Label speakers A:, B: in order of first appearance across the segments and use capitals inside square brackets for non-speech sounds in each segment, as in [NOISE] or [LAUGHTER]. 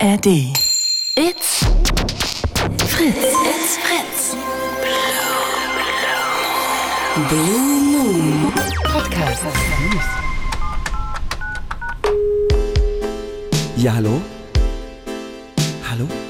A: ARD. It's Fritz. It's Fritz. Blue Moon Podcast.
B: Ja, hallo? Hallo?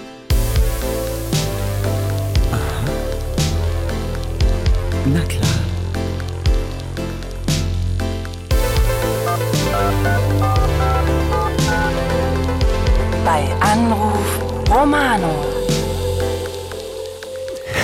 A: Bei Anruf Romano.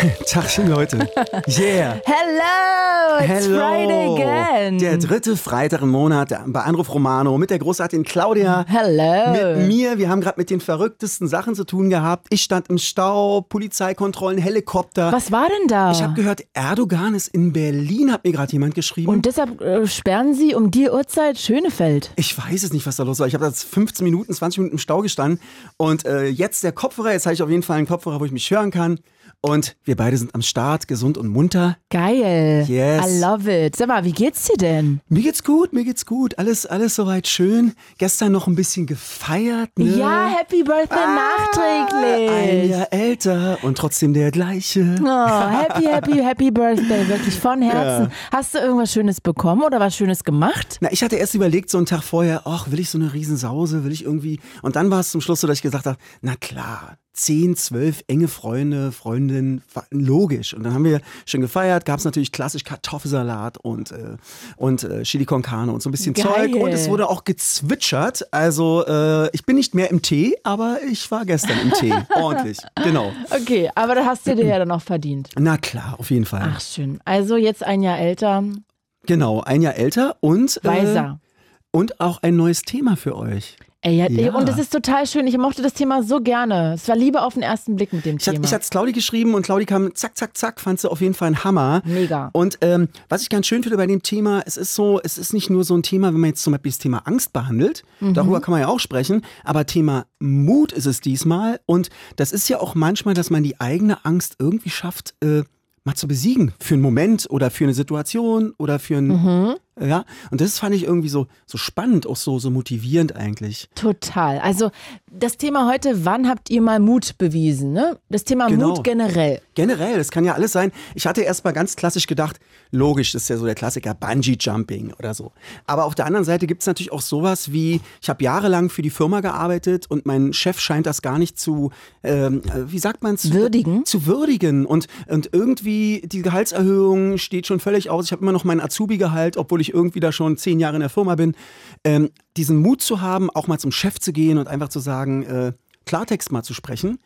A: [LAUGHS]
B: Tagchen, Leute. Yeah.
C: Hello, it's Friday again.
B: Der dritte Freitag im Monat bei Anruf Romano mit der großartigen Claudia.
C: Hello.
B: Mit mir. Wir haben gerade mit den verrücktesten Sachen zu tun gehabt. Ich stand im Stau, Polizeikontrollen, Helikopter.
C: Was war denn da?
B: Ich habe gehört, Erdogan ist in Berlin, hat mir gerade jemand geschrieben.
C: Und deshalb äh, sperren Sie um die Uhrzeit Schönefeld.
B: Ich weiß es nicht, was da los war. Ich habe jetzt 15 Minuten, 20 Minuten im Stau gestanden. Und äh, jetzt der Kopfhörer. Jetzt habe ich auf jeden Fall einen Kopfhörer, wo ich mich hören kann. Und wir beide sind am Start, gesund und munter.
C: Geil.
B: Yes.
C: I love it. Sag mal, wie geht's dir denn?
B: Mir geht's gut, mir geht's gut. Alles, alles soweit schön. Gestern noch ein bisschen gefeiert. Ne?
C: Ja, Happy Birthday
B: Ein
C: nachträglich.
B: Jahr älter und trotzdem der gleiche.
C: Oh, happy, happy, happy Birthday. Wirklich von Herzen. Hast du irgendwas Schönes bekommen oder was Schönes gemacht?
B: Na, ich hatte erst überlegt, so einen Tag vorher, ach, will ich so eine Riesensause, will ich irgendwie. Und dann war es zum Schluss so, dass ich gesagt habe, na klar, 10, 12 enge Freunde, Freundinnen, logisch. Und dann haben wir schon gefeiert, gab es natürlich klassisch Kartoffelsalat und, äh, und äh, Chili con Carne und so ein bisschen
C: Geil.
B: Zeug. Und es wurde auch gezwitschert. Also äh, ich bin nicht mehr im Tee, aber ich war gestern im Tee. [LAUGHS] Ordentlich, genau.
C: Okay, aber da hast du dir ja dann auch verdient.
B: Na klar, auf jeden Fall.
C: Ach, schön. Also jetzt ein Jahr älter,
B: Genau, ein Jahr älter und, äh,
C: weiser.
B: und auch ein neues Thema für euch.
C: Ey, ja,
B: Ja.
C: Und es ist total schön. Ich mochte das Thema so gerne. Es war Liebe auf den ersten Blick mit dem
B: Ich, hat,
C: Thema.
B: ich hatte es Claudi geschrieben und Claudi kam zack, zack, zack, fand sie auf jeden Fall ein Hammer.
C: Mega.
B: Und ähm, was ich ganz schön finde bei dem Thema, es ist so, es ist nicht nur so ein Thema, wenn man jetzt zum Beispiel das Thema Angst behandelt,
C: Mhm.
B: darüber kann man ja auch sprechen, aber Thema Mut ist es diesmal. Und das ist ja auch manchmal, dass man die eigene Angst irgendwie schafft, äh, mal zu besiegen. Für einen Moment oder für eine Situation oder für ein.
C: Mhm.
B: Ja, und das fand ich irgendwie so, so spannend, auch so, so motivierend eigentlich.
C: Total. Also das Thema heute, wann habt ihr mal Mut bewiesen? Ne? Das Thema
B: Genau.
C: Mut generell.
B: Generell, das kann ja alles sein. Ich hatte erst mal ganz klassisch gedacht, logisch, das ist ja so der Klassiker Bungee Jumping oder so. Aber auf der anderen Seite gibt es natürlich auch sowas wie, ich habe jahrelang für die Firma gearbeitet und mein Chef scheint das gar nicht zu, ähm, äh, wie sagt man es?
C: Würdigen?
B: Zu würdigen. Und, und irgendwie die Gehaltserhöhung steht schon völlig aus. Ich habe immer noch mein Azubi-Gehalt, obwohl ich irgendwie da schon zehn Jahre in der Firma bin. Ähm, diesen Mut zu haben, auch mal zum Chef zu gehen und einfach zu sagen, äh, Klartext mal zu sprechen.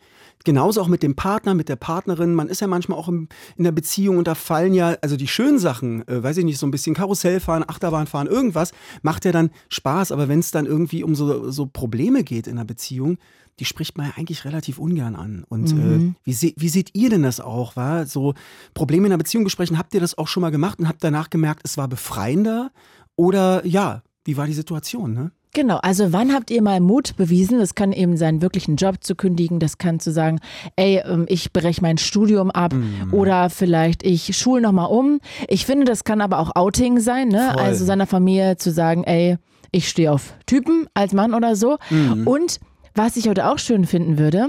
B: Genauso auch mit dem Partner, mit der Partnerin. Man ist ja manchmal auch im, in der Beziehung und da fallen ja, also die schönen Sachen, äh, weiß ich nicht, so ein bisschen Karussell fahren, Achterbahn fahren, irgendwas, macht ja dann Spaß. Aber wenn es dann irgendwie um so, so Probleme geht in der Beziehung, die spricht man ja eigentlich relativ ungern an. Und äh, wie, se wie seht ihr denn das auch? War so Probleme in der Beziehung besprechen, habt ihr das auch schon mal gemacht und habt danach gemerkt, es war befreiender? Oder ja, wie war die Situation, ne?
C: Genau, also wann habt ihr mal Mut bewiesen? Das kann eben sein, wirklich einen Job zu kündigen. Das kann zu sagen, ey, ähm, ich breche mein Studium ab oder vielleicht ich schule nochmal um. Ich finde, das kann aber auch Outing sein, ne?
B: Voll.
C: Also seiner Familie zu sagen, ey, ich stehe auf Typen als Mann oder so. Und was ich heute auch schön finden würde,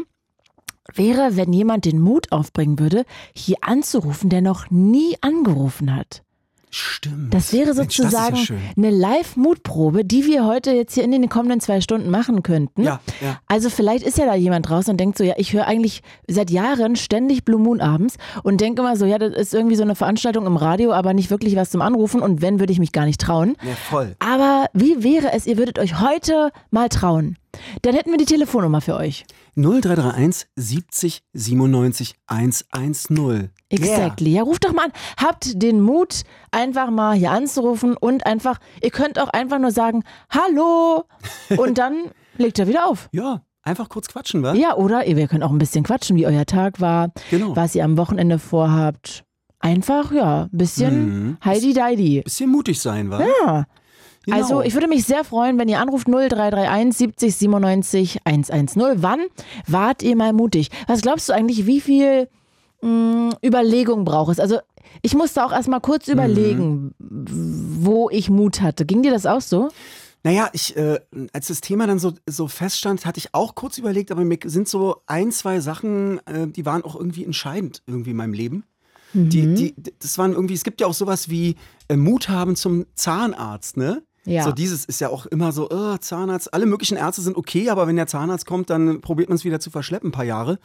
C: wäre, wenn jemand den Mut aufbringen würde, hier anzurufen, der noch nie angerufen hat.
B: Stimmt.
C: Das wäre
B: Mensch,
C: sozusagen
B: das ist ja
C: eine Live-Mutprobe, die wir heute jetzt hier in den kommenden zwei Stunden machen könnten.
B: Ja, ja.
C: Also vielleicht ist ja da jemand draußen und denkt so, ja, ich höre eigentlich seit Jahren ständig Blue Moon abends und denke immer so, ja, das ist irgendwie so eine Veranstaltung im Radio, aber nicht wirklich was zum Anrufen und wenn, würde ich mich gar nicht trauen.
B: Ja, voll.
C: Aber wie wäre es, ihr würdet euch heute mal trauen? Dann hätten wir die Telefonnummer für euch.
B: 0331 70 97 110.
C: Exactly. Ja, ruft doch mal an. Habt den Mut, einfach mal hier anzurufen und einfach, ihr könnt auch einfach nur sagen, hallo [LAUGHS] und dann legt er wieder auf.
B: Yeah. Ja, einfach kurz quatschen, wa?
C: Ja, oder wir können auch ein bisschen quatschen, wie euer Tag war,
B: Genau.
C: was ihr am Wochenende vorhabt. Einfach, ja, ein bisschen
B: Mhm.
C: heidi deidi.
B: Bisschen mutig sein, wa?
C: Ja.
B: Genau.
C: Also ich würde mich sehr freuen, wenn ihr anruft 0331 70 97 110. Wann wart ihr mal mutig? Was glaubst du eigentlich, wie viel mh, Überlegung braucht es? Also ich musste auch erstmal kurz
B: Mhm.
C: überlegen, wo ich Mut hatte. Ging dir das auch so?
B: Naja, ich, äh, als das Thema dann so, so feststand, hatte ich auch kurz überlegt, aber mir sind so ein, zwei Sachen, äh, die waren auch irgendwie entscheidend irgendwie in meinem Leben. Die, die, das waren irgendwie, es gibt ja auch sowas wie äh, Mut haben zum Zahnarzt, ne?
C: Ja.
B: So dieses ist ja auch immer so, oh, Zahnarzt, alle möglichen Ärzte sind okay, aber wenn der Zahnarzt kommt, dann probiert man es wieder zu verschleppen, ein paar Jahre.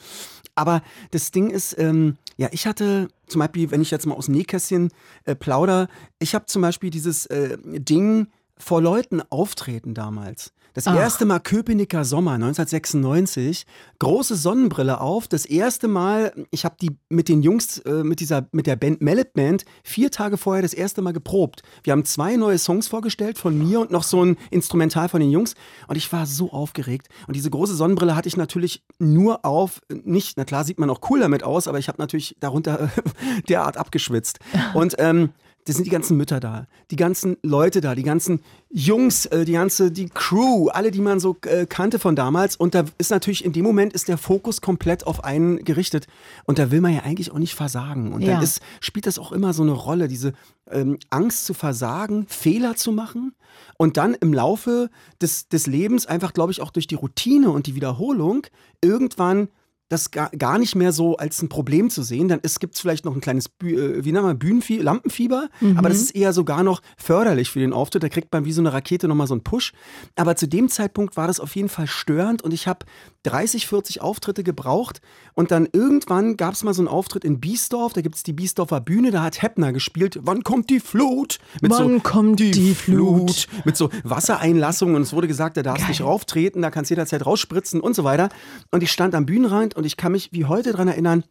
B: Aber das Ding ist, ähm, ja, ich hatte zum Beispiel, wenn ich jetzt mal aus Nähkästchen äh, plauder, ich habe zum Beispiel dieses äh, Ding vor Leuten auftreten damals. Das
C: Ach.
B: erste Mal Köpenicker Sommer 1996, große Sonnenbrille auf. Das erste Mal, ich habe die mit den Jungs, äh, mit dieser, mit der Band Mallet Band, vier Tage vorher das erste Mal geprobt. Wir haben zwei neue Songs vorgestellt von mir und noch so ein Instrumental von den Jungs. Und ich war so aufgeregt. Und diese große Sonnenbrille hatte ich natürlich nur auf, nicht, na klar sieht man auch cool damit aus, aber ich habe natürlich darunter [LAUGHS] derart abgeschwitzt. Und ähm, das sind die ganzen Mütter da, die ganzen Leute da, die ganzen Jungs, äh, die ganze, die Crew, alle, die man so äh, kannte von damals. Und da ist natürlich in dem Moment ist der Fokus komplett auf einen gerichtet. Und da will man ja eigentlich auch nicht versagen. Und
C: Ja.
B: dann ist, spielt das auch immer so eine Rolle, diese ähm, Angst zu versagen, Fehler zu machen. Und dann im Laufe des, des Lebens einfach, glaube ich, auch durch die Routine und die Wiederholung irgendwann das gar, nicht mehr so als ein Problem zu sehen. Dann gibt es vielleicht noch ein kleines, Bü äh, wie nennt man, Bühnenfie Lampenfieber, aber das ist eher sogar noch förderlich für den Auftritt. Da kriegt man wie so eine Rakete nochmal so einen Push. Aber zu dem Zeitpunkt war das auf jeden Fall störend und ich habe 30, 40 Auftritte gebraucht. Und dann irgendwann gab es mal so einen Auftritt in Biesdorf, da gibt es die Biesdorfer Bühne, da hat Heppner gespielt, wann kommt die Flut? Mit
C: Wann kommt die Flut?
B: Mit so Wassereinlassungen. Und es wurde gesagt, da darfst du nicht rauftreten, da kannst du jederzeit rausspritzen und so weiter. Und ich stand am Bühnenrand und ich kann mich wie heute dran erinnern,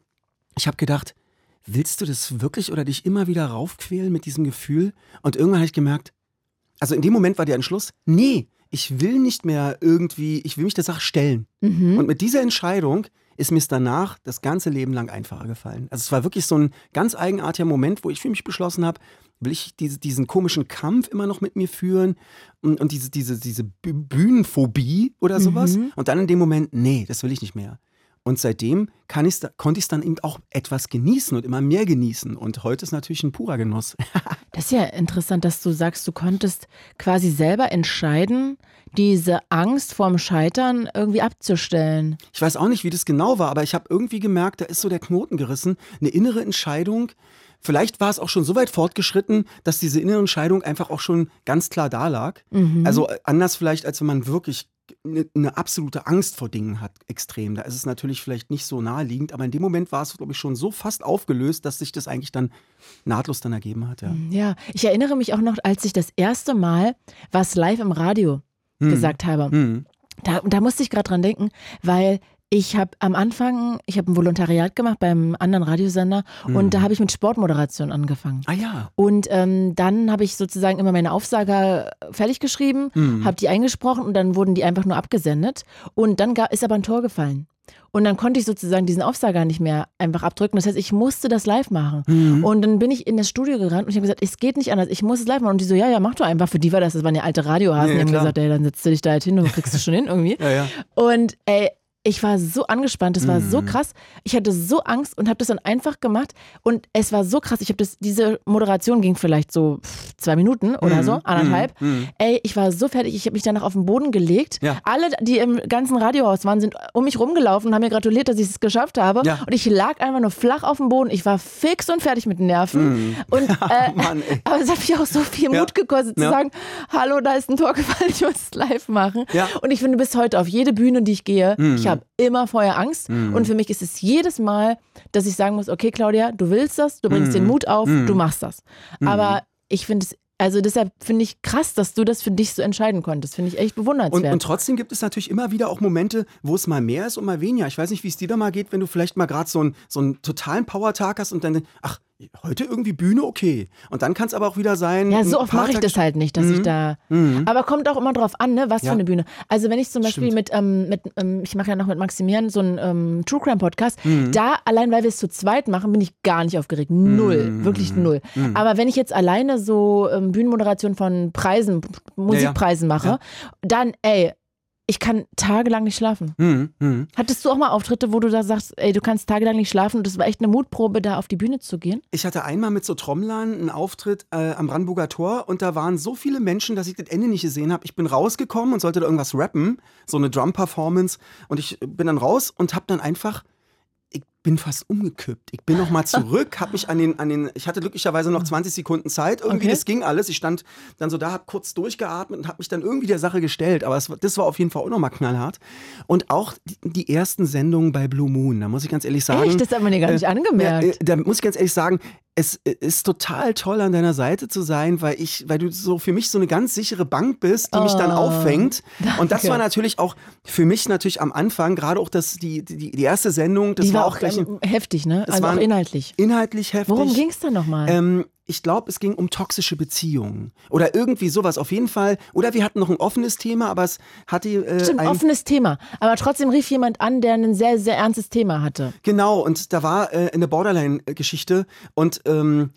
B: ich habe gedacht, willst du das wirklich oder dich immer wieder raufquälen mit diesem Gefühl? Und irgendwann habe ich gemerkt, also in dem Moment war der Entschluss, nee, ich will nicht mehr irgendwie, ich will mich der Sache stellen. Und mit dieser Entscheidung ist mir es danach das ganze Leben lang einfacher gefallen. Also es war wirklich so ein ganz eigenartiger Moment, wo ich für mich beschlossen habe, will ich diese, diesen komischen Kampf immer noch mit mir führen und, und diese, diese, diese Bü- Bühnenphobie oder sowas. Und dann in dem Moment, nee, das will ich nicht mehr. Und seitdem ich's, konnte ich es dann eben auch etwas genießen und immer mehr genießen. Und heute ist natürlich ein purer Genuss. [LAUGHS]
C: Das ist ja interessant, dass du sagst, du konntest quasi selber entscheiden, diese Angst vorm Scheitern irgendwie abzustellen.
B: Ich weiß auch nicht, wie das genau war, aber ich habe irgendwie gemerkt, da ist so der Knoten gerissen. Eine innere Entscheidung. Vielleicht war es auch schon so weit fortgeschritten, dass diese innere Entscheidung einfach auch schon ganz klar da lag. Also äh, anders vielleicht, als wenn man wirklich eine, eine absolute Angst vor Dingen hat, extrem. Da ist es natürlich vielleicht nicht so naheliegend, aber in dem Moment war es, glaube ich, schon so fast aufgelöst, dass sich das eigentlich dann nahtlos dann ergeben hat. Ja.
C: Ja, ich erinnere mich auch noch, als ich das erste Mal was live im Radio gesagt habe.
B: Hm.
C: Da, da musste ich gerade dran denken, weil ich habe am Anfang, ich habe ein Volontariat gemacht beim anderen Radiosender und da habe ich mit Sportmoderation angefangen.
B: Ah ja.
C: Und ähm, dann habe ich sozusagen immer meine Aufsager fertig geschrieben, habe die eingesprochen und dann wurden die einfach nur abgesendet. Und dann ga- ist aber ein Tor gefallen. Und dann konnte ich sozusagen diesen Aufsager nicht mehr einfach abdrücken. Das heißt, ich musste das live machen.
B: Mhm.
C: Und dann bin ich in das Studio gerannt und ich habe gesagt, es geht nicht anders, ich muss es live machen. Und die so, ja, ja, mach doch einfach. Für die war das, das waren ja alte Radiohasen.
B: Ja,
C: die haben
B: klar.
C: gesagt, ey, dann setzt du dich da halt hin und kriegst du schon hin irgendwie. [LAUGHS]
B: Ja, ja.
C: Und ey, ich war so angespannt, das war so
B: Mhm.
C: krass. Ich hatte so Angst und habe das dann einfach gemacht und es war so krass. Ich habe das, diese Moderation ging vielleicht so zwei Minuten oder so, anderthalb. Ey, ich war so fertig. Ich habe mich danach auf den Boden gelegt.
B: Ja.
C: Alle, die im ganzen Radiohaus waren, sind um mich rumgelaufen und haben mir gratuliert, dass ich es geschafft habe.
B: Ja.
C: Und ich lag einfach nur flach auf dem Boden. Ich war fix und fertig mit den Nerven. Und [LAUGHS] äh,
B: Mann,
C: aber es hat mich auch so viel
B: Ja.
C: Mut gekostet zu
B: Ja.
C: sagen, hallo, da ist ein Tor gefallen, [LAUGHS] ich muss es live machen.
B: Ja.
C: Und ich finde bis heute auf jede Bühne, die ich gehe, ich habe immer vorher Angst. Und für mich ist es jedes Mal, dass ich sagen muss, okay, Claudia, du willst das, du bringst den Mut auf, du machst das. Aber ich finde es, also deshalb finde ich krass, dass du das für dich so entscheiden konntest. Finde ich echt
B: Und,
C: bewundernswert.
B: und trotzdem gibt es natürlich immer wieder auch Momente, wo es mal mehr ist und mal weniger. Ich weiß nicht, wie es dir da mal geht, wenn du vielleicht mal gerade so, so einen totalen Power-Tag hast und dann, ach, heute irgendwie Bühne, okay. Und dann kann es aber auch wieder sein.
C: Ja, so oft mache ich das halt nicht, dass ich da. Aber kommt auch immer drauf an, ne, was
B: Ja.
C: für eine Bühne. Also wenn ich zum Beispiel
B: Stimmt.
C: mit, ähm, mit ähm, ich mache ja noch mit Maximilian so einen ähm, True Crime Podcast,
B: Mhm.
C: da allein weil wir es zu zweit machen, bin ich gar nicht aufgeregt. Null,
B: Mhm.
C: wirklich null. Aber wenn ich jetzt alleine so ähm, Bühnenmoderation von Preisen, Musikpreisen mache,
B: Ja.
C: dann, ey, ich kann tagelang nicht schlafen.
B: Hm, hm.
C: Hattest du auch mal Auftritte, wo du da sagst, ey, du kannst tagelang nicht schlafen und das war echt eine Mutprobe, da auf die Bühne zu gehen?
B: Ich hatte einmal mit so Trommlern einen Auftritt äh, am Brandenburger Tor und da waren so viele Menschen, dass ich das Ende nicht gesehen habe. Ich bin rausgekommen und sollte da irgendwas rappen, so eine Drum-Performance und ich bin dann raus und habe dann einfach bin fast umgekippt. Ich bin noch mal zurück, habe mich an den, an den, ich hatte glücklicherweise noch 20 Sekunden Zeit. Irgendwie,
C: Okay.
B: das ging alles. Ich stand dann so da, habe kurz durchgeatmet und habe mich dann irgendwie der Sache gestellt. Aber es, das war auf jeden Fall auch noch mal knallhart. Und auch die, die ersten Sendungen bei Blue Moon, da muss ich ganz ehrlich sagen.
C: Echt? Das hat man dir gar nicht angemerkt.
B: Ja, äh, da muss ich ganz ehrlich sagen, es äh, ist total toll an deiner Seite zu sein, weil ich, weil du so für mich so eine ganz sichere Bank bist, die mich dann
C: Oh,
B: auffängt. Und das
C: danke.
B: war natürlich auch für mich natürlich am Anfang, gerade auch das, die, die, die erste Sendung, das
C: die
B: war auch gleich
C: ähm, heftig, ne? Also
B: war
C: auch inhaltlich.
B: inhaltlich heftig.
C: Worum ging es da nochmal?
B: Ähm, ich glaube, es ging um toxische Beziehungen oder irgendwie sowas auf jeden Fall. Oder wir hatten noch ein offenes Thema, aber es hatte äh,
C: Stimmt,
B: ein,
C: offenes Thema. Aber trotzdem rief jemand an, der ein sehr, sehr ernstes Thema hatte.
B: Genau, und da war äh, eine Borderline-Geschichte und ähm,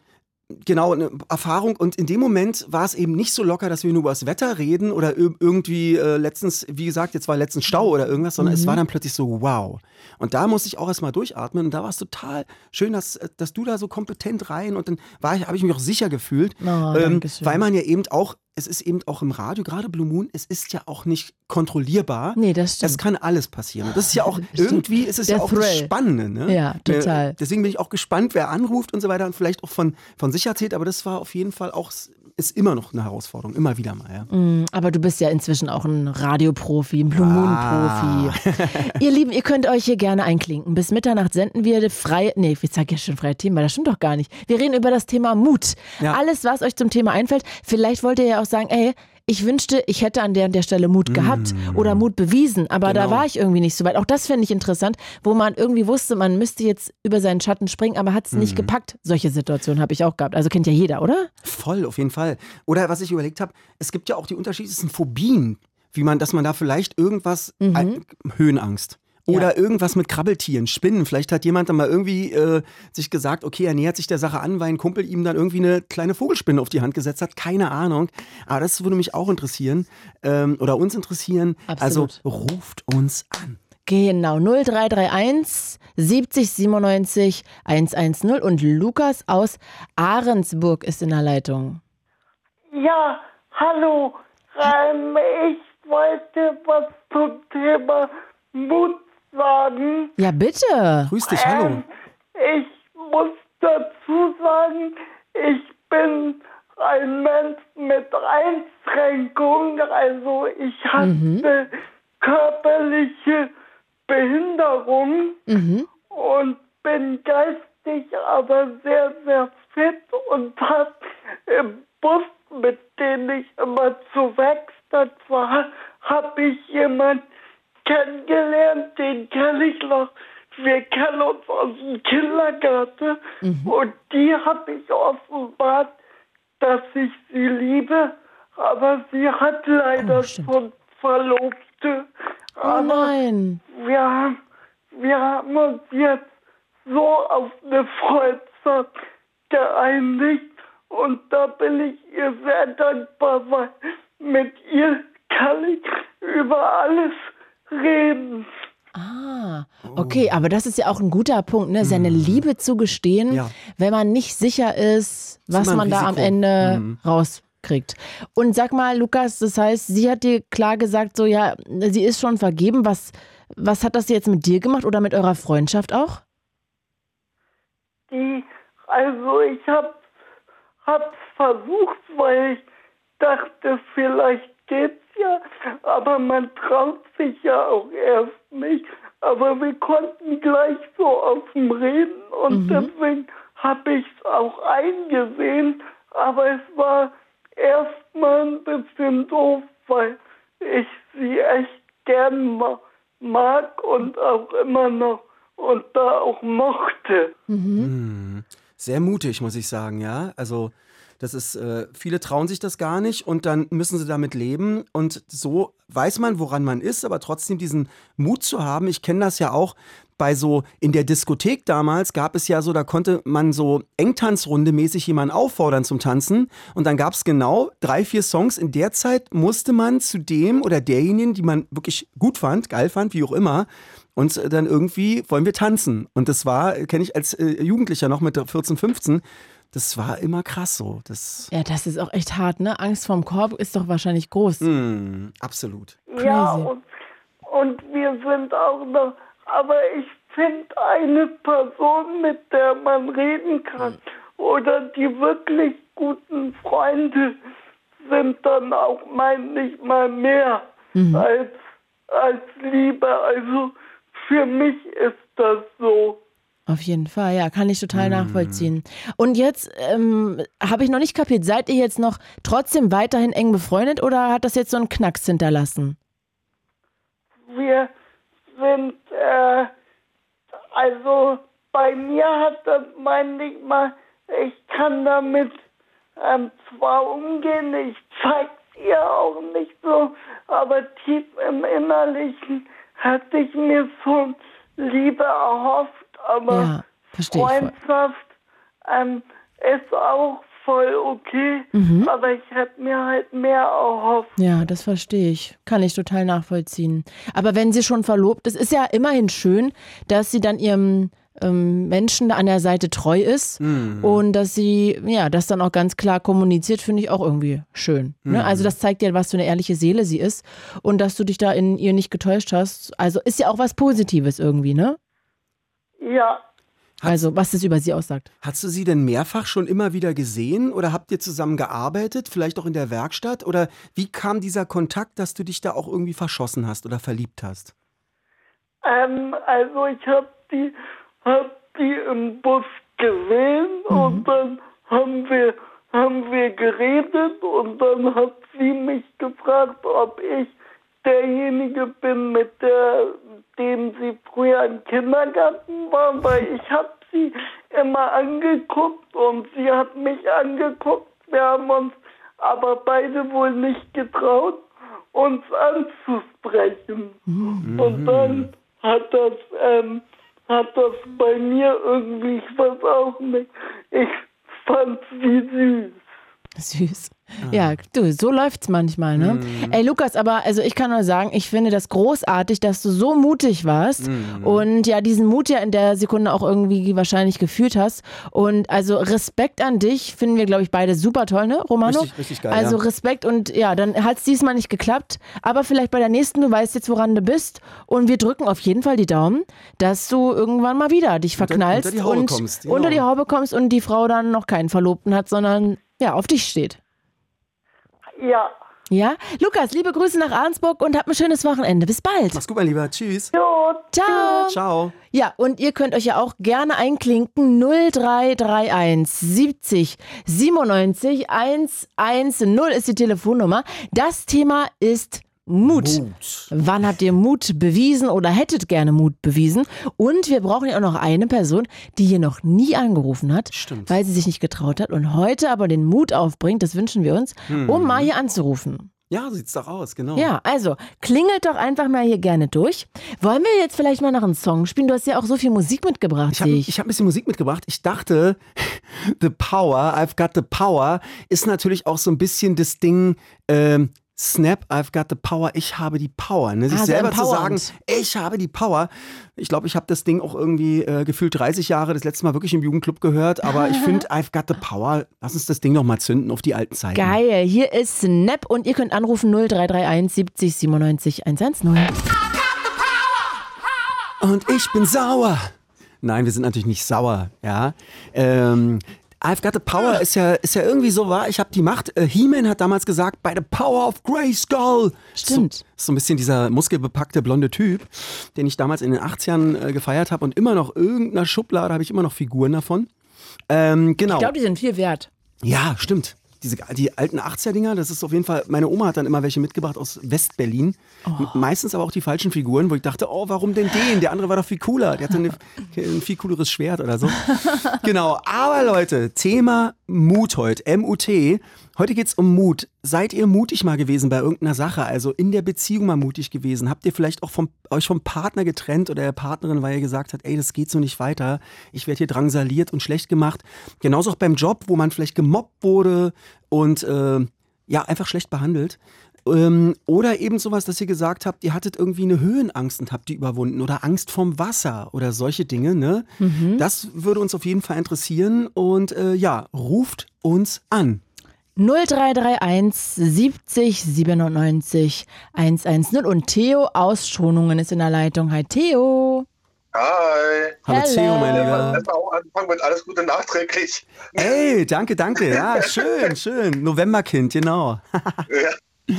B: genau eine Erfahrung. Und in dem Moment war es eben nicht so locker, dass wir nur über das Wetter reden oder ir- irgendwie äh, letztens, wie gesagt, jetzt war letztens Stau oder irgendwas, sondern es war dann plötzlich so, wow. Und da musste ich auch erstmal durchatmen und da war es total schön, dass, dass du da so kompetent rein und dann habe ich mich auch sicher gefühlt,
C: Oh,
B: ähm, weil man ja eben auch, es ist eben auch im Radio, gerade Blue Moon, es ist ja auch nicht kontrollierbar.
C: Nee, das stimmt.
B: Es kann alles passieren. Das ist ja auch, [LAUGHS]
C: Stimmt.
B: irgendwie ist es
C: Der
B: ja auch das. Spannende. Ne?
C: Ja, total.
B: Äh, deswegen bin ich auch gespannt, wer anruft und so weiter und vielleicht auch von, von sich erzählt. Aber das war auf jeden Fall auch, ist immer noch eine Herausforderung, immer wieder mal. Ja.
C: Mm, Aber du bist ja inzwischen auch ein Radioprofi, ein Blue
B: Ah.
C: Moon-Profi. [LAUGHS] ihr Lieben, ihr könnt euch hier gerne einklinken. Bis Mitternacht senden wir freie, nee, ich sag ja schon freie Themen, weil das stimmt doch gar nicht. Wir reden über das Thema Mut.
B: Ja.
C: Alles, was euch zum Thema einfällt. Vielleicht wollt ihr ja auch sagen, ey, ich wünschte, ich hätte an der und der Stelle Mut gehabt oder Mut bewiesen, aber da
B: Mm. Genau.
C: war ich irgendwie nicht so weit. Auch das finde ich interessant, wo man irgendwie wusste, man müsste jetzt über seinen Schatten springen, aber hat es
B: Mm.
C: nicht gepackt. Solche Situationen habe ich auch gehabt. Also kennt ja jeder, oder?
B: Voll, auf jeden Fall. Oder was ich überlegt habe, es gibt ja auch die unterschiedlichsten Phobien, wie man, dass man da vielleicht irgendwas, ein, Höhenangst. Oder irgendwas mit Krabbeltieren, Spinnen. Vielleicht hat jemand dann mal irgendwie äh, sich gesagt, okay, er nähert sich der Sache an, weil ein Kumpel ihm dann irgendwie eine kleine Vogelspinne auf die Hand gesetzt hat. Keine Ahnung. Aber das würde mich auch interessieren ähm, oder uns interessieren.
C: Absolut.
B: Also ruft uns an.
C: Genau, 0331 70 97 110 und Lukas aus Ahrensburg ist in der Leitung.
D: Ja, hallo. Ähm, ich wollte was zum Thema Mut sagen.
C: Ja, bitte.
B: Grüß dich, hallo.
D: Ähm, ich muss dazu sagen, ich bin ein Mensch mit Einschränkungen. Also ich hatte körperliche Behinderung und bin geistig aber sehr, sehr fit und habe im Bus, mit dem ich immer zu Werkstatt war, habe ich jemand kennengelernt, den kenne ich noch. Wir kennen uns aus dem Kindergarten und die habe ich offenbart, dass ich sie liebe, aber sie hat leider
C: Oh,
D: schon Verlobte.
C: Oh
D: Aber
C: nein.
D: wir haben, wir haben uns jetzt so auf eine Freundschaft geeinigt und da bin ich ihr sehr dankbar, weil mit ihr kann ich über alles reden.
C: Ah, okay, aber das ist ja auch ein guter Punkt, ne? Seine Liebe zu gestehen,
B: Ja.
C: wenn man nicht sicher ist, was
B: immer ein
C: man da am
B: Risiko.
C: Ende rauskriegt. Und sag mal, Lukas, das heißt, sie hat dir klar gesagt, so ja, sie ist schon vergeben. Was, was hat das jetzt mit dir gemacht oder mit eurer Freundschaft auch?
D: Die, also ich hab, hab's versucht, weil ich dachte, vielleicht geht's ja, aber man traut sich ja auch erst nicht. Aber wir konnten gleich so offen reden und deswegen habe ich es auch eingesehen. Aber es war erstmal ein bisschen doof, weil ich sie echt gern ma mag und auch immer noch und da auch mochte.
B: Sehr mutig, muss ich sagen, ja. Also, das ist, äh, viele trauen sich das gar nicht und dann müssen sie damit leben. Und so weiß man, woran man ist, aber trotzdem diesen Mut zu haben. Ich kenne das ja auch, bei so in der Diskothek damals gab es ja so, da konnte man so Engtanzrunde mäßig jemanden auffordern zum Tanzen und dann gab es genau drei, vier Songs. In der Zeit musste man zu dem oder derjenigen, die man wirklich gut fand, geil fand, wie auch immer, und dann irgendwie wollen wir tanzen. Und das war, kenne ich als äh, Jugendlicher noch mit 14, 15, das war immer krass so. Das,
C: Ja, das ist auch echt hart, ne? Angst vorm Korb ist doch wahrscheinlich groß.
B: mm, absolut.
D: Ja,
C: Crazy.
D: und, und wir sind auch noch, aber ich finde eine Person, mit der man reden kann oder die wirklich guten Freunde sind dann auch manchmal mehr als, als Liebe. Also für mich ist das so.
C: Auf jeden Fall, ja, kann ich total nachvollziehen. Und jetzt ähm, habe ich noch nicht kapiert, seid ihr jetzt noch trotzdem weiterhin eng befreundet oder hat das jetzt so einen Knacks hinterlassen?
D: wir sind, äh, also bei mir hat das manchmal, ich kann damit ähm, zwar umgehen, ich zeig's ihr auch nicht so, aber tief im Innerlichen hatte ich mir schon Liebe erhofft, aber
C: Ja, verstehe ich voll.
D: Freundschaft ähm, ist auch voll okay,
C: Mhm.
D: aber ich hätte mir halt mehr erhofft.
C: Ja, das verstehe ich. Kann ich total nachvollziehen. Aber wenn sie schon verlobt ist, ist ja immerhin schön, dass sie dann ihrem ähm, Menschen an der Seite treu ist und dass sie, ja, das dann auch ganz klar kommuniziert, finde ich auch irgendwie schön. Ne? Also das zeigt ja, was für eine ehrliche Seele sie ist und dass du dich da in ihr nicht getäuscht hast. Also ist ja auch was Positives irgendwie, ne?
D: Ja,
C: Also was das über sie aussagt.
B: Hast du sie denn mehrfach schon immer wieder gesehen oder habt ihr zusammen gearbeitet, vielleicht auch in der Werkstatt? Oder wie kam dieser Kontakt, dass du dich da auch irgendwie verschossen hast oder verliebt hast?
D: Ähm, also ich habe die, hab die im Bus gesehen und dann haben wir, haben wir geredet und dann hat sie mich gefragt, ob ich derjenige bin, mit der, dem sie früher im Kindergarten war, weil ich habe sie immer angeguckt und sie hat mich angeguckt. Wir haben uns aber beide wohl nicht getraut, uns anzusprechen. Und dann hat das, ähm, hat das bei mir irgendwie, ich weiß auch nicht, ich fand sie süß. [LAUGHS]
C: Süß. Ja, du, so läuft's manchmal, ne? Ey, Lukas, aber also ich kann nur sagen, ich finde das großartig, dass du so mutig warst und ja, diesen Mut ja in der Sekunde auch irgendwie wahrscheinlich gefühlt hast. Und also Respekt an dich, finden wir, glaube ich, beide super toll, ne, Romano?
B: Richtig, richtig geil,
C: Also
B: ja.
C: Respekt und ja, dann hat's diesmal nicht geklappt, aber vielleicht bei der nächsten, du weißt jetzt, woran du bist und wir drücken auf jeden Fall die Daumen, dass du irgendwann mal wieder dich verknallst
B: unter die Haube
C: und
B: kommst, genau.
C: unter die Haube kommst und die Frau dann noch keinen Verlobten hat, sondern ja, auf dich steht.
D: Ja.
C: Ja? Lukas, liebe Grüße nach Arnsburg und habt ein schönes Wochenende. Bis bald.
B: Mach's gut, mein Lieber. Tschüss.
D: Jo,
C: Ciao.
B: Ciao.
C: Ja, und ihr könnt euch ja auch gerne einklinken. 0331 70 97 110 ist die Telefonnummer. Das Thema ist Mut.
B: Mut.
C: Wann habt ihr Mut bewiesen oder hättet gerne Mut bewiesen? Und wir brauchen ja auch noch eine Person, die hier noch nie angerufen hat,
B: Stimmt.
C: weil sie sich nicht getraut hat und heute aber den Mut aufbringt, das wünschen wir uns, um mal hier anzurufen.
B: Ja, sieht's doch aus, genau.
C: Ja, also klingelt doch einfach mal hier gerne durch. Wollen wir jetzt vielleicht mal nach einem Song spielen? Du hast ja auch so viel Musik mitgebracht,
B: Ich habe hab ein bisschen Musik mitgebracht. Ich dachte, [LAUGHS] The Power, I've Got the Power, ist natürlich auch so ein bisschen das Ding, ähm, Snap, I've got the power, ich habe die Power. Ne? Sich
C: Ah,
B: selber zu sagen, ich habe die Power. Ich glaube, ich habe das Ding auch irgendwie äh, gefühlt 30 Jahre das letzte Mal wirklich im Jugendclub gehört, aber ich [LAUGHS] finde, I've got the Power, lass uns das Ding noch mal zünden auf die alten Zeiten.
C: Geil, hier ist Snap und ihr könnt anrufen 0331 70 97 110.
B: Und ich bin sauer. Nein, wir sind natürlich nicht sauer, ja. Ähm, I've got the power ist ja, ist ja irgendwie so wahr. Ich habe die Macht. Äh, He-Man hat damals gesagt, by the power of Grayskull.
C: Stimmt.
B: So, so ein bisschen dieser muskelbepackte blonde Typ, den ich damals in den 80ern äh, gefeiert habe und immer noch irgendeiner Schublade habe ich immer noch Figuren davon. Ähm, genau.
C: Ich glaube, die sind viel wert.
B: Ja, stimmt. Diese, die alten 80er-Dinger, das ist auf jeden Fall, meine Oma hat dann immer welche mitgebracht aus West-Berlin.
C: Oh.
B: Meistens aber auch die falschen Figuren, wo ich dachte, oh, warum denn den? Der andere war doch viel cooler. Der hatte eine, [LAUGHS] ein viel cooleres Schwert oder so. genau, aber Leute, Thema Mut heute, M-U-T. Heute geht's um Mut. Seid ihr mutig mal gewesen bei irgendeiner Sache, also in der Beziehung mal mutig gewesen? Habt ihr vielleicht auch vom, euch vom Partner getrennt oder der Partnerin, weil ihr gesagt habt, ey, das geht so nicht weiter, ich werde hier drangsaliert und schlecht gemacht? Genauso auch beim Job, wo man vielleicht gemobbt wurde und äh, ja, einfach schlecht behandelt. Ähm, oder eben sowas, dass ihr gesagt habt, ihr hattet irgendwie eine Höhenangst und habt die überwunden oder Angst vorm Wasser oder solche Dinge. Ne? Das würde uns auf jeden Fall interessieren und äh, ja, ruft uns an.
C: 0331 70 97 110 und Theo aus Schonungen ist in der Leitung. Hi Theo.
E: Hi.
B: Hallo
C: Hello.
B: Theo, mein Lieber.
E: Lass auch anfangen mit alles Gute nachträglich.
B: Ey, danke, danke. Ja, schön, [LAUGHS] schön. Novemberkind, genau.
E: Ja.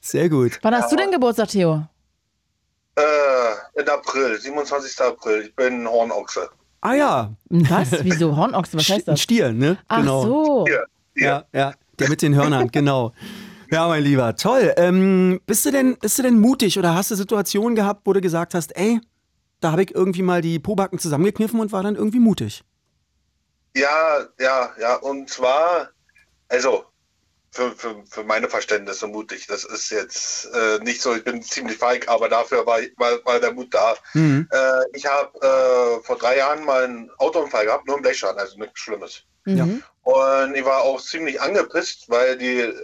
B: Sehr gut.
C: Wann hast du denn Geburtstag, Theo?
E: Äh, in April, 27. April. Ich bin Hornochse.
B: Ah ja,
C: Was? Wieso? Hornochse, was heißt
B: ein
C: das?
B: Stier, ne?
C: Ach so.
E: Hier, hier.
B: Ja, ja, der mit den Hörnern, genau. Ja, mein Lieber, toll. Ähm, bist, du denn, bist du denn mutig oder hast du Situationen gehabt, wo du gesagt hast, ey, da habe ich irgendwie mal die Pobacken zusammengekniffen und war dann irgendwie mutig?
E: Ja, ja, ja. Und zwar, also, für, für, für meine Verständnisse mutig. Das ist jetzt äh, nicht so, ich bin ziemlich feig, aber dafür war, war, war der Mut da.
B: Mhm.
E: Äh, ich habe äh, vor drei Jahren mal einen Autounfall gehabt, nur einen Blechschaden, also nichts Schlimmes.
C: Mhm.
E: Und ich war auch ziemlich angepisst, weil die äh,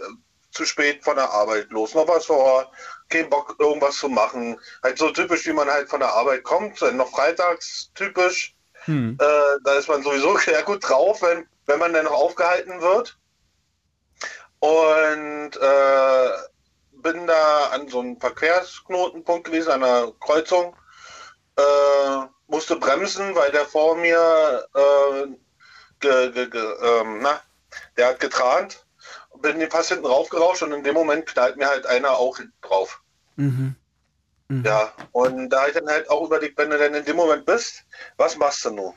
E: zu spät von der Arbeit los, noch was vor, kein Bock irgendwas zu machen. Halt so typisch, wie man halt von der Arbeit kommt, dann noch freitags typisch.
B: Hm.
E: Äh, da ist man sowieso [LAUGHS] sehr gut drauf, wenn, wenn man dann noch aufgehalten wird. Und äh, bin da an so einem Verkehrsknotenpunkt gewesen, an einer Kreuzung. Äh, musste bremsen, weil der vor mir äh, ge, ge, ge, ähm, na, der hat getrant. Bin fast hinten raufgerauscht und in dem Moment knallt mir halt einer auch drauf.
B: Mhm. Mhm.
E: Ja, und da ich dann halt auch überlegt, wenn du denn in dem Moment bist, was machst du nun?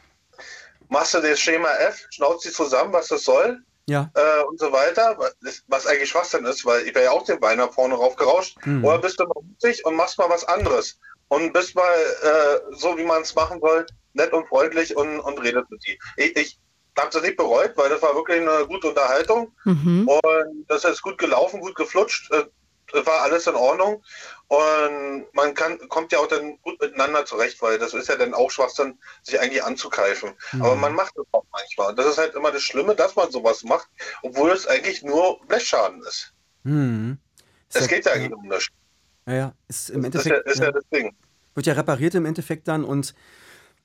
E: Machst du das Schema F, schnauzt sie zusammen, was das soll
B: Ja.
E: äh, und so weiter, was- eigentlich Schwachsinn ist, weil ich wäre ja auch den Bein nach vorne raufgerauscht.
B: Mhm.
E: Oder bist du mal mutig und machst mal was anderes und bist mal äh, so, wie man es machen soll, nett und freundlich und, und redet mit die. Ich, ich habe das nicht bereut, weil das war wirklich eine gute Unterhaltung.
C: Mhm.
E: Und das ist gut gelaufen, gut geflutscht. äh, war alles in Ordnung. Und man kann, kommt ja auch dann gut miteinander zurecht, weil das ist ja dann auch Schwachsinn, sich eigentlich anzugreifen. Aber man macht es auch manchmal. Und das ist halt immer das Schlimme, dass man sowas macht, obwohl es eigentlich nur Blechschaden ist.
B: Mhm.
E: Es
B: ja-
E: geht ja eigentlich um das.
B: Ja, ja. Ist im
E: Das ist ja,
B: Endeffekt,
E: ist ja das Ding.
B: wird ja repariert im Endeffekt dann und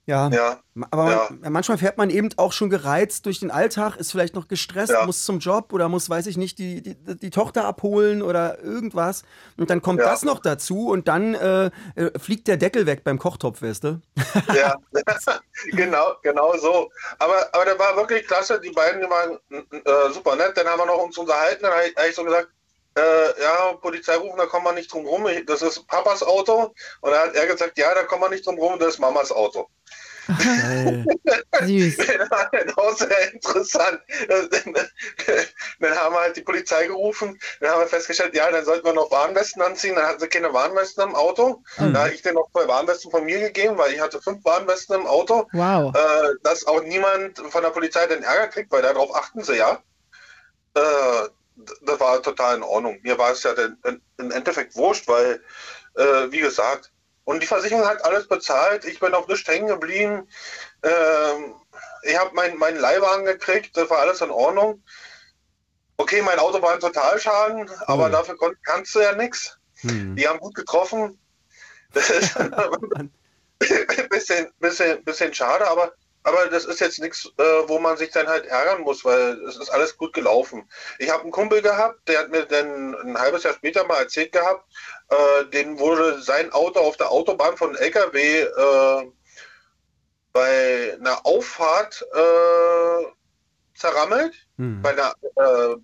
B: ja.
E: Ja.
B: Aber
E: Ja.
B: man, manchmal fährt man eben auch schon gereizt durch den Alltag, ist vielleicht noch gestresst,
E: Ja.
B: muss zum Job oder muss, weiß ich nicht, die, die, die Tochter abholen oder irgendwas. Und dann kommt das noch dazu und dann äh, äh, fliegt der Deckel weg beim Kochtopf, weißt du? [LAUGHS]
E: Ja, [LAUGHS] genau, genau so. Aber, aber der war wirklich klasse. Die beiden die waren äh, super nett. Dann haben wir noch uns unterhalten. Dann habe ich, hab ich so gesagt, äh, ja, Polizei rufen, da kommen wir nicht drum rum. Das ist Papas Auto. Und dann hat er gesagt, ja, da kommen wir nicht drum rum, das ist Mamas Auto. [LAUGHS]
C: Süß.
E: Das war dann auch sehr interessant. [LAUGHS] Dann haben wir halt die Polizei gerufen, dann haben wir festgestellt, ja, dann sollten wir noch Warnwesten anziehen. Dann hatten sie keine Warnwesten im Auto. Da habe ich denen noch zwei Warnwesten von mir gegeben, weil ich hatte fünf Warnwesten im Auto.
C: Wow.
E: Äh, dass auch niemand von der Polizei den Ärger kriegt, weil darauf achten sie ja. Äh, das war total in Ordnung. Mir war es ja dann in- im Endeffekt wurscht, weil, äh, wie gesagt, und die Versicherung hat alles bezahlt. Ich bin auf nichts hängen geblieben. Ähm, ich habe meinen mein Leihwagen gekriegt, das war alles in Ordnung. Okay, mein Auto war ein Totalschaden, aber
B: Oh.
E: dafür kon kannst du ja nichts.
B: Hm.
E: Die haben gut getroffen. Das ist ein bisschen, bisschen, bisschen schade, aber, aber das ist jetzt nichts, äh, wo man sich dann halt ärgern muss, weil es ist alles gut gelaufen. Ich habe einen Kumpel gehabt, der hat mir dann ein halbes Jahr später mal erzählt gehabt, äh, dem wurde sein Auto auf der Autobahn von LKW äh, bei einer Auffahrt äh, zerrammelt
B: Hm.
E: bei der, äh,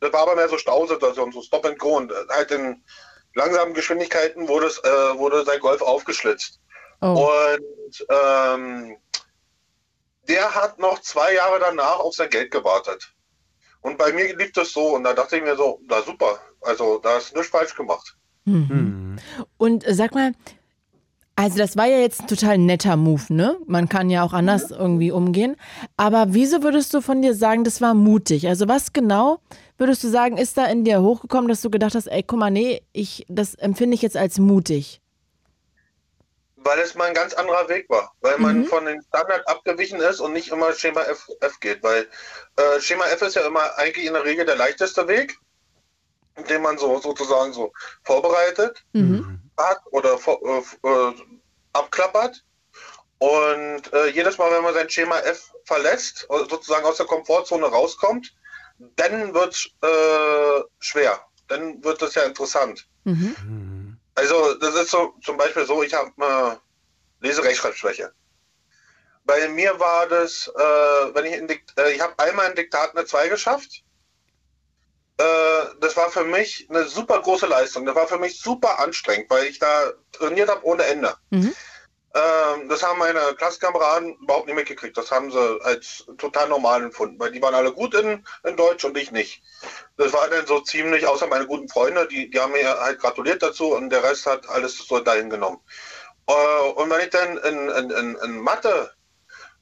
E: das war aber mehr so Stausituation, so Stop and Go und halt in langsamen Geschwindigkeiten wurde, es, äh, wurde sein Golf aufgeschlitzt.
C: Oh.
E: Und ähm, der hat noch zwei Jahre danach auf sein Geld gewartet. Und bei mir lief das so und da dachte ich mir so, na super, also da ist nichts falsch gemacht.
C: Mhm.
B: Hm.
C: Und äh, sag mal, also das war ja jetzt ein total netter Move, ne? Man kann ja auch anders irgendwie umgehen. Aber wieso würdest du von dir sagen, das war mutig? Also was genau würdest du sagen, ist da in dir hochgekommen, dass du gedacht hast, ey, guck mal, nee, ich, das empfinde ich jetzt als mutig?
E: Weil es mal ein ganz anderer Weg war. Weil man von den Standard abgewichen ist und nicht immer Schema F, F geht. Weil äh, Schema F ist ja immer eigentlich in der Regel der leichteste Weg, den man so sozusagen so vorbereitet hat oder vor, äh, äh, abklappert. Und äh, jedes Mal, wenn man sein Schema F verlässt, also sozusagen aus der Komfortzone rauskommt, dann wird es äh, schwer. Dann wird es ja interessant. Also das ist so zum Beispiel so, ich habe äh, Leserechtschreibschwäche. Bei mir war das, äh, wenn ich in Dikt äh, ich habe einmal in Diktat eine 2 geschafft. Äh, das war für mich eine super große Leistung. Das war für mich super anstrengend, weil ich da trainiert habe ohne Ende. Ähm, das haben meine Klassenkameraden überhaupt nicht mitgekriegt. Das haben sie als total normal empfunden, weil die waren alle gut in, in Deutsch und ich nicht. Das war dann so ziemlich, außer meine guten Freunde, die, die haben mir halt gratuliert dazu und der Rest hat alles so dahin genommen. Äh, und wenn ich dann in, in, in, in Mathe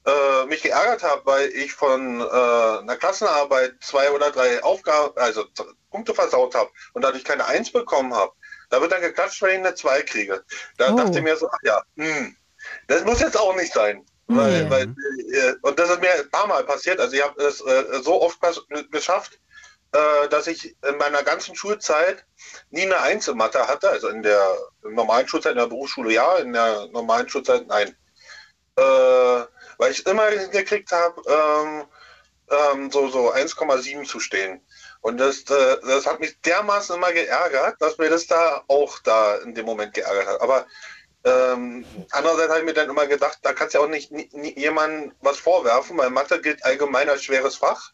E: äh, mich geärgert habe, weil ich von äh, einer Klassenarbeit zwei oder drei Aufgaben, also Punkte versaut habe und dadurch keine Eins bekommen habe, da wird dann geklatscht, wenn ich eine zwei kriege. Da
C: Oh.
E: dachte ich mir so, ach ja, hm, das muss jetzt auch nicht sein. Weil,
C: Nee.
E: weil, äh, und das ist mir ein paar Mal passiert. Also ich habe es äh, so oft geschafft, äh, dass ich in meiner ganzen Schulzeit nie eine Eins in Mathe hatte. Also in der normalen Schulzeit, in der Berufsschule ja, in der normalen Schulzeit nein. Äh, weil ich immer gekriegt habe, ähm, ähm, so, so 1,7 zu stehen. Und das, äh, das hat mich dermaßen immer geärgert, dass mir das da auch da in dem Moment geärgert hat. Aber ähm, andererseits habe ich mir dann immer gedacht, da kannst du ja auch nicht nie, nie jemandem was vorwerfen, weil Mathe gilt allgemein als schweres Fach.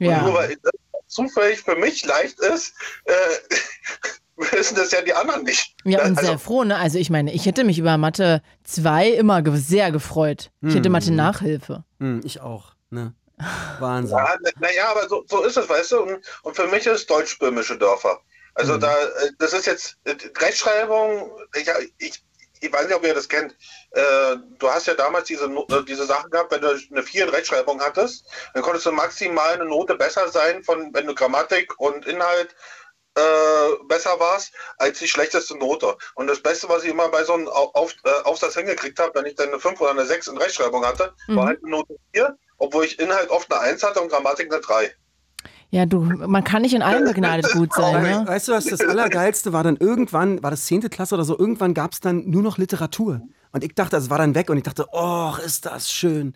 E: Und nur
C: Ja.
E: weil das zufällig für mich leicht ist, äh, [LAUGHS] wissen das ja die anderen nicht.
C: Ja, und
E: also,
C: sehr froh, ne? Also ich meine, ich hätte mich über Mathe 2 immer ge sehr gefreut. Ich hätte Mathe Nachhilfe.
B: Hm, ich auch. Ne? Wahnsinn.
E: Ja, naja, aber so, so ist es, weißt du? Und, und für mich ist Deutsch böhmische Dörfer. Also
B: Mhm.
E: da, äh, das ist jetzt äh, Rechtschreibung, ich, ich, ich weiß nicht, ob ihr das kennt. Äh, du hast ja damals diese, äh, diese Sachen gehabt, wenn du eine 4 in Rechtschreibung hattest, dann konntest du maximal eine Note besser sein, von wenn du Grammatik und Inhalt äh, besser warst, als die schlechteste Note. Und das Beste, was ich immer bei so einem Au- auf, äh, Aufsatz hingekriegt habe, wenn ich dann eine 5 oder eine 6 in Rechtschreibung hatte, war halt eine Note 4, obwohl ich Inhalt oft eine 1 hatte und Grammatik eine 3.
C: Ja, du, man kann nicht in allem begnadet gut sein, ne?
B: Weißt du, was das Allergeilste war? Dann irgendwann, war das 10. Klasse oder so, irgendwann gab es dann nur noch Literatur. Und ich dachte, es war dann weg und ich dachte, oh, ist das schön.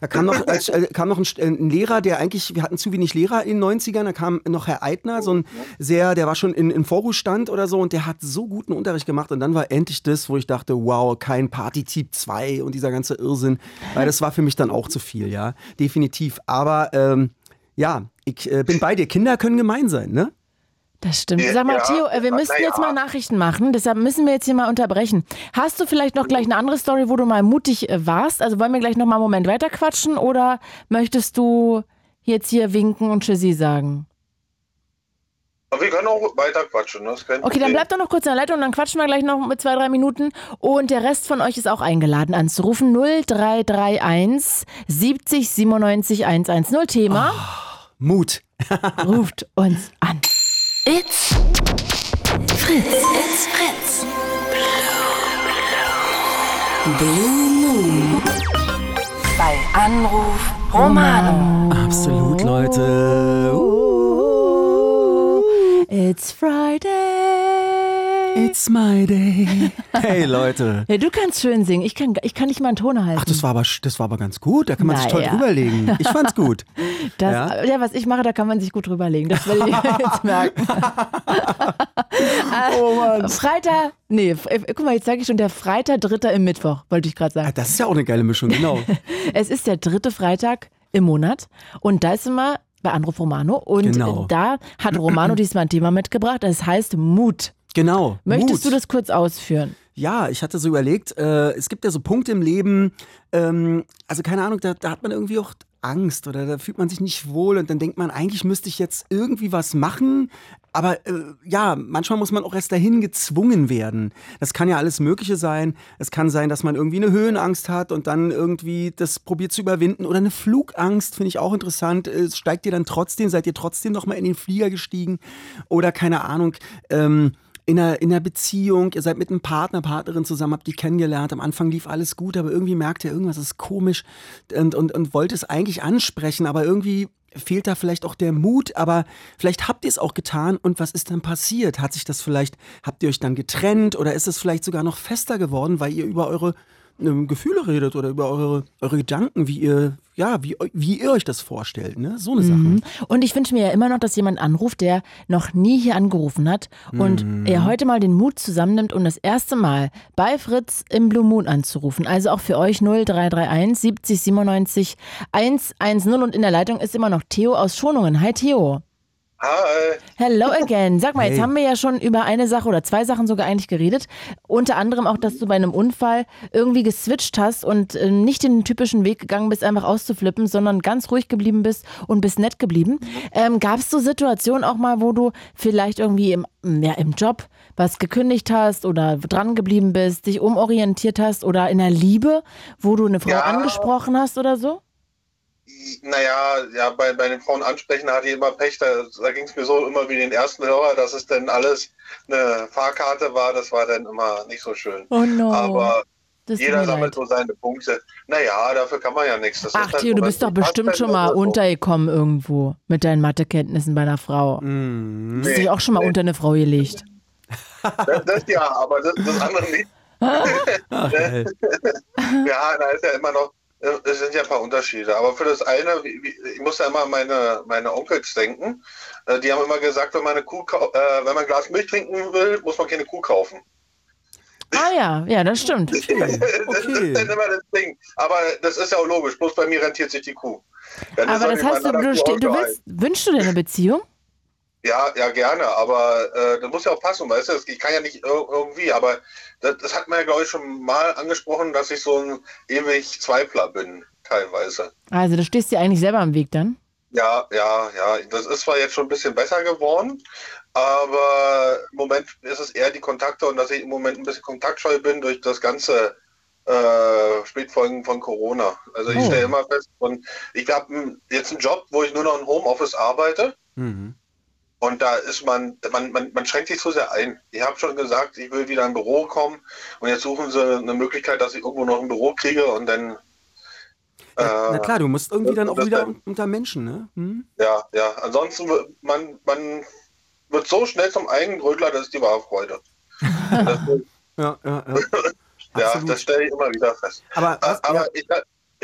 B: Da kam noch, als, äh, kam noch ein, St- ein Lehrer, der eigentlich, wir hatten zu wenig Lehrer in den 90ern, da kam noch Herr Eitner, so ein sehr, der war schon in, in Vorruhestand oder so und der hat so guten Unterricht gemacht und dann war endlich das, wo ich dachte, wow, kein Partytyp 2 und dieser ganze Irrsinn, weil das war für mich dann auch zu viel, ja, definitiv. Aber ähm, ja, ich äh, bin bei dir, Kinder können gemein sein, ne?
C: Das stimmt. Sag mal,
E: Ja,
C: Theo, äh, wir
E: na
C: müssten
E: ja.
C: jetzt mal Nachrichten machen, deshalb müssen wir jetzt hier mal unterbrechen. Hast du vielleicht noch gleich eine andere Story, wo du mal mutig äh, warst? Also wollen wir gleich noch mal einen Moment weiter quatschen oder möchtest du jetzt hier winken und Tschüssi sagen?
E: Aber wir können auch weiter quatschen. Das ist kein
C: Okay, dann bleibt doch noch kurz in der Leitung und dann quatschen wir gleich noch mit zwei, drei Minuten. Und der Rest von euch ist auch eingeladen anzurufen. 0331 70 97 110. Thema
B: Mut. [LAUGHS]
C: ruft uns an.
A: It's Fritz. It's Fritz. Blue Moon. Bei Anruf Romano.
B: Absolut, Leute.
C: It's Friday.
B: It's my day. [LAUGHS] Hey, Leute.
C: ja, du kannst schön singen. Ich kann, ich kann nicht mal einen Ton halten.
B: Ach, das war aber, das war aber ganz gut. Da kann man sich toll
C: Naja.
B: drüberlegen. Ich fand's gut. [LAUGHS]
C: Das,
B: Ja?
C: ja. was ich mache, da kann man sich gut drüberlegen. Das will ich [LAUGHS] jetzt merken.
B: Oh Mann.
C: Freitag, nee, äh, guck mal, jetzt sage ich schon, der Freitag, dritter im Mittwoch, wollte ich gerade sagen.
B: Das ist ja auch eine geile Mischung, genau.
C: Es ist der dritte Freitag im Monat und da ist immer bei Anruf Romano und
B: Genau.
C: äh, da hat Romano [CLEARS THROAT] diesmal ein Thema mitgebracht, das heißt Mut.
B: Genau.
C: Möchtest
B: Mut.
C: du das kurz ausführen?
B: Ja, ich hatte so überlegt, äh, es gibt ja so Punkte im Leben, ähm, also keine Ahnung, da, da hat man irgendwie auch Angst oder da fühlt man sich nicht wohl und dann denkt man, eigentlich müsste ich jetzt irgendwie was machen, aber äh, ja, manchmal muss man auch erst dahin gezwungen werden. Das kann ja alles Mögliche sein. Es kann sein, dass man irgendwie eine Höhenangst hat und dann irgendwie das probiert zu überwinden. Oder eine Flugangst, finde ich auch interessant. Steigt ihr dann trotzdem, seid ihr trotzdem nochmal in den Flieger gestiegen? Oder keine Ahnung, ähm, in einer, in einer Beziehung, ihr seid mit einem Partner, Partnerin zusammen, habt die kennengelernt, am Anfang lief alles gut, aber irgendwie merkt ihr, irgendwas ist komisch und, und, und wollt es eigentlich ansprechen, aber irgendwie fehlt da vielleicht auch der Mut, aber vielleicht habt ihr es auch getan und was ist dann passiert? Hat sich das vielleicht, habt ihr euch dann getrennt oder ist es vielleicht sogar noch fester geworden, weil ihr über eure ähm, Gefühle redet oder über eure, eure Gedanken, wie ihr, ja, wie, wie ihr euch das vorstellt, ne? So eine Sache.
C: Mhm. Und ich wünsche mir ja immer noch, dass jemand anruft, der noch nie hier angerufen hat und
B: Mhm.
C: er heute mal den Mut zusammennimmt, um das erste Mal bei Fritz im Blue Moon anzurufen. Also auch für euch 0331 70 97 110 und in der Leitung ist immer noch Theo aus Schonungen. Hi Theo.
E: Hi.
C: Hello again. Sag mal, jetzt
B: Hey.
C: haben wir ja schon über eine Sache oder zwei Sachen sogar eigentlich geredet. Unter anderem auch, dass du bei einem Unfall irgendwie geswitcht hast und äh, nicht den typischen Weg gegangen bist, einfach auszuflippen, sondern ganz ruhig geblieben bist und bist nett geblieben. Ähm, Gab es so Situationen auch mal, wo du vielleicht irgendwie im, ja, im Job was gekündigt hast oder dran geblieben bist, dich umorientiert hast oder in der Liebe, wo du eine Frau
E: Ja.
C: angesprochen hast oder so?
E: Naja, ja, bei, bei den Frauen ansprechen hatte ich immer Pech. Da, da ging es mir so immer wie den ersten Hörer, dass es dann alles eine Fahrkarte war. Das war dann immer nicht so schön.
C: Oh no.
E: Aber
C: das
E: jeder sammelt
C: leid.
E: so seine Punkte. Naja, dafür kann man ja nichts. Das
C: Ach
E: halt
C: Theo,
E: so,
C: du bist doch bestimmt schon mal
E: so.
C: untergekommen irgendwo mit deinen Mathekenntnissen bei einer Frau.
B: Mhm.
C: Hast du dich auch schon mal unter eine Frau gelegt?
E: Das, das ja, aber das, das andere nicht. [LAUGHS] [LAUGHS]
B: Ach.
E: Ja, da ist ja immer noch, es sind ja ein paar Unterschiede. Aber für das eine, ich muss ja immer an meine, meine Onkels denken. Äh, Die haben immer gesagt, wenn man, eine Kuh, äh, wenn man ein Glas Milch trinken will, muss man keine Kuh kaufen.
C: Ah ja, ja, das stimmt.
B: Okay. [LAUGHS]
E: Das ist dann immer das Ding. Aber das ist ja auch logisch. Bloß bei mir rentiert sich die Kuh. Dann
C: Aber das heißt, du, du, du willst, wünschst du dir eine Beziehung?
E: Ja, ja, gerne, aber äh, das muss ja auch passen, weißt du? Ich kann ja nicht ir irgendwie, aber das, das hat man ja, glaube ich, schon mal angesprochen, dass ich so ein ewig Zweifler bin, teilweise.
C: Also, du stehst dir eigentlich selber am Weg dann?
E: Ja, ja, ja. Das ist zwar jetzt schon ein bisschen besser geworden, aber im Moment ist es eher die Kontakte und dass ich im Moment ein bisschen kontaktscheu bin durch das ganze äh, Spätfolgen von Corona. Also ich
C: Oh.
E: stelle immer fest, und ich habe jetzt einen Job, wo ich nur noch im Homeoffice arbeite.
B: Mhm.
E: Und da ist man, man, man, man schränkt sich so sehr ein. Ich habe schon gesagt, ich will wieder in ein Büro kommen und jetzt suchen sie eine Möglichkeit, dass ich irgendwo noch ein Büro kriege und dann,
B: Ja, na
E: äh,
B: klar, du musst irgendwie dann auch wieder
E: dann-
B: unter Menschen, ne? Hm?
E: ja, ja. Ansonsten, wird man, man wird so schnell zum Eigenbrötler, das ist die wahre Freude. Das, [LAUGHS]
B: Ja, ja, ja. [LAUGHS]
E: ja, das stelle ich immer wieder fest.
B: Aber, was,
E: Aber
B: ja,
E: ich,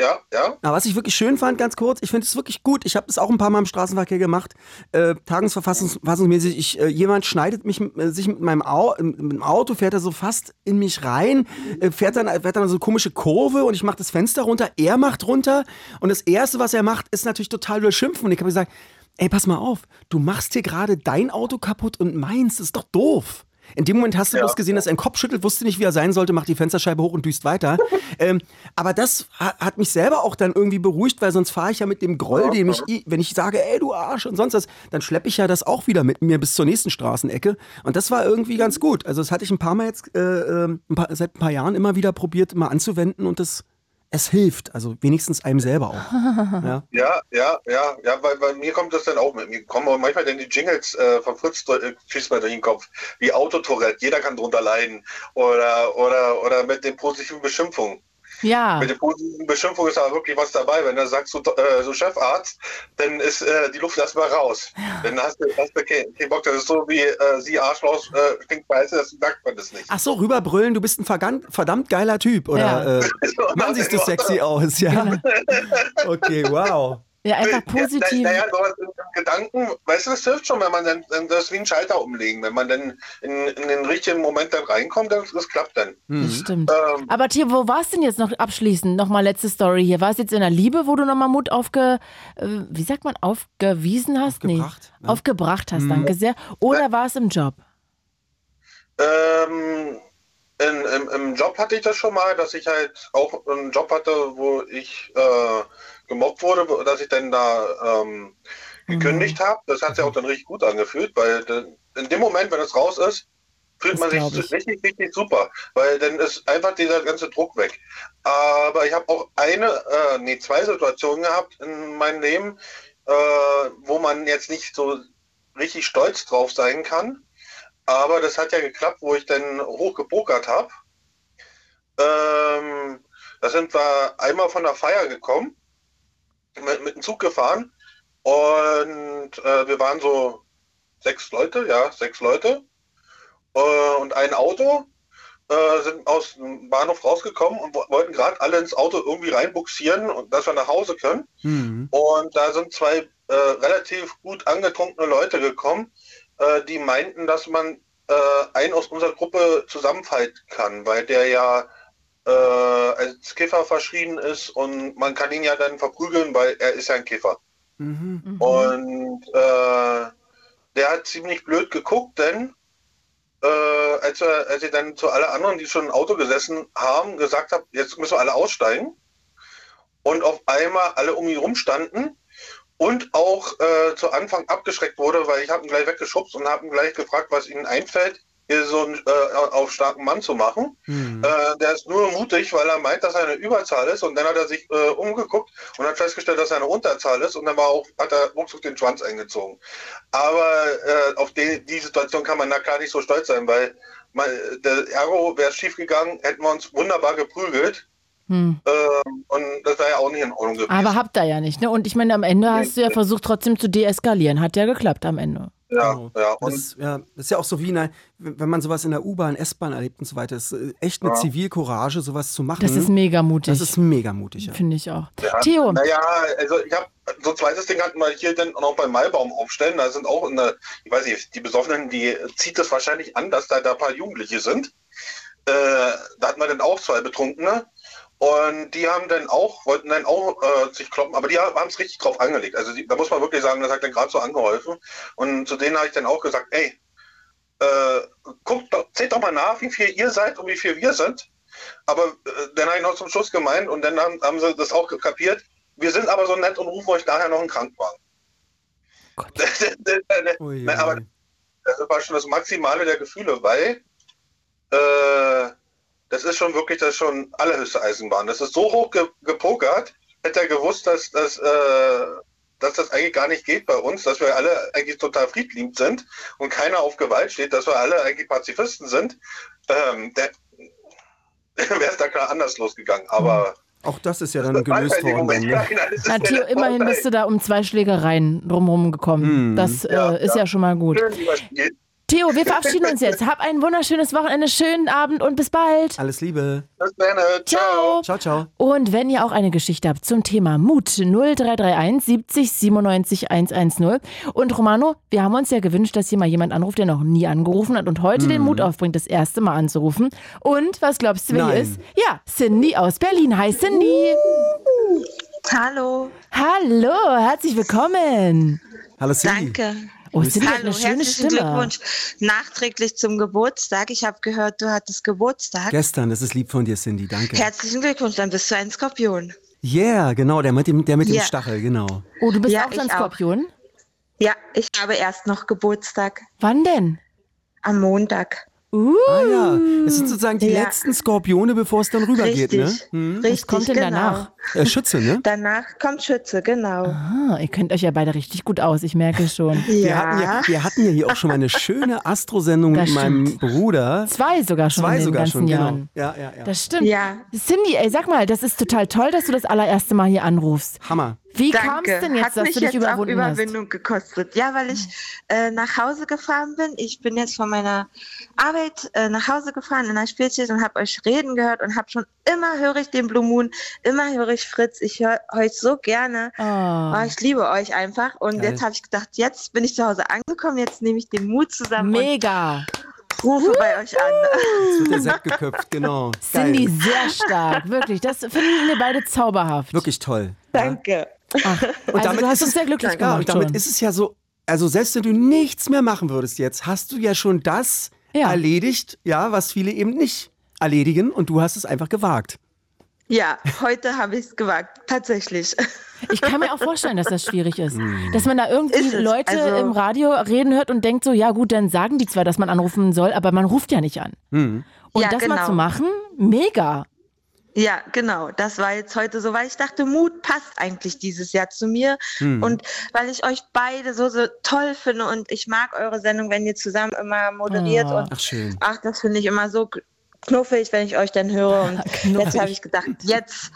E: ja, ja,
B: na, was ich wirklich schön fand, ganz kurz, ich finde es wirklich gut. Ich habe das auch ein paar Mal im Straßenverkehr gemacht, äh, tagungsverfassungsmäßig. Ich, äh, jemand schneidet mich äh, sich mit meinem Au mit dem Auto, fährt er so fast in mich rein, äh, fährt dann, fährt dann so eine komische Kurve und ich mache das Fenster runter, er macht runter und das Erste, was er macht, ist natürlich total beschimpfen. Und ich habe gesagt, ey, pass mal auf, du machst hier gerade dein Auto kaputt und meins, ist doch doof. In dem Moment hast du
E: Ja.
B: bloß gesehen, dass er einen Kopf schüttelt, wusste nicht, wie er sein sollte, macht die Fensterscheibe hoch und düst weiter. [LAUGHS] ähm, aber das ha hat mich selber auch dann irgendwie beruhigt, weil sonst fahre ich ja mit dem Groll, den ich, wenn ich sage, ey, du Arsch und sonst was, dann schleppe ich ja das auch wieder mit mir bis zur nächsten Straßenecke. Und das war irgendwie ganz gut. Also das hatte ich ein paar Mal jetzt, äh, äh, ein paar, seit ein paar Jahren immer wieder probiert, mal anzuwenden und das, es hilft. Also wenigstens einem selber auch. [LAUGHS] Ja.
E: ja, ja, ja, ja, weil bei mir kommt das dann auch mit. Mir kommen manchmal dann die Jingles äh, von Fritz äh, schießt mir durch den Kopf. Wie Autotourette, jeder kann drunter leiden. Oder, oder, oder mit den positiven Beschimpfungen.
C: Ja.
E: Mit der positiven Beschimpfung ist aber wirklich was dabei. Wenn du sagst, so, äh, so Chefarzt, dann ist äh, die Luft erstmal raus. Dann hast du, hast du keinen keinen Bock. Das ist so wie äh, sie Arschloch, äh, stinkt scheiße, das sagt man das nicht.
B: Ach so, rüberbrüllen, du bist ein verdammt, geiler Typ. Oder
C: Ja.
B: äh, [LAUGHS] Mann, siehst du sexy aus, ja. [LAUGHS] Okay, wow.
C: Ja, einfach positiv.
E: Naja, sowas im Gedanken, weißt du, das hilft schon, wenn man dann, dann das ist wie ein Schalter umlegen. Wenn man dann in, in den richtigen Moment dann reinkommt, dann, das klappt dann.
C: Das stimmt.
E: Ähm,
C: Aber Theo, wo warst denn jetzt noch abschließend? Nochmal letzte Story hier. War es jetzt in der Liebe, wo du nochmal Mut aufge... Äh, wie sagt man? Aufgewiesen hast?
B: Aufgebracht,
C: Nee.
B: ne?
C: Aufgebracht hast, danke sehr. Oder war es im Job?
E: Ähm, in, im, Im Job hatte ich das schon mal, dass ich halt auch einen Job hatte, wo ich äh, gemobbt wurde, dass ich dann da ähm, gekündigt
C: Mhm.
E: habe. Das hat sich auch dann richtig gut angefühlt, weil in dem Moment, wenn es raus ist, fühlt
C: Das
E: man sich richtig, richtig super, weil dann ist einfach dieser ganze Druck weg. Aber ich habe auch eine, äh, nee, zwei Situationen gehabt in meinem Leben, äh, wo man jetzt nicht so richtig stolz drauf sein kann. Aber das hat ja geklappt, wo ich dann hochgepokert habe. Ähm, da sind wir einmal von der Feier gekommen, mit, mit dem Zug gefahren und äh, wir waren so sechs Leute, ja, sechs Leute äh, und ein Auto, äh, sind aus dem Bahnhof rausgekommen und wo- wollten gerade alle ins Auto irgendwie reinbuxieren und dass wir nach Hause können.
B: Mhm.
E: Und da sind zwei äh, relativ gut angetrunkene Leute gekommen, äh, die meinten, dass man äh, einen aus unserer Gruppe zusammenfalten kann, weil der ja äh, als Kiffer verschrien ist und man kann ihn ja dann verprügeln, weil er ist ja ein Kiffer.
B: Mhm.
E: Und äh, der hat ziemlich blöd geguckt, denn äh, als, er, als ich dann zu alle anderen, die schon im Auto gesessen haben, gesagt habe, jetzt müssen wir alle aussteigen. Und auf einmal alle um ihn rumstanden und auch äh, zu Anfang abgeschreckt wurde, weil ich habe ihn gleich weggeschubst und habe ihn gleich gefragt, was ihnen einfällt, hier so einen äh, auf starken Mann zu machen.
B: Mhm.
E: Äh, der ist nur mutig, weil er meint, dass er eine Überzahl ist. Und dann hat er sich äh, umgeguckt und hat festgestellt, dass er eine Unterzahl ist. Und dann war auch, hat er ruckzuck den Schwanz eingezogen. Aber äh, auf die, die Situation kann man da gar nicht so stolz sein, weil man, der Ergo wäre schief gegangen, hätten wir uns wunderbar geprügelt.
C: Hm.
E: Ähm, und das wäre ja auch nicht in Ordnung gewesen.
C: Aber habt ihr ja nicht, ne? Und ich meine, am Ende hast du ja versucht, trotzdem zu deeskalieren. Hat ja geklappt am Ende.
E: ja,
B: Genau.
E: ja. Und
B: Das, ja, das ist ja auch so wie, in einer, wenn man sowas in der U-Bahn, S-Bahn erlebt und so weiter. Ist echt eine
E: Ja.
B: Zivilcourage, sowas zu machen.
C: Das ist mega mutig.
B: Das ist mega mutig. Ja.
C: Finde ich auch.
E: Ja,
C: Theo,
E: Naja, also ich habe so ein zweites Ding hatten wir hier dann auch beim Maibaum aufstellen. Da sind auch in der, ich weiß nicht, die Besoffenen, die zieht es wahrscheinlich an, dass da, da ein paar Jugendliche sind. Äh, da hatten wir dann auch zwei Betrunkene. Und die haben dann auch, wollten dann auch äh, sich kloppen, aber die haben es richtig drauf angelegt. Also die, da muss man wirklich sagen, das hat dann gerade so angeholfen. Und zu denen habe ich dann auch gesagt, ey, äh, guckt doch, zählt doch mal nach, wie viel ihr seid und wie viel wir sind. Aber äh, dann habe ich noch zum Schluss gemeint und dann haben, haben sie das auch kapiert. Wir sind aber so nett und rufen euch daher noch einen Krankenwagen. [LAUGHS] Nein, aber das war schon das Maximale der Gefühle, weil äh, das ist schon wirklich das ist schon allerhöchste Eisenbahn. Das ist so hoch ge gepokert, hätte er gewusst, dass, dass, äh, dass das eigentlich gar nicht geht bei uns, dass wir alle eigentlich total friedliebend sind und keiner auf Gewalt steht, dass wir alle eigentlich Pazifisten sind, ähm, [LAUGHS] wäre es da klar anders losgegangen. Aber
B: Auch das ist ja dann gelöst worden.
E: Ist
C: na,
E: ja
C: Theo, immerhin bist du da um zwei Schlägereien drumherum gekommen.
B: Mhm.
C: Das äh,
E: Ja,
C: ist ja.
E: ja.
C: schon mal gut.
E: Schön.
C: Theo, wir verabschieden uns jetzt. Hab ein wunderschönes Wochenende, schönen Abend und bis bald.
B: Alles Liebe.
E: Bis dann.
C: Ciao.
B: Ciao, ciao.
C: Und wenn ihr auch eine Geschichte habt zum Thema Mut, 0331 70 97 110. Und Romano, wir haben uns ja gewünscht, dass hier mal jemand anruft, der noch nie angerufen hat und heute den Mut aufbringt, das erste Mal anzurufen. Und was glaubst du, wer hier ist? Ja, Cindy aus Berlin. Hi, Cindy.
F: Hallo,
C: Hallo, herzlich willkommen.
B: Hallo Cindy.
F: danke.
C: Oh, Cindy hat
F: Hallo,
C: eine schöne
F: herzlichen
C: Stimme.
F: Glückwunsch nachträglich zum Geburtstag. Ich habe gehört, du hattest Geburtstag.
B: Gestern, das ist lieb von dir, Cindy. Danke.
F: Herzlichen Glückwunsch, dann bist du ein Skorpion.
B: Yeah, genau, der mit dem, der mit dem
F: Ja.
B: Stachel, genau.
C: Oh, du bist
F: Ja,
C: auch so ein
F: ich auch.
C: Skorpion?
F: Ja, ich habe erst noch Geburtstag
C: Wann denn?
F: am Montag.
C: Uh,
B: Ah ja, es sind sozusagen die
F: Ja.
B: letzten Skorpione, bevor es dann rübergeht, ne?
F: Richtig,
B: Hm?
F: richtig,
C: kommt denn
F: genau.
C: danach?
B: Äh, Schütze, ne? [LAUGHS]
F: Danach kommt Schütze, genau.
C: ah, ihr kennt euch ja beide richtig gut aus, ich merke schon. [LAUGHS]
B: Wir, hatten ja, wir hatten ja hier auch schon mal eine schöne Astro-Sendung mit meinem. Bruder.
C: Zwei sogar schon
B: Zwei
C: in den
B: sogar
C: ganzen
B: schon,
C: Jahren.
B: genau. Ja, ja, ja.
C: Das stimmt.
F: Ja.
C: Cindy, ey, sag mal, das ist total toll, dass du das allererste Mal hier anrufst.
B: Hammer.
C: Wie kam es denn jetzt,
F: Hat
C: dass
F: mich
C: du dich
F: jetzt auch
C: überwunden
F: Überwindung gekostet. Ja, weil ich äh, nach Hause gefahren bin. Ich bin jetzt von meiner Arbeit äh, nach Hause gefahren in der Spielzeit und habe euch reden gehört und habe schon immer höre ich den Blue Moon, immer höre ich Fritz. Ich höre euch so gerne.
C: hast?
F: Oh, ich liebe euch einfach. Und
B: Geil.
F: jetzt habe ich gedacht, jetzt bin ich zu Hause angekommen, jetzt nehme ich den Mut
C: Oh,
F: zusammen
C: mega.
F: und rufe bei euch an.
B: Jetzt wird der Sekt geköpft, genau.
C: Cindy,
B: Geil.
C: sehr stark. Wirklich, das finden wir beide zauberhaft.
B: Wirklich toll.
F: Danke.
C: Ach, also du hast uns sehr glücklich
B: ja,
C: gemacht
B: und damit
C: schon.
B: ist es ja so, also selbst wenn du nichts mehr machen würdest jetzt, hast du ja schon das
C: Ja.
B: erledigt, ja, was viele eben nicht erledigen und du hast es einfach gewagt.
F: Ja, heute [LAUGHS] habe ich es gewagt, tatsächlich.
C: Ich kann mir auch vorstellen, dass das schwierig ist. Dass man da irgendwie Leute
F: also-
C: im Radio reden hört und denkt so, ja gut, dann sagen die zwar, dass man anrufen soll, aber man ruft ja nicht an. Und
F: Ja,
C: das mal
F: genau.
C: zu machen, mega.
F: Ja, genau. Das war jetzt heute so, weil ich dachte, Mut passt eigentlich dieses Jahr zu mir. Und weil ich euch beide so, so toll finde und ich mag eure Sendung, wenn ihr zusammen immer moderiert.
C: Oh.
F: Und
B: Ach, schön.
F: ach, das finde ich immer so knuffig, wenn ich euch dann höre. [LAUGHS] Und jetzt habe ich gedacht, jetzt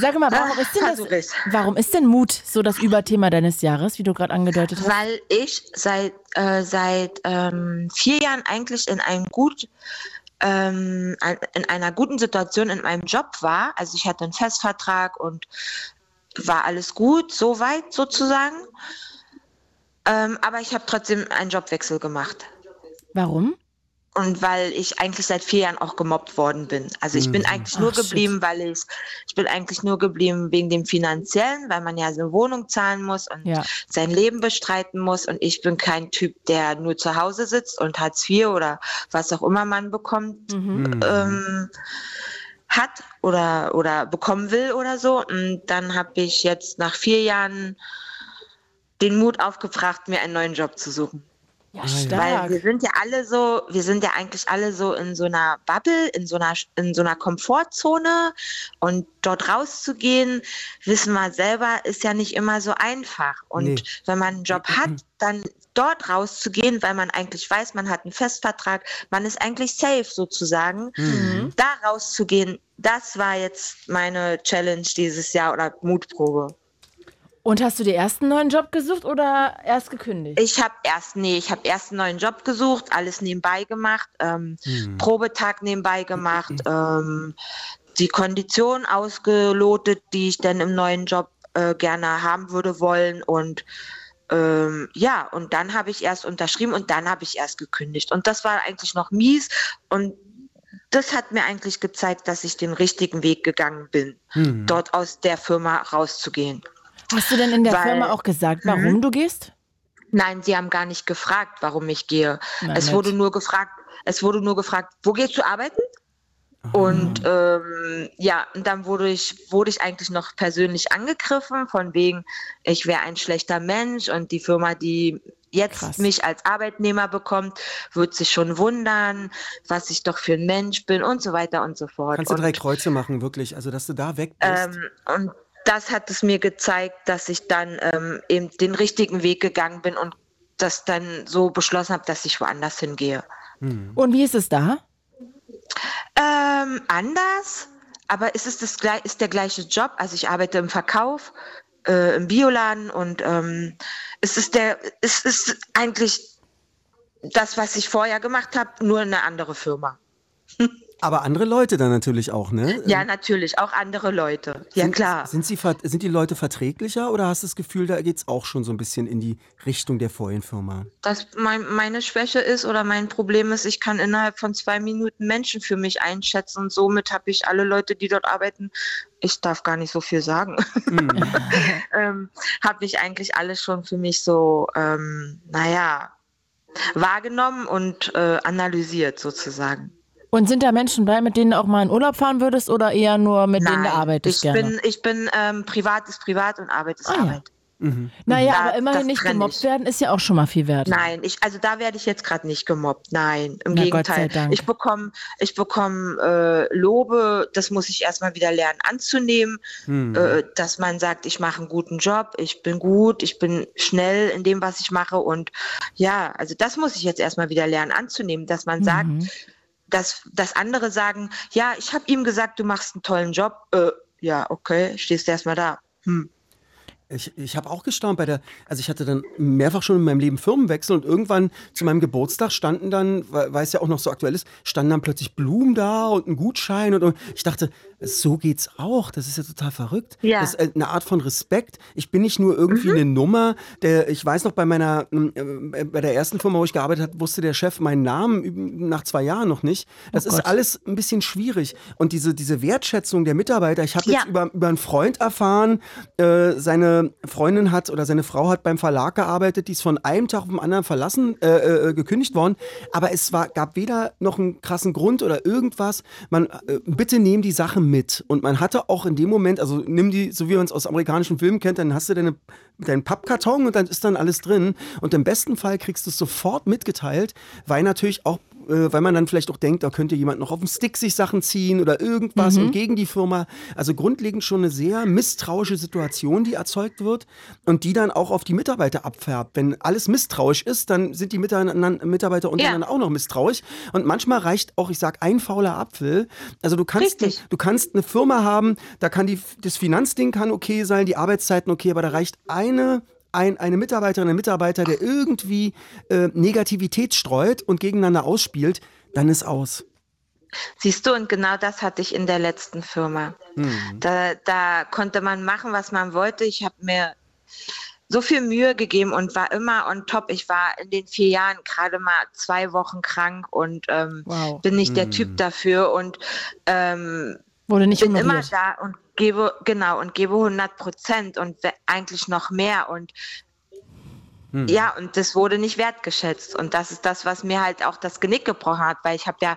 C: Sag mal, warum
F: Ah,
C: ist denn das, warum ist denn Mut so das Überthema deines Jahres, wie du gerade angedeutet hast?
F: Weil ich seit, äh, seit ähm, vier Jahren eigentlich in einem gut ähm, in einer guten Situation in meinem Job war. Also ich hatte einen Festvertrag und war alles gut, soweit sozusagen. Ähm, aber ich habe trotzdem einen Jobwechsel gemacht.
C: Warum?
F: Und weil ich eigentlich seit vier Jahren auch gemobbt worden bin. Also ich bin eigentlich nur
C: Ach, shit.
F: geblieben, weil ich, ich bin eigentlich nur geblieben wegen dem Finanziellen, weil man ja eine Wohnung zahlen muss und
C: Ja.
F: sein Leben bestreiten muss. Und ich bin kein Typ, der nur zu Hause sitzt und Hartz IV oder was auch immer man bekommt, ähm, hat oder, oder bekommen will oder so. Und dann habe ich jetzt nach vier Jahren den Mut aufgebracht, mir einen neuen Job zu suchen.
C: Ja,
F: Weil
C: stark.
F: wir sind ja alle so, wir sind ja eigentlich alle so in so einer Bubble, in so einer, in so einer Komfortzone und dort rauszugehen, wissen wir selber, ist ja nicht immer so einfach. Und
B: Nee.
F: wenn man einen Job hat, dann dort rauszugehen, weil man eigentlich weiß, man hat einen Festvertrag, man ist eigentlich safe sozusagen, da rauszugehen, das war jetzt meine Challenge dieses Jahr oder Mutprobe.
C: Und hast du dir erst einen neuen Job gesucht oder erst gekündigt?
F: Ich habe erst, nee, ich habe erst einen neuen Job gesucht, alles nebenbei gemacht, ähm, Probetag nebenbei gemacht, [CLEARS THROAT] ähm, die Kondition ausgelotet, die ich dann im neuen Job äh, gerne haben würde wollen und ähm, ja, und dann habe ich erst unterschrieben und dann habe ich erst gekündigt. Und das war eigentlich noch mies und das hat mir eigentlich gezeigt, dass ich den richtigen Weg gegangen bin, dort aus der Firma rauszugehen.
C: Hast du denn in der
F: Weil-
C: Firma auch gesagt, warum du gehst?
F: Nein, sie haben gar nicht gefragt, warum ich gehe.
C: Na,
F: es
C: nett.
F: wurde nur gefragt, es wurde nur gefragt, wo gehst du arbeiten? Und ähm, ja, und dann wurde ich, wurde ich eigentlich noch persönlich angegriffen, von wegen, ich wäre ein schlechter Mensch und die Firma, die jetzt
C: Krass.
F: mich als Arbeitnehmer bekommt, wird sich schon wundern, was ich doch für ein Mensch bin und so weiter und so fort.
B: Kannst du
F: und,
B: drei Kreuze machen, wirklich. Also, dass du da weg bist.
F: ähm, und das hat es mir gezeigt, dass ich dann ähm, eben den richtigen Weg gegangen bin und das dann so beschlossen habe, dass ich woanders hingehe.
C: Und wie ist es da?
F: Ähm, anders, aber es ist, das, glei- ist der gleiche Job. Also ich arbeite im Verkauf, äh, im Bioladen und ähm, es ist der, es ist eigentlich das, was ich vorher gemacht habe, nur eine andere Firma.
B: Aber andere Leute dann natürlich auch, ne?
F: Ja, natürlich, auch andere Leute. Ja,
B: sind,
F: klar.
B: Sind, sie, sind die Leute verträglicher oder hast du das Gefühl, da geht es auch schon so ein bisschen in die Richtung der vorigen Firma?
F: dass mein, meine Schwäche ist oder mein Problem ist, ich kann innerhalb von zwei Minuten Menschen für mich einschätzen und somit habe ich alle Leute, die dort arbeiten, ich darf gar nicht so viel sagen, [LAUGHS] ähm, habe ich eigentlich alles schon für mich so, ähm, naja, wahrgenommen und äh, analysiert sozusagen.
C: Und sind da Menschen bei, mit denen du auch mal in Urlaub fahren würdest oder eher nur mit denen du arbeitest
F: ich
C: gerne?
F: bin, ich bin ähm, privat ist privat und Arbeit ist
C: Ah, ja.
F: Arbeit.
C: naja,
F: Da-
C: aber immerhin nicht gemobbt
F: ich.
C: werden, ist ja auch schon mal viel wert.
F: Nein, ich, also da werde ich jetzt gerade nicht gemobbt. Nein, im
C: Na, Gott sei
F: Gegenteil.
C: Dank.
F: Ich bekomme ich bekomm, äh, Lobe, das muss ich erstmal wieder lernen anzunehmen, äh, dass man sagt, ich mache einen guten Job, ich bin gut, ich bin schnell in dem, was ich mache. Und ja, also das muss ich jetzt erstmal wieder lernen anzunehmen, dass man sagt, dass, dass andere sagen, ja, ich habe ihm gesagt, du machst einen tollen Job. Äh, ja, okay, stehst du erstmal da. Hm.
B: Ich, ich habe auch gestaunt bei der, also ich hatte dann mehrfach schon in meinem Leben Firmenwechsel und irgendwann zu meinem Geburtstag standen dann, weil es ja auch noch so aktuell ist, standen dann plötzlich Blumen da und ein Gutschein und, und ich dachte, so geht's auch, das ist ja total verrückt.
F: Ja.
B: Das ist äh, eine Art von Respekt. Ich bin nicht nur irgendwie eine Nummer, der, ich weiß noch bei meiner, äh, bei der ersten Firma, wo ich gearbeitet habe, wusste der Chef meinen Namen nach zwei Jahren noch nicht. Das ist
C: Gott.
B: alles ein bisschen schwierig und diese, diese Wertschätzung der Mitarbeiter, ich habe
F: Ja.
B: jetzt über, über einen Freund erfahren, äh, seine Freundin hat oder seine Frau hat beim Verlag gearbeitet, die ist von einem Tag auf den anderen verlassen, äh, äh, gekündigt worden. Aber es war, gab weder noch einen krassen Grund oder irgendwas. Man, bitte nehm die Sache mit. Und man hatte auch in dem Moment, also nimm die, so wie man es aus amerikanischen Filmen kennt, dann hast du deine, deinen Pappkarton und dann ist dann alles drin. Und im besten Fall kriegst du es sofort mitgeteilt, weil natürlich auch äh, weil man dann vielleicht auch denkt, da könnte jemand noch auf dem Stick sich Sachen ziehen oder irgendwas
C: Mhm.
B: und gegen die Firma. Also grundlegend schon eine sehr misstrauische Situation, die erzeugt wird und die dann auch auf die Mitarbeiter abfärbt. Wenn alles misstrauisch ist, dann sind die Mitarbeiter untereinander auch noch misstrauisch. Und manchmal reicht auch, ich sag, ein fauler Apfel. Also du kannst,
F: Richtig.
B: du kannst eine Firma haben, da kann die, das Finanzding kann okay sein, die Arbeitszeiten okay, aber da reicht eine ein, eine Mitarbeiterin, ein Mitarbeiter, der irgendwie äh, Negativität streut und gegeneinander ausspielt, dann ist aus.
F: Siehst du, und genau das hatte ich in der letzten Firma. Da, da konnte man machen, was man wollte. Ich habe mir so viel Mühe gegeben und war immer on top. Ich war in den vier Jahren gerade mal zwei Wochen krank und ähm,
C: Wow.
F: bin nicht der Typ dafür und ähm,
C: Wurde nicht
F: bin immer da und gebe genau und gebe 100 Prozent und eigentlich noch mehr und ja und das wurde nicht wertgeschätzt und das ist das, was mir halt auch das Genick gebrochen hat, weil ich habe ja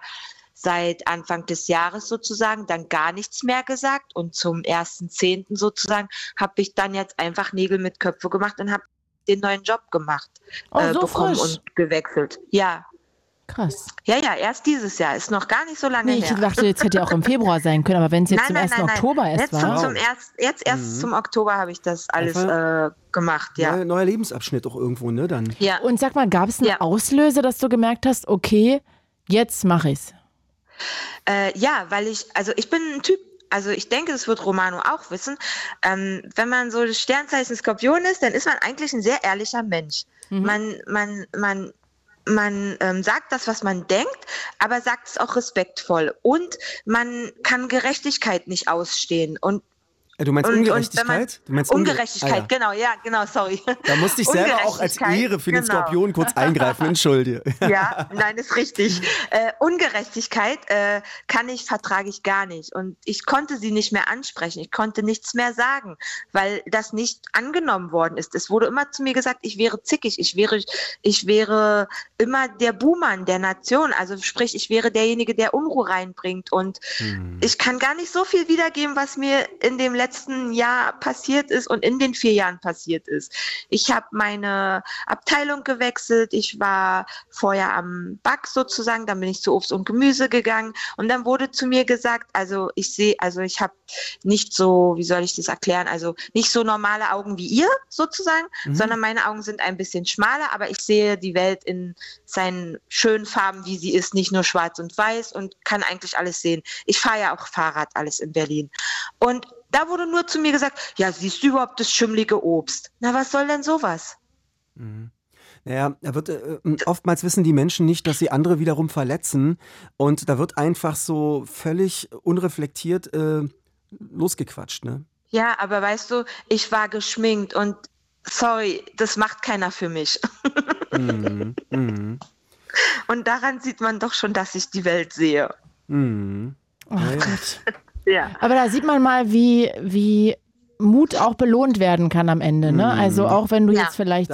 F: seit Anfang des Jahres sozusagen dann gar nichts mehr gesagt und zum 1.10. sozusagen habe ich dann jetzt einfach Nägel mit Köpfe gemacht und habe den neuen Job gemacht,
C: Oh, so
F: bekommen
C: frisch.
F: und gewechselt. Ja,
C: Krass.
F: ja, ja, erst dieses Jahr, ist noch gar nicht so lange
C: Nee, ich
F: her.
C: dachte, jetzt hätte ja auch im [LAUGHS] Februar sein können, aber wenn es jetzt zum 1. Oktober erst
F: jetzt
C: war.
F: Zum, zum erst, jetzt erst zum Oktober habe ich das alles äh, gemacht, ja.
B: Neuer, neuer Lebensabschnitt auch irgendwo, ne? Dann.
F: Ja,
C: Und sag mal, gab es einen
F: Ja.
C: Auslöser, dass du gemerkt hast, okay, jetzt mache ich's?
F: äh, ja, weil ich, also ich bin ein Typ, also ich denke, das wird Romano auch wissen. Ähm, wenn man so das Sternzeichen Skorpion ist, dann ist man eigentlich ein sehr ehrlicher Mensch. Man, man, man, man ähm, sagt das, was man denkt, aber sagt es auch respektvoll. Und man kann Gerechtigkeit nicht ausstehen. Und
B: du meinst
F: Und- und
B: Ungerechtigkeit?
F: man-
B: du meinst Unge-
F: Ungerechtigkeit,
B: Ah, ja.
F: genau, ja, genau, sorry.
B: Da musste ich selber auch als Ehre für den
F: genau.
B: Skorpion kurz [LAUGHS] eingreifen, entschuldige.
F: Ja, nein, ist richtig. Äh, Ungerechtigkeit äh, kann ich, vertrage ich gar nicht. Und ich konnte sie nicht mehr ansprechen. Ich konnte nichts mehr sagen, weil das nicht angenommen worden ist. Es wurde immer zu mir gesagt, ich wäre zickig, ich wäre, ich wäre immer der Buhmann der Nation. Also sprich, ich wäre derjenige, der Unruhe reinbringt. Und ich kann gar nicht so viel wiedergeben, was mir in dem letzten Jahr passiert ist und in den vier Jahren passiert ist. Ich habe meine Abteilung gewechselt. Ich war vorher am Back sozusagen, dann bin ich zu Obst und Gemüse gegangen und dann wurde zu mir gesagt, also ich sehe, also ich habe nicht so, wie soll ich das erklären, also nicht so normale Augen wie ihr sozusagen, sondern meine Augen sind ein bisschen schmaler, aber ich sehe die Welt in seinen schönen Farben, wie sie ist, nicht nur schwarz und weiß und kann eigentlich alles sehen. Ich fahre ja auch Fahrrad alles in Berlin. Und da wurde nur zu mir gesagt, ja, siehst du überhaupt das schimmlige Obst? Na, was soll denn sowas?
B: Naja, da wird äh, oftmals wissen die Menschen nicht, dass sie andere wiederum verletzen und da wird einfach so völlig unreflektiert äh, losgequatscht, ne?
F: Ja, aber weißt du, ich war geschminkt und sorry, das macht keiner für mich.
B: Mhm. Mhm.
F: Und daran sieht man doch schon, dass ich die Welt sehe.
B: Mhm.
C: Oh Gott.
F: Ja.
C: Aber da sieht man mal, wie, wie Mut auch belohnt werden kann am Ende. Ne? Also auch wenn du
F: Ja.
C: jetzt vielleicht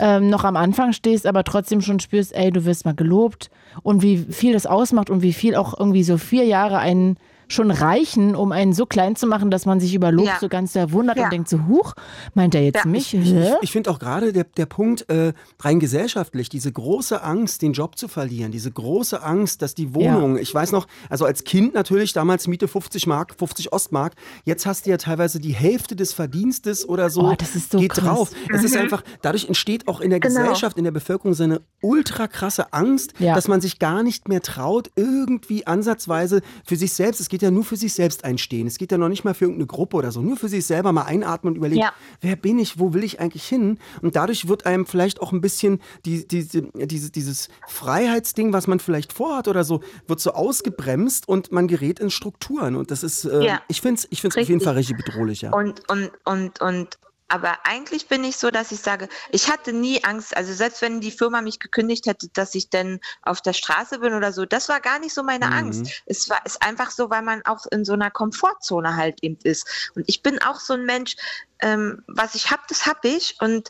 C: ähm, noch am Anfang stehst, aber trotzdem schon spürst, ey, du wirst mal gelobt und wie viel das ausmacht und wie viel auch irgendwie so vier Jahre einen schon reichen, um einen so klein zu machen, dass man sich über Lob
F: Ja.
C: so ganz verwundert
F: Ja.
C: und denkt so, huch, meint er jetzt
F: Ja,
C: mich?
B: Ich, ich, ich finde auch gerade der, der Punkt äh, rein gesellschaftlich, diese große Angst, den Job zu verlieren, diese große Angst, dass die Wohnung, ich weiß noch, also als Kind natürlich, damals Miete 50 Mark, 50 Ostmark, jetzt hast du ja teilweise die Hälfte des Verdienstes oder so,
C: Oh, das ist so
B: geht
C: krass.
B: drauf. Es ist einfach, dadurch entsteht auch in der
F: Genau.
B: Gesellschaft, in der Bevölkerung so eine ultra krasse Angst,
C: Ja.
B: dass man sich gar nicht mehr traut, irgendwie ansatzweise für sich selbst, es geht ja nur für sich selbst einstehen, es geht ja noch nicht mal für irgendeine Gruppe oder so, nur für sich selber mal einatmen und überlegen,
F: Ja.
B: wer bin ich, wo will ich eigentlich hin? Und dadurch wird einem vielleicht auch ein bisschen die, diese, diese, dieses Freiheitsding, was man vielleicht vorhat oder so, wird so ausgebremst und man gerät in Strukturen. Und das ist, äh,
F: Ja.
B: ich finde es ich find's auf jeden. Fall richtig bedrohlich, ja.
F: Und, und, und, und, aber eigentlich bin ich so, dass ich sage, ich hatte nie Angst, also selbst wenn die Firma mich gekündigt hätte, dass ich dann auf der Straße bin oder so, das war gar nicht so meine Angst. Es war ist einfach so, weil man auch in so einer Komfortzone halt eben ist. Und ich bin auch so ein Mensch, ähm, was ich habe, das habe ich. Und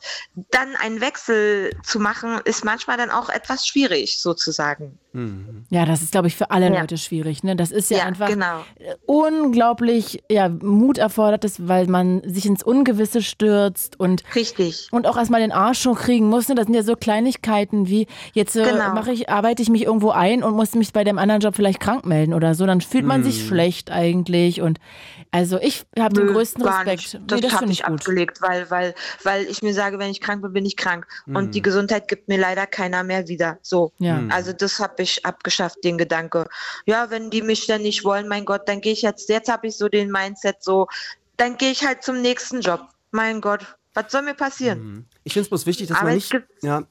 F: dann einen Wechsel zu machen, ist manchmal dann auch etwas schwierig, sozusagen.
C: Ja, das ist, glaube ich, für alle
F: Ja.
C: Leute schwierig. Ne? Das ist ja,
F: Ja,
C: einfach
F: genau.
C: unglaublich ja, Mut erfordert es, weil man sich ins Ungewisse stürzt und
F: Richtig.
C: und auch erstmal den Arsch hochkriegen muss. Ne? Das sind ja so Kleinigkeiten wie, jetzt äh,
F: Genau.
C: mache ich, arbeite ich mich irgendwo ein und muss mich bei dem anderen Job vielleicht krank melden oder so. Dann fühlt man sich schlecht eigentlich. Und also ich habe den größten Respekt.
F: Nicht.
C: Nee,
F: Das,
C: das
F: habe
C: finde
F: ich
C: ich gut.
F: abgelegt, weil, weil, weil ich mir sage, wenn ich krank bin, bin ich krank. Und
B: Mhm.
F: die Gesundheit gibt mir leider keiner mehr wieder. So.
C: Ja.
F: Also das habe ich abgeschafft, den Gedanke. Ja, wenn die mich dann nicht wollen, mein Gott, dann gehe ich jetzt, jetzt habe ich so den Mindset so, dann gehe ich halt zum nächsten Job. Mein Gott, was soll mir passieren?
B: Ich finde es bloß wichtig, dass
F: Aber
B: man nicht. Ja.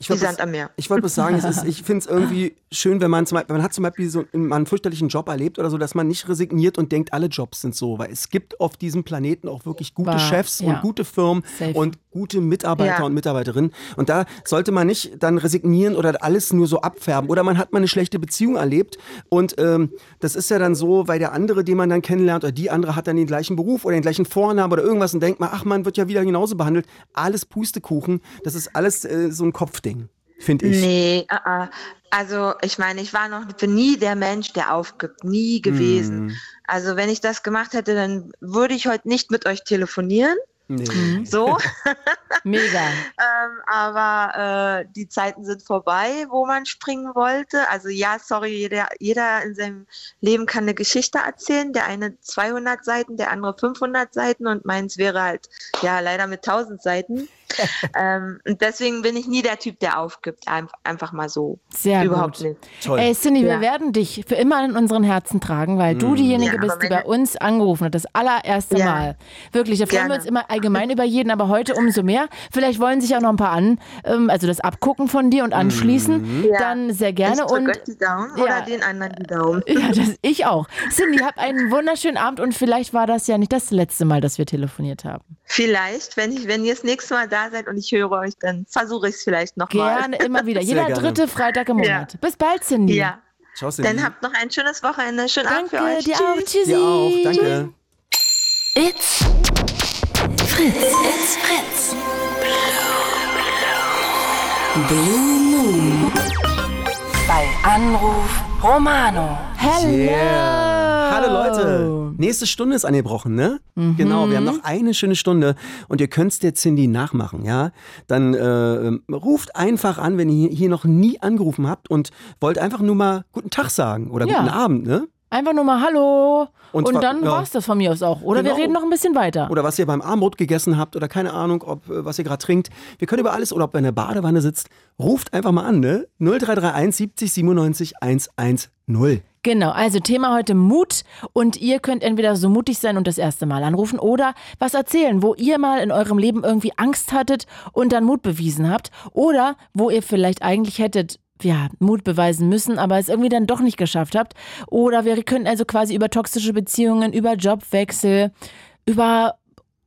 B: Ich wollte
F: Sand am Meer.
B: Ich wollte bloß sagen, ist, ich [LAUGHS] finde es irgendwie schön, wenn man zum Beispiel, man hat zum Beispiel so mal einen fürchterlichen Job erlebt oder so, dass man nicht resigniert und denkt, alle Jobs sind so, weil es gibt auf diesem Planeten auch wirklich gute
C: Wahr,
B: Chefs
C: ja.
B: und gute Firmen
C: Safe.
B: und gute Mitarbeiter
F: Ja.
B: und Mitarbeiterinnen. Und da sollte man nicht dann resignieren oder alles nur so abfärben. Oder man hat mal eine schlechte Beziehung erlebt und ähm, das ist ja dann so, weil der andere, den man dann kennenlernt, oder die andere hat dann den gleichen Beruf oder den gleichen Vornamen oder irgendwas und denkt man, ach man wird ja wieder genauso behandelt. Alles Pustekuchen, das ist alles äh, so ein Kopfding, finde ich.
F: Nee, uh -uh. also ich meine, ich war noch bin nie der Mensch, der aufgibt, nie gewesen.
B: Mhm.
F: Also wenn ich das gemacht hätte, dann würde ich heute nicht mit euch telefonieren.
B: Nee.
F: So, [LAUGHS]
C: Mega. [LAUGHS]
F: ähm, aber äh, die Zeiten sind vorbei, wo man springen wollte. Also ja, sorry, jeder, jeder in seinem Leben kann eine Geschichte erzählen. Der eine 200 Seiten, der andere 500 Seiten und meins wäre halt ja leider mit 1000 Seiten. [LAUGHS] ähm, deswegen bin ich nie der Typ, der aufgibt. Einf einfach mal so.
C: Sehr
F: Überhaupt
C: gut.
F: nicht.
B: Toll.
C: Ey, Cindy, wir
F: Ja.
C: werden dich für immer in unseren Herzen tragen, weil du diejenige
F: Ja,
C: bist, die bei uns angerufen hat. Das allererste
F: Ja.
C: Mal. Wirklich, da freuen wir uns immer allgemein über jeden, aber heute umso mehr. Vielleicht wollen sich auch noch ein paar an, ähm, also das abgucken von dir und anschließen.
F: Ja.
C: Dann sehr
F: Ich
C: gerne
F: drück
C: und
F: euch die Daumen
C: Ja.
F: oder den anderen die Daumen.
C: ja, das, ich auch. Cindy, hab einen wunderschönen Abend und vielleicht war das ja nicht das letzte Mal, dass wir telefoniert haben.
F: Vielleicht, wenn, ich, wenn ihr das nächste Mal da seid und ich höre euch, dann versuche ich es vielleicht nochmal.
C: Gerne, immer wieder. [LAUGHS] Jeder
B: gerne.
C: dritte Freitag im
F: Ja.
C: Monat. Bis bald, Cindy.
F: Ja,
B: Ciao, Cindy.
F: dann habt noch ein schönes Wochenende. Schönen Abend
C: Danke,
F: für euch.
C: dir auch.
F: Tschüss.
C: Tschüssi.
B: Dir auch, danke.
A: It's Fritz. It's Fritz. Blue Moon. Bei Anruf Romano.
C: Hello.
B: Yeah. Hallo Leute. Nächste Stunde ist angebrochen, ne? Genau, wir haben noch eine schöne Stunde und ihr könnt's der Cindy nachmachen, ja? Dann äh, ruft einfach an, wenn ihr hier noch nie angerufen habt und wollt einfach nur mal guten Tag sagen oder
C: Ja.
B: guten Abend, ne?
C: Einfach nur mal Hallo. Und,
B: Und
C: dann
B: ja.
C: war's das von mir aus auch. Oder wir
B: Genau.
C: reden noch ein bisschen weiter.
B: Oder was ihr beim Armbrot gegessen habt oder keine Ahnung, ob äh, was ihr gerade trinkt. Wir können über alles oder ob ihr in der Badewanne sitzt. Ruft einfach mal an, ne? 0331 70 97 110.
C: Genau, also Thema heute Mut und ihr könnt entweder so mutig sein und das erste Mal anrufen oder was erzählen, wo ihr mal in eurem Leben irgendwie Angst hattet und dann Mut bewiesen habt oder wo ihr vielleicht eigentlich hättet ja, Mut beweisen müssen, aber es irgendwie dann doch nicht geschafft habt. Oder wir können also quasi über toxische Beziehungen, über Jobwechsel, über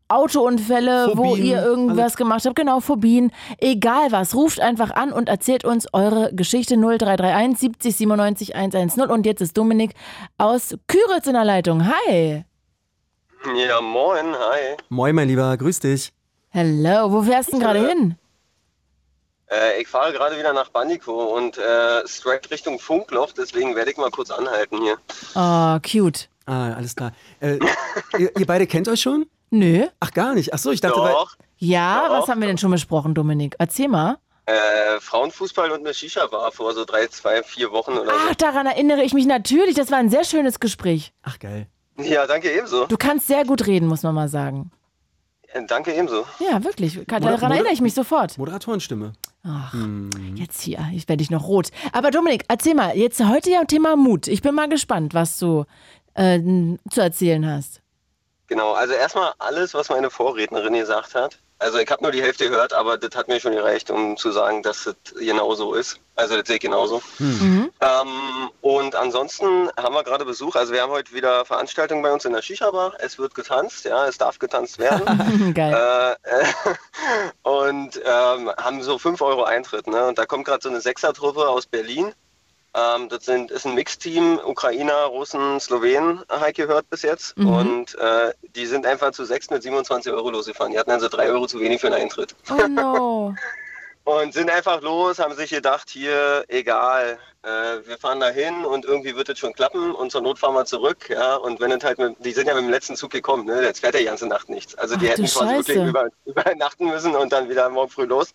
C: Autounfälle, wo
B: Phobien,
C: ihr irgendwas gemacht habt, genau, Phobien, egal was, ruft einfach an und erzählt uns eure Geschichte 0331 70 97 110 und jetzt ist Dominik aus Küritz in der Leitung. Hi.
G: Ja, moin, hi.
B: Moin, mein Lieber, grüß dich.
C: Hello, wo fährst du denn gerade hin?
G: Äh, ich fahre gerade wieder nach Bandico und äh, straight Richtung Funkloch, deswegen werde ich mal kurz anhalten hier.
C: Oh, cute.
B: Ah, alles klar. Äh, ihr, ihr beide kennt euch schon?
C: Nö.
B: Ach, gar nicht. Ach so, ich dachte, weil,
G: Doch,
C: Ja,
G: Doch.
C: was haben wir denn schon besprochen, Dominik? Erzähl mal.
G: äh, Frauenfußball und eine Shisha-Bar vor so drei, zwei, vier Wochen oder
C: Ach, daran erinnere ich mich natürlich. Das war ein sehr schönes Gespräch.
B: ach geil.
G: so. Ja, danke ebenso.
C: Du kannst sehr gut reden, muss man mal sagen.
G: Äh, Danke ebenso.
C: Ja, wirklich. Daran
B: Moder-
C: erinnere ich mich sofort.
B: Moderatorenstimme.
C: Ach, jetzt hier, ich werde ich noch rot. Aber Dominik, erzähl mal, jetzt heute ja Thema Mut. Ich bin mal gespannt, was du äh, zu erzählen hast.
G: Genau, also erstmal alles, was meine Vorrednerin gesagt hat. Also ich habe nur die Hälfte gehört, aber das hat mir schon gereicht, um zu sagen, dass das genau so ist. Also das sehe ich genauso. Ähm, und ansonsten haben wir gerade Besuch. Also wir haben heute wieder Veranstaltungen bei uns in der Shisha-Bar. Es wird getanzt, ja, es darf getanzt werden. [LAUGHS]
C: Geil.
G: äh, [LAUGHS] äh, und ähm, haben so 5 Euro Eintritt. Ne? Und da kommt gerade so eine Sechsertruppe aus Berlin. Ähm, das sind, ist ein Mixteam, Ukrainer, Russen, Slowenen, ich gehört bis jetzt.
C: Mhm.
G: Und äh, die sind einfach zu sechs mit 27 Euro losgefahren. Die hatten also drei Euro zu wenig für den Eintritt.
C: Oh no. [LAUGHS]
G: Und sind einfach los, haben sich gedacht, hier, egal, äh, wir fahren da hin und irgendwie wird es schon klappen und zur Not fahren wir zurück. Ja, und wenn halt, mit, die sind ja mit dem letzten Zug gekommen, ne? jetzt fährt ja die ganze Nacht nichts. Also die
C: Ach,
G: hätten quasi
C: Scheiße.
G: wirklich über, [LAUGHS] übernachten müssen und dann wieder morgen früh los.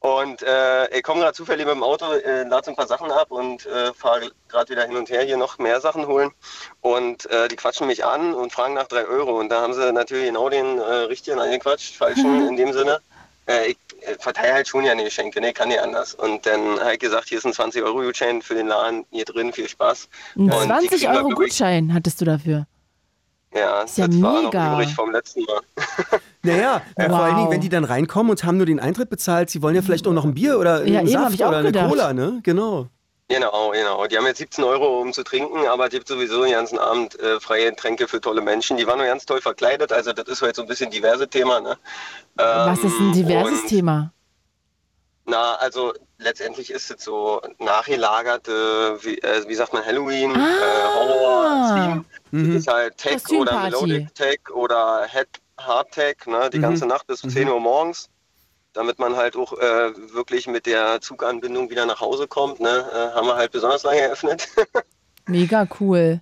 G: Und äh, ich komme gerade zufällig mit dem Auto, äh, lade so ein paar Sachen ab und äh, fahre gerade wieder hin und her hier noch mehr Sachen holen. Und äh, die quatschen mich an und fragen nach drei Euro. Und da haben sie natürlich genau den äh, richtigen angequatscht, falschen [LAUGHS] in dem Sinne. Äh, ich äh, verteile halt schon ja eine Geschenke, ne, kann nicht anders. Und dann habe ich gesagt, hier ist ein 20 Euro Gutschein für den Laden, hier drin, viel Spaß.
C: Ein
G: Und die
C: 20
G: kriegen da
C: Euro
G: wirklich-
C: Gutschein hattest du dafür.
G: Ja,
C: Ist ja
G: das war
C: mega.
G: noch übrig vom letzten Mal. [LAUGHS]
B: Naja, vor
C: Wow.
B: allen Dingen, wenn die dann reinkommen und haben nur den Eintritt bezahlt, sie wollen ja vielleicht auch noch ein Bier oder
C: Ja,
B: einen
C: eben,
B: Saft
C: ich auch
B: oder eine
C: gedacht.
B: Cola, ne? Genau.
G: Genau, genau. Die haben jetzt 17 Euro, um zu trinken, aber es gibt sowieso den ganzen Abend äh, freie Tränke für tolle Menschen. Die waren nur ganz toll verkleidet, also das ist heute so ein bisschen diverse Thema. Ne?
C: Was ist ein
G: Ähm,
C: diverses
G: und,
C: Thema?
G: Na, also letztendlich ist es so nachgelagerte, wie, äh, wie sagt man, Halloween,
C: Ah.
G: äh, Horror-Theme.
B: Mhm.
G: Ist halt Tech oder. Melodic Tech oder Head Hard Tech, ne? die
B: Mhm.
G: ganze Nacht bis 10 Uhr morgens. Damit man halt auch äh, wirklich mit der Zuganbindung wieder nach Hause kommt, ne? äh, haben wir halt besonders lange eröffnet. [LAUGHS]
C: Mega cool.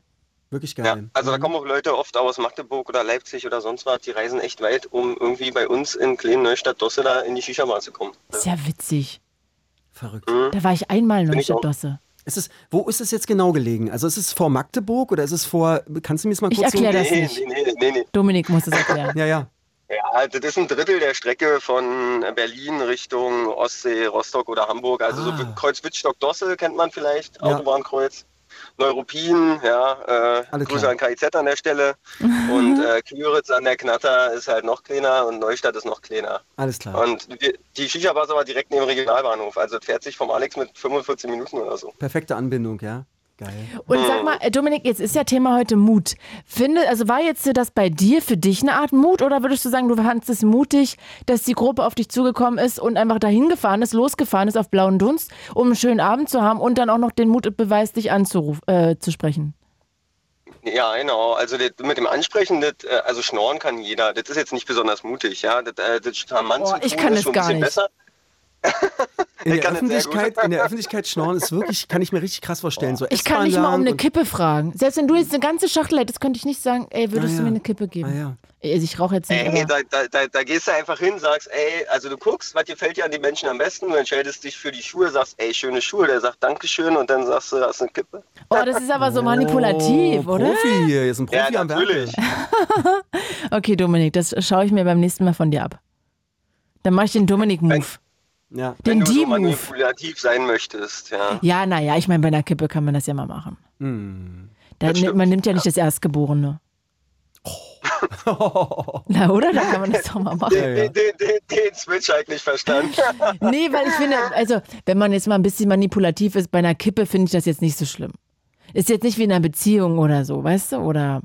B: Wirklich
G: Ja,
B: geil.
G: also da kommen auch Leute oft aus Magdeburg oder Leipzig oder sonst was, die reisen echt weit, um irgendwie bei uns in kleinen Neustadt Dosse da in die Shisha-Bar zu kommen.
C: Ja witzig.
B: Verrückt.
C: Da war ich einmal in
G: Find ich auch.
C: Neustadt-Dosse.
B: Ist es, wo ist es jetzt genau gelegen? Also ist es vor Magdeburg oder ist es vor, kannst du mir das mal
C: Ich
B: kurz
C: erklär
B: so...
C: das
G: Nee,
C: nicht.
G: nee, nee, nee, nee.
C: Dominik muss es erklären.
B: Ja, ja.
G: Ja, das ist ein Drittel der Strecke von Berlin Richtung Ostsee, Rostock oder Hamburg. Also
B: Ah.
G: so Kreuz Wittstock-Dosse kennt man vielleicht,
B: Ja.
G: Autobahnkreuz. Neuruppin, ja, äh,
B: Alles
G: Grüße
B: klar.
G: an KIZ an der Stelle. [LAUGHS] und äh, Küritz an der Knatter ist halt noch kleiner und Neustadt ist noch kleiner.
B: Alles klar.
G: Und wir, die Shisha-Bar ist aber direkt neben dem Regionalbahnhof. Also fährt sich vom Alex mit 45 Minuten oder so.
B: Perfekte Anbindung, ja. Geil.
C: Und sag mal, äh, Dominik, jetzt ist ja Thema heute Mut. Finde, also war jetzt das bei dir für dich eine Art Mut oder würdest du sagen, du fandest es mutig, dass die Gruppe auf dich zugekommen ist und einfach dahin gefahren ist, losgefahren ist auf blauen Dunst, um einen schönen Abend zu haben und dann auch noch den Mut beweist, dich anzurufen, äh, zu sprechen?
G: Ja, genau. Also das, mit dem Ansprechen, das, äh, also schnorren kann jeder. Das ist jetzt nicht besonders mutig, ja. Das, äh, das charmant
C: Oh,
G: zu
C: ich
G: tun
C: kann
G: ist
C: das
G: schon ein
C: gar
G: bisschen
C: nicht.
G: besser.
B: In der. Öffentlichkeit, in der Öffentlichkeit schnorren ist wirklich, kann ich mir richtig krass vorstellen. So
C: Ich kann nicht mal um eine Kippe fragen. Selbst wenn du jetzt eine ganze Schachtel hättest, könnte ich nicht sagen, ey, würdest
B: Ah,
C: du mir
B: ja.
C: eine Kippe geben?
B: ah, ja.
C: Also Ich rauche jetzt nicht,
G: Ey, da, da, da, gehst du einfach hin, sagst, ey, also du guckst, was gefällt dir an den Menschen am besten, du entscheidest dich für die Schuhe, sagst, ey, schöne Schuhe, der sagt Dankeschön und dann sagst du, hast eine Kippe.
C: oh, das ist aber so manipulativ,
B: oh,
C: oder?
B: Profi hier, hier ist ein Profi
G: Ja,
B: am
G: natürlich. [LAUGHS]
C: Okay, Dominik, das schaue ich mir beim nächsten Mal von dir ab. Dann mache ich den Dominik-Move.
B: Ja.
C: Den
G: Wenn du so manipulativ sein möchtest, ja.
C: Ja, naja, ich meine, bei einer Kippe kann man das ja mal machen.
B: Hm.
C: Da, man nimmt ja nicht das Erstgeborene. Na, oder? Da kann man das doch mal [LAUGHS] machen.
G: Den, den, den, den, den Switch eigentlich verstanden. [LAUGHS]
C: Nee, weil ich finde, also, wenn man jetzt mal ein bisschen manipulativ ist, bei einer Kippe finde ich das jetzt nicht so schlimm. Ist jetzt nicht wie in einer Beziehung oder so, weißt du? Oder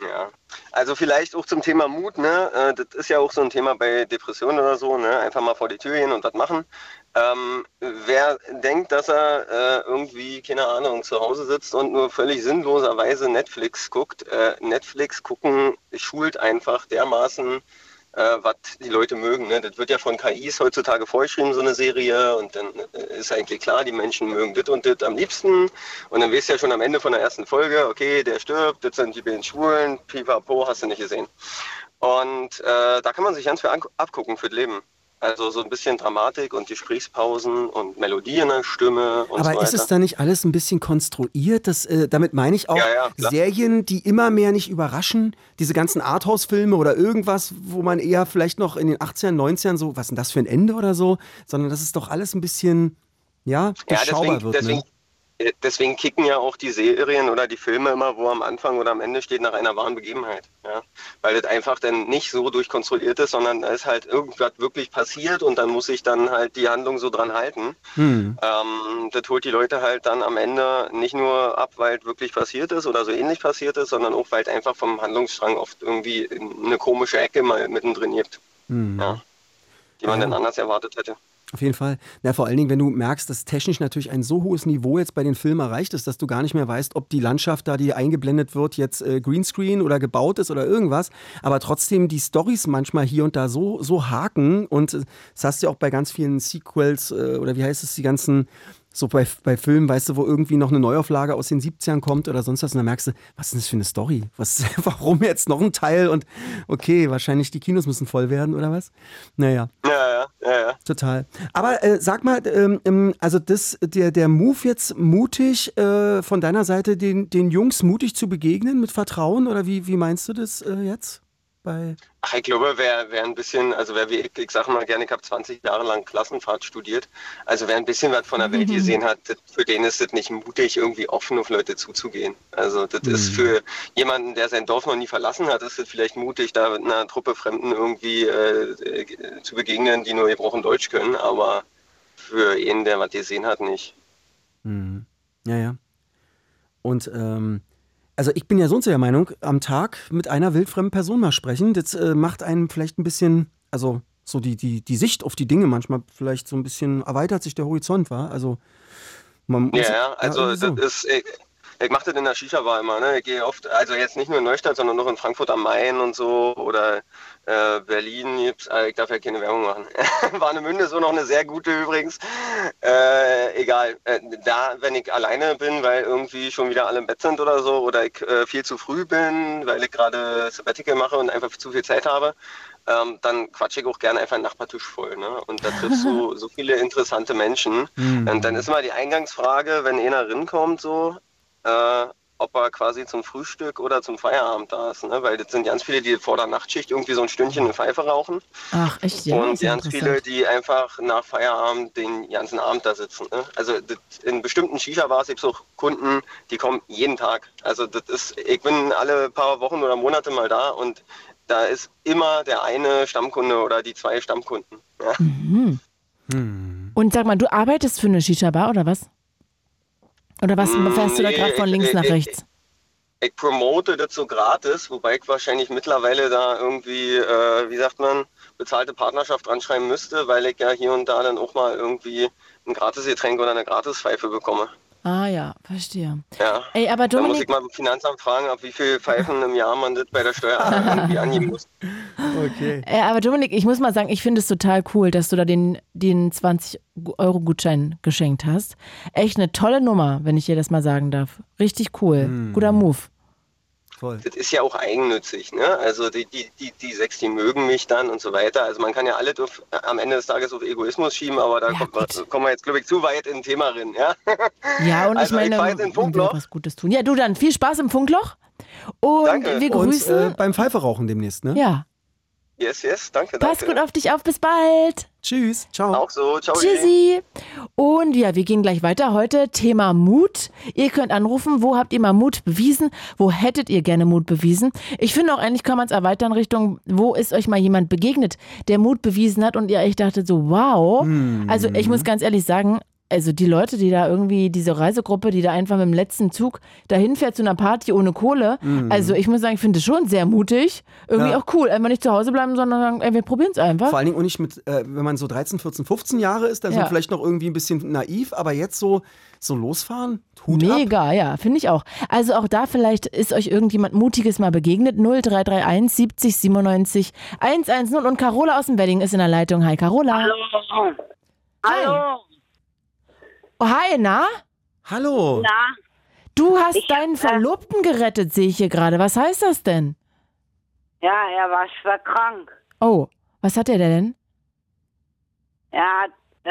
G: Ja, also vielleicht auch zum Thema Mut, ne? Äh, Das ist ja auch so ein Thema bei Depressionen oder so, ne? Einfach mal vor die Tür gehen und was machen. Ähm, wer denkt, dass er äh, irgendwie, keine Ahnung, zu Hause sitzt und nur völlig sinnloserweise Netflix guckt, äh, Netflix gucken schult einfach dermaßen, äh, was die Leute mögen. Ne? Das wird ja von KIs heutzutage vorgeschrieben, so eine Serie. Und dann äh, ist eigentlich klar, die Menschen mögen das und das am liebsten. Und dann weißt du ja schon am Ende von der ersten Folge, okay, der stirbt, das sind die beiden Schwulen, pipapo, hast du nicht gesehen. Und äh, da kann man sich ganz viel abgucken für das Leben. Also so ein bisschen Dramatik und Gesprächspausen und Melodie in der Stimme und so
B: Aber
G: weiter.
B: ist es da nicht alles ein bisschen konstruiert? Das, äh, damit meine ich auch
G: Ja, ja.
B: Serien, die immer mehr nicht überraschen. Diese ganzen Arthouse-Filme oder irgendwas, wo man eher vielleicht noch in den 18ern, 90ern so, was ist denn das für ein Ende oder so? Sondern das ist doch alles ein bisschen, ja,
G: Ja, deswegen,
B: wird.
G: deswegen,
B: ne?
G: Äh, deswegen kicken ja auch die Serien oder die Filme immer, wo am Anfang oder am Ende steht nach einer wahren Begebenheit. Ja? Weil das einfach dann nicht so durchkonstruiert ist, sondern da ist halt irgendwas wirklich passiert und dann muss sich dann halt die Handlung so dran halten.
B: Hm.
G: Ähm, das holt die Leute halt dann am Ende nicht nur ab, weil es wirklich passiert ist oder so ähnlich passiert ist, sondern auch, weil es einfach vom Handlungsstrang oft irgendwie eine komische Ecke mal mittendrin gibt.
B: Hm.
G: Ja. Die man
B: Ja.
G: dann anders erwartet hätte.
B: Auf jeden Fall. Na, vor allen Dingen, wenn du merkst, dass technisch natürlich ein so hohes Niveau jetzt bei den Filmen erreicht ist, dass du gar nicht mehr weißt, ob die Landschaft da, die eingeblendet wird, jetzt äh, Greenscreen oder gebaut ist oder irgendwas. Aber trotzdem die Stories manchmal hier und da so, so haken. Und äh, das hast du ja auch bei ganz vielen Sequels äh, oder wie heißt es, die ganzen so bei, bei Filmen, weißt du, wo irgendwie noch eine Neuauflage aus den 70ern kommt oder sonst was, und dann merkst du, was ist das für eine Story? Was, [LAUGHS] warum jetzt noch ein Teil? Und okay, wahrscheinlich die Kinos müssen voll werden oder was? Naja.
G: Ja, ja, ja, ja.
B: Total. Aber äh, sag mal, ähm, ähm, also das, der, der Move jetzt mutig äh, von deiner Seite, den, den Jungs mutig zu begegnen mit Vertrauen oder wie, wie meinst du das äh, jetzt? Bei
G: Ach, ich glaube, wer, wer ein bisschen, also wer wie ich, ich sage mal gerne, ich habe 20 Jahre lang Klassenfahrt studiert, also wer ein bisschen was von der Welt gesehen hat, das, für den ist es nicht mutig, irgendwie offen auf Leute zuzugehen. Also das ist für jemanden, der sein Dorf noch nie verlassen hat, ist es vielleicht mutig, da mit einer Truppe Fremden irgendwie äh, äh, zu begegnen, die nur gebrochen Deutsch können, aber für einen, der was gesehen hat, nicht.
B: Mhm. Ja, ja. Und ähm, also ich bin ja sonst der Meinung, am Tag mit einer wildfremden Person mal sprechen, das äh, macht einem vielleicht ein bisschen, also so die, die, die Sicht auf die Dinge manchmal vielleicht so ein bisschen erweitert sich der Horizont, war. Also man muss,
G: Ja, ja, also
B: irgendwie so.
G: das ist, ich, mache das in der Shisha-Bar immer, ne? Ich gehe oft, also jetzt nicht nur in Neustadt, sondern noch in Frankfurt am Main und so oder äh, Berlin äh, ich darf ja keine Werbung machen. [LAUGHS] Warnemünde ist so noch eine sehr gute übrigens. Äh, egal, äh, da, wenn ich alleine bin, weil irgendwie schon wieder alle im Bett sind oder so, oder ich äh, viel zu früh bin, weil ich gerade Sabbatical mache und einfach zu viel Zeit habe, ähm, dann quatsche ich auch gerne einfach einen Nachbartisch voll. Ne? Und da triffst du [LAUGHS] so viele interessante Menschen. Und dann ist mal die Eingangsfrage, wenn einer rinkommt, so, äh, ob er quasi zum Frühstück oder zum Feierabend da ist. Ne? Weil das sind ganz viele, die vor der Nachtschicht irgendwie so ein Stündchen eine Pfeife rauchen.
C: Ach, echt, ja.
G: und ganz viele, die einfach nach Feierabend den ganzen Abend da sitzen. Ne? Also das, in bestimmten Shisha-Bars gibt es auch Kunden, die kommen jeden Tag. Also das ist, ich bin alle paar Wochen oder Monate mal da und da ist immer der eine Stammkunde oder die zwei Stammkunden. Ja.
C: Und sag mal, du arbeitest für eine Shisha-Bar oder was? Oder was
G: Mm,
C: fährst du da gerade von
G: ich-
C: links
G: ich-
C: nach
G: ich-
C: rechts?
G: Ich promote das so gratis, wobei ich wahrscheinlich mittlerweile da irgendwie, äh, wie sagt man, bezahlte Partnerschaft dran schreiben müsste, weil ich ja hier und da dann auch mal irgendwie ein Gratisgetränk oder eine Gratispfeife bekomme.
C: Ah ja, verstehe.
G: Ja.
C: Ey, aber
G: Da muss
C: Dominik,
G: ich mal beim Finanzamt fragen, ab wie viel Pfeifen im Jahr man das bei der Steuer irgendwie angeben muss. [LAUGHS]
B: Okay.
C: äh, aber Dominik, ich muss mal sagen, ich finde es total cool, dass du da den, den 20-Euro-Gutschein geschenkt hast. Echt eine tolle Nummer, wenn ich dir das mal sagen darf. Richtig cool.
B: Hm.
C: Guter Move.
B: Voll.
G: Das ist ja auch eigennützig, ne? Also die, die, die, die sechs, die mögen mich dann und so weiter. Also man kann ja alles auf, am Ende des Tages auf Egoismus schieben, aber da
C: Ja,
G: kommt, wir- kommen wir jetzt, glaube ich, zu weit in ein Thema rein, ja? [LAUGHS]
C: Ja, und
G: Also,
C: ich
G: ich
C: meine,
G: jetzt in Funkloch.
C: auch was Gutes tun. Ja, du dann viel Spaß im Funkloch. Und
G: Danke.
C: wir
B: Und
C: grüßen.
B: äh, beim Pfeife rauchen demnächst, ne?
C: ja,
G: Yes, yes, danke,
C: pass
G: danke.
C: gut auf dich auf. Bis bald.
B: Tschüss. Ciao.
G: Auch so, ciao.
C: Tschüssi. Und ja, wir gehen gleich weiter. Heute Thema Mut. Ihr könnt anrufen, wo habt ihr mal Mut bewiesen? Wo hättet ihr gerne Mut bewiesen? Ich finde auch eigentlich kann man es erweitern Richtung, wo ist euch mal jemand begegnet, der Mut bewiesen hat und ihr echt dachtet so, wow. Also ich muss ganz ehrlich sagen, also die Leute, die da irgendwie, diese Reisegruppe, die da einfach mit dem letzten Zug dahin fährt zu einer Party ohne Kohle, also ich muss sagen, ich finde es schon sehr mutig. Irgendwie
B: Ja.
C: auch cool. Einfach nicht zu Hause bleiben, sondern sagen, ey, wir probieren es einfach.
B: Vor allen Dingen auch nicht mit, äh, wenn man so 13, 14, 15 Jahre ist, dann ist
C: Ja.
B: man vielleicht noch irgendwie ein bisschen naiv, aber jetzt so, so losfahren, Hut ab.
C: Mega, ja, finde ich auch. Also auch da vielleicht ist euch irgendjemand Mutiges mal begegnet. 0331 70 97 110 und Carola aus dem Wedding ist in der Leitung. Hi Carola.
H: Hallo. Hallo.
C: Oh, hi, na?
B: Hallo.
H: Na,
C: Du hast
H: Ich,
C: deinen
H: äh,
C: Verlobten gerettet, sehe ich hier gerade. Was heißt das denn?
H: ja, er war schwer krank.
C: Oh, was hat er denn?
H: Er hat, äh,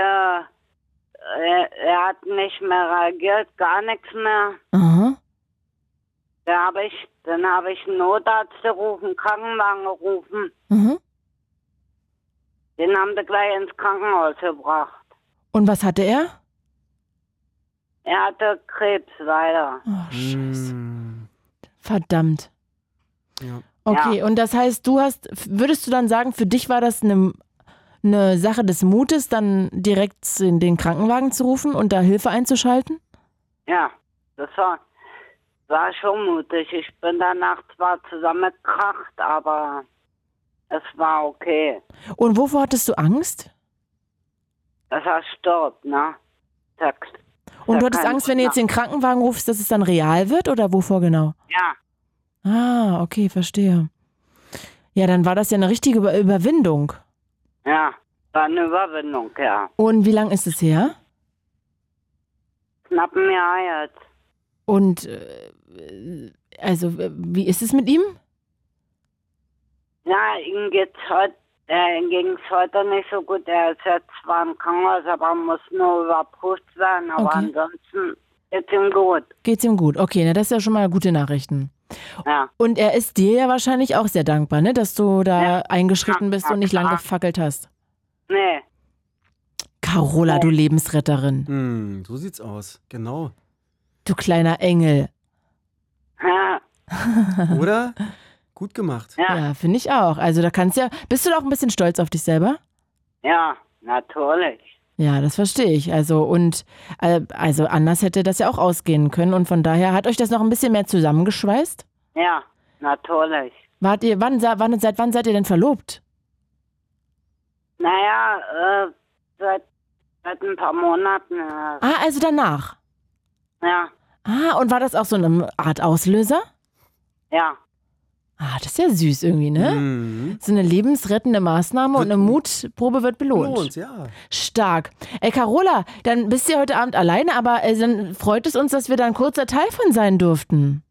H: er, er hat nicht mehr reagiert, gar nichts mehr.
C: Aha.
H: Da habe ich, dann habe ich einen Notarzt gerufen, Krankenwagen gerufen.
C: Mhm.
H: Den haben sie gleich ins Krankenhaus gebracht.
C: Und was hatte er?
H: Er hatte Krebs leider.
C: Oh, Scheiße.
B: Mm,
C: Verdammt.
B: ja.
C: Okay, und das heißt, du hast, würdest du dann sagen, für dich war das eine, eine Sache des Mutes, dann direkt in den Krankenwagen zu rufen und da Hilfe einzuschalten?
H: Ja, das war, war schon mutig. Ich bin danach zwar zusammengekracht, aber es war okay.
C: Und wovor hattest du Angst?
H: dass er stirbt, ne? Da,
C: Und du hattest Angst, wenn du jetzt den Krankenwagen rufst, dass es dann real wird oder wovor genau?
H: Ja,
C: Ah, okay, verstehe. Ja, dann war das ja eine richtige Über Überwindung.
H: ja, war eine Überwindung, ja.
C: Und wie lang ist es her?
H: Knapp ein Jahr jetzt.
C: Und äh, also, äh, wie ist es mit ihm?
H: Ja, ihm geht's heute, äh, ihm ging's heute nicht so gut. Er ist jetzt zwar im Krankenhaus, aber muss nur überprüft werden. Aber
C: Okay.
H: ansonsten geht's ihm gut.
C: Geht's ihm gut? Okay, na, das ist ja schon mal gute Nachrichten.
H: Ja,
C: Und er ist dir ja wahrscheinlich auch sehr dankbar, ne, dass du da
H: Ja.
C: eingeschritten bist
H: Ja,
C: und nicht lang gefackelt hast.
H: nee,
C: Carola, du Lebensretterin.
B: Hm, so sieht's aus. Genau.
C: Du kleiner Engel.
H: ja,
B: Oder? [LAUGHS] Gut gemacht.
H: ja,
C: Ja, finde ich auch. Also da kannst ja. Bist du da auch ein bisschen stolz auf dich selber?
H: ja, natürlich.
C: Ja, das verstehe ich. Also und äh, also anders hätte das ja auch ausgehen können und von daher hat euch das noch ein bisschen mehr zusammengeschweißt?
H: Ja, natürlich.
C: Wart ihr wann, wann seit wann seid ihr denn verlobt?
H: Naja, äh, seit, seit ein paar Monaten. Äh,
C: Ah, also danach.
H: ja,
C: Ah, und war das auch so eine Art Auslöser?
H: ja,
C: Ah, das ist ja süß irgendwie, ne?
B: Mhm.
C: So eine lebensrettende Maßnahme und eine Mutprobe wird belohnt.
B: Lohnt, ja.
C: Stark. Ey, Carola, dann bist du ja heute Abend alleine, aber äh, dann freut es uns, dass wir da ein kurzer Teil von sein durften.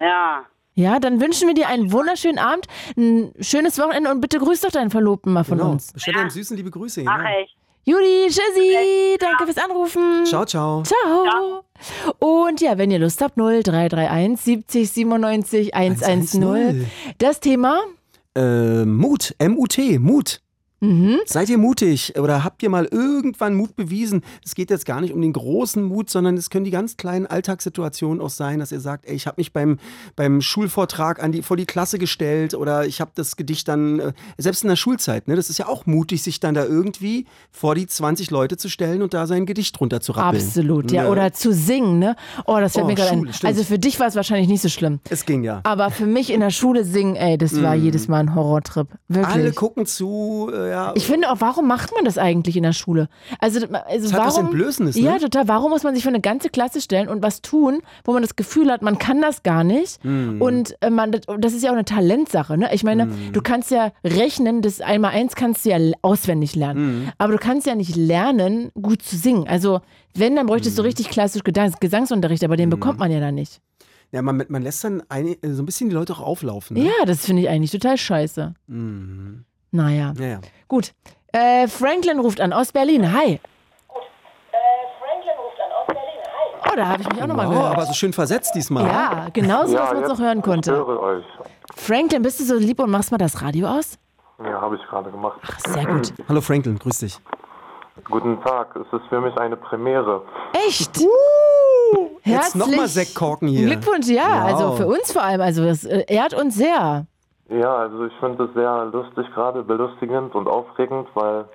H: ja.
C: Ja, dann wünschen wir dir einen wunderschönen Abend, ein schönes Wochenende und bitte grüß doch deinen Verlobten mal von
B: Genau.
C: uns.
B: Bestell deinem Süßen liebe Grüße.
H: Mach
B: Ja.
H: ich.
C: Judy, Tschüssi, danke fürs Anrufen.
B: Ciao, ciao.
C: Ciao. Und ja, wenn ihr Lust habt, 0331 70 97 110. Das Thema,
B: Äh, Mut, M-U-T, Mut.
C: Mhm.
B: Seid ihr mutig oder habt ihr mal irgendwann Mut bewiesen? Es geht jetzt gar nicht um den großen Mut, sondern es können die ganz kleinen Alltagssituationen auch sein, dass ihr sagt, ey, ich habe mich beim, beim Schulvortrag an die, vor die Klasse gestellt oder ich habe das Gedicht dann, äh, selbst in der Schulzeit, ne, das ist ja auch mutig, sich dann da irgendwie vor die 20 Leute zu stellen und da sein Gedicht drunter zu rappeln.
C: absolut, ja.
B: Ne?
C: Oder zu singen, ne? Oh, das fällt
B: Oh,
C: mir gerade ein. Also für dich war es wahrscheinlich nicht so schlimm.
B: Es ging ja.
C: Aber für mich in der Schule singen, ey, das war jedes Mal ein Horrortrip. Wirklich.
B: Alle gucken zu, äh, ja.
C: Ich finde auch, warum macht man das eigentlich in der Schule? Also, also
B: Es hat was
C: warum,
B: Entblößendes, ne?
C: Ja, total. Warum muss man sich für eine ganze Klasse stellen und was tun, wo man das Gefühl hat, man kann das gar nicht?
B: Mhm.
C: Und äh, man, das- das ist ja auch eine Talentsache. Ne? Ich meine,
B: Mhm.
C: du kannst ja rechnen, das einmal eins kannst du ja auswendig lernen.
B: Mhm.
C: Aber du kannst ja nicht lernen, gut zu singen. Also, wenn, dann bräuchtest du richtig klassisch Gesangsunterricht, aber den bekommt man ja dann nicht.
B: ja man, man lässt dann eine, äh, so ein bisschen die Leute auch auflaufen. Ne?
C: Ja, das finde ich eigentlich total scheiße.
B: Mhm.
C: Naja,
B: Ja, ja.
C: gut. Äh, Franklin ruft an aus Berlin. Hi. Oh, da habe ich mich auch nochmal
B: Oh,
C: gehört.
B: aber so schön versetzt diesmal.
C: Ja, genauso, dass man es auch hören konnte.
I: höre euch.
C: Franklin, bist du so lieb und machst mal das Radio aus?
I: Ja, habe ich gerade gemacht.
C: Ach, sehr gut. [CLEARS THROAT]
B: Hallo Franklin, grüß dich.
I: Guten Tag, es ist für mich eine Premiere.
C: Echt?
B: Jetzt nochmal Sektkorken hier.
C: Glückwunsch, ja.
B: Wow.
C: Also für uns vor allem. Also das äh, ehrt uns sehr.
I: Ja, also ich finde es sehr lustig gerade, belustigend und aufregend, weil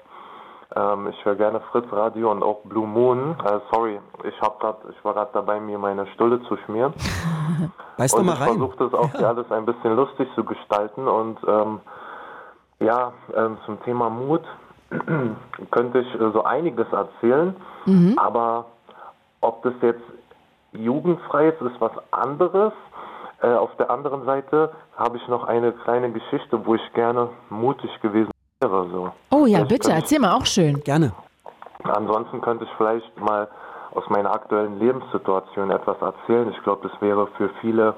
I: ähm, ich höre gerne Fritz Radio und auch Blue Moon. Äh, sorry, ich hab grad, ich war gerade dabei, mir meine Stulle zu schmieren. [LAUGHS]
B: Doch
I: Und
B: mal
I: ich
B: rein.
I: versuche das auch hier [LAUGHS] alles ein bisschen lustig zu gestalten. Und ähm, ja, ähm, zum Thema Mut [CLEARS THROAT] könnte ich äh, so einiges erzählen. Aber ob das jetzt jugendfrei ist, ist was anderes. Äh, auf der anderen Seite habe ich noch eine kleine Geschichte, wo ich gerne mutig gewesen wäre. So.
C: Oh ja,
I: Vielleicht
C: bitte, erzähl mal auch schön.
B: Gerne.
I: Ansonsten könnte ich vielleicht mal aus meiner aktuellen Lebenssituation etwas erzählen. Ich glaube, das wäre für viele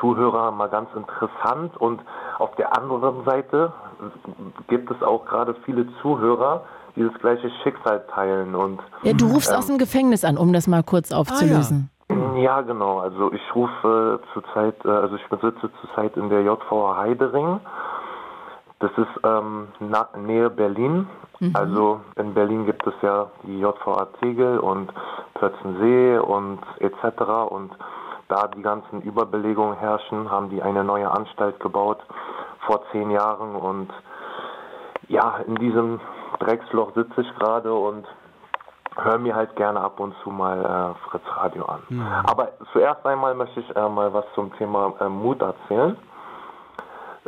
I: Zuhörer mal ganz interessant. Und auf der anderen Seite gibt es auch gerade viele Zuhörer, die das gleiche Schicksal teilen. Und
C: Ja, du rufst aus dem Gefängnis an, um das mal kurz aufzulösen.
I: ja, genau. Also ich rufe zurzeit, äh, also ich besitze zurzeit in der JVA Heidering. Das ist ähm, na, Nähe Berlin. Also in Berlin gibt es ja die JVA Tegel und Plötzensee und etc. Und da die ganzen Überbelegungen herrschen, haben die eine neue Anstalt gebaut vor zehn Jahren. Und ja, in diesem Drecksloch sitze ich gerade und höre mir halt gerne ab und zu mal äh, Fritz Radio an. Aber zuerst einmal möchte ich äh, mal was zum Thema äh, Mut erzählen,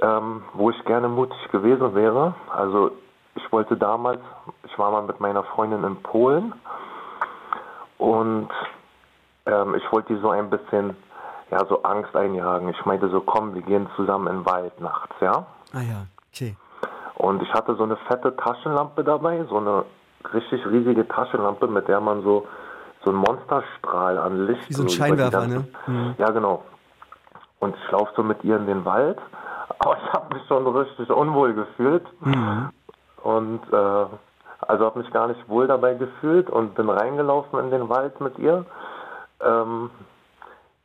I: ähm, wo ich gerne mutig gewesen wäre. Also ich wollte damals, ich war mal mit meiner Freundin in Polen und ähm, ich wollte die so ein bisschen, ja, so Angst einjagen. Ich meinte so, komm, wir gehen zusammen in den Wald nachts, ja.
B: Ah ja, okay.
I: Und ich hatte so eine fette Taschenlampe dabei, so eine richtig riesige Taschenlampe, mit der man so so einen Monsterstrahl an Licht.
B: Wie so ein Scheinwerfer,
I: ganze-
B: ne? Mhm.
I: Ja, genau. Und ich laufe so mit ihr in den Wald, [LAUGHS] aber ich habe mich schon richtig unwohl gefühlt.
B: Mhm.
I: Und äh, also habe mich gar nicht wohl dabei gefühlt und bin reingelaufen in den Wald mit ihr. Ähm,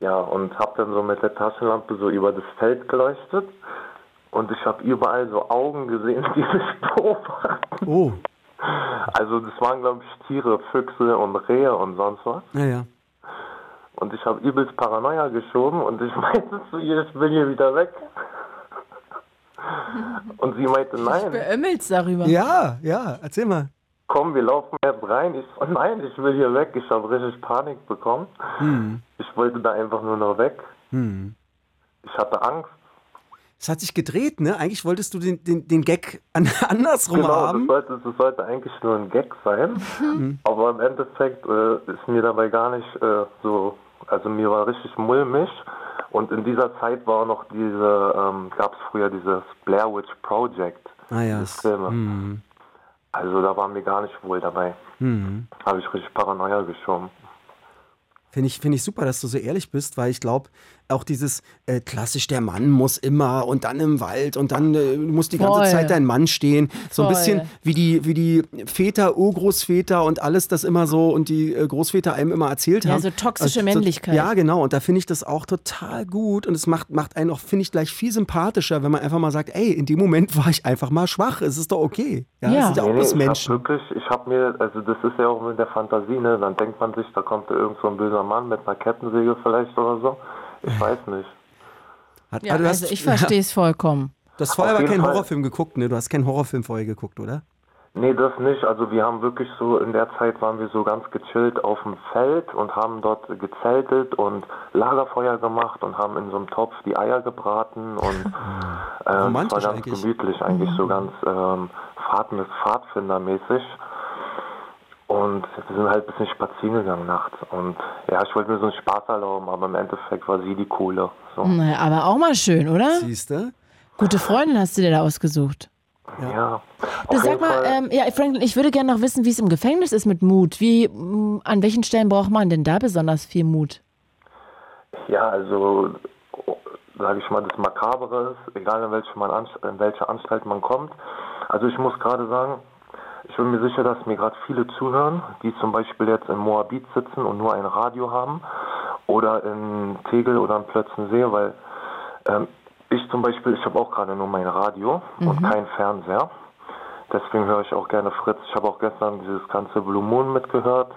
I: ja, und habe dann so mit der Taschenlampe so über das Feld geleuchtet. Und ich habe überall so Augen gesehen, [LAUGHS] die mich beobachten.
B: Oh,
I: Also das waren, glaube ich, Tiere, Füchse und Rehe und sonst was.
B: naja.
I: Und ich habe übelst Paranoia geschoben und ich [LAUGHS] meinte zu ihr, ich will hier wieder weg. Und sie meinte, nein,
C: Beömmelst darüber.
B: Ja, ja, erzähl mal.
I: komm, wir laufen jetzt rein. Ich so, nein, ich will hier weg. Ich habe richtig Panik bekommen. Ich wollte da einfach nur noch weg. Ich hatte Angst.
B: Es hat sich gedreht, ne? Eigentlich wolltest du den, den, den Gag [LAUGHS] an, andersrum
I: Genau, das
B: haben.
I: sollte, das sollte eigentlich nur ein Gag sein. Aber im Endeffekt äh, ist mir dabei gar nicht äh, so, also mir war richtig mulmig. Und in dieser Zeit war noch diese, ähm, gab es früher dieses Blair Witch Project.
B: Ah ja.
I: Filme. Also da war mir gar nicht wohl dabei. Habe ich richtig Paranoia geschoben.
B: Finde ich, find ich super, dass du so ehrlich bist, weil ich glaube, auch dieses äh, klassisch, der Mann muss immer und dann im Wald und dann äh, muss die ganze
C: Voll.
B: Zeit dein Mann stehen. So ein
C: Voll.
B: bisschen wie die, wie die Väter, Urgroßväter und alles das immer so und die äh, Großväter einem immer erzählt
C: Ja,
B: haben.
C: so toxische
B: so-
C: Männlichkeit.
B: Ja, genau. Und da finde ich das auch total gut und es macht, macht einen auch, finde ich, gleich viel sympathischer, wenn man einfach mal sagt, ey, in dem Moment war ich einfach mal schwach. Es ist doch okay. Ja,
C: Ja.
B: es sind ja auch bloß
I: ich
B: Menschen.
I: wirklich, ich habe mir, also das ist ja auch mit der Fantasie, ne? Dann denkt man sich, da kommt irgend so ein böser Mann mit einer Kettensäge vielleicht oder so. Ich weiß nicht.
B: Hat,
C: Ja, also
B: hast,
C: ich verstehe es [LAUGHS] vollkommen.
B: Du hast vorher aber keinen
I: Fall.
B: Horrorfilm geguckt, ne? Du hast keinen Horrorfilm vorher geguckt, oder?
I: Nee, das nicht. Also wir haben wirklich so, in der Zeit waren wir so ganz gechillt auf dem Feld und haben dort gezeltet und Lagerfeuer gemacht und haben in so einem Topf die Eier gebraten und [LAUGHS] ähm, es war
B: Romantisch
I: ganz
B: eigentlich.
I: gemütlich, eigentlich so ganz ähm, Pfad Pfadfindermäßig. Und wir sind halt ein bisschen spazieren gegangen nachts. Und ja, ich wollte mir so einen Spaß erlauben, aber im Endeffekt war sie die Coole. So.
C: Naja, aber auch mal schön, oder?
B: Siehst du?
C: Gute Freundin hast du dir da ausgesucht.
I: Ja.
C: Du
I: Auf
C: sag mal, ähm, ja, Franklin, ich würde gerne noch wissen, wie es im Gefängnis ist mit Mut. Wie, m, an welchen Stellen braucht man denn da besonders viel Mut?
I: Ja, also sage ich mal, das Makabere ist, egal in welche, man in welche Anstalt man kommt. Also ich muss gerade sagen, bin mir sicher, dass mir gerade viele zuhören, die zum Beispiel jetzt in Moabit sitzen und nur ein Radio haben oder in Tegel oder in Plötzensee, weil ähm, ich zum Beispiel, ich habe auch gerade nur mein Radio und kein Fernseher. Deswegen höre ich auch gerne Fritz. Ich habe auch gestern dieses ganze Blue Moon mitgehört.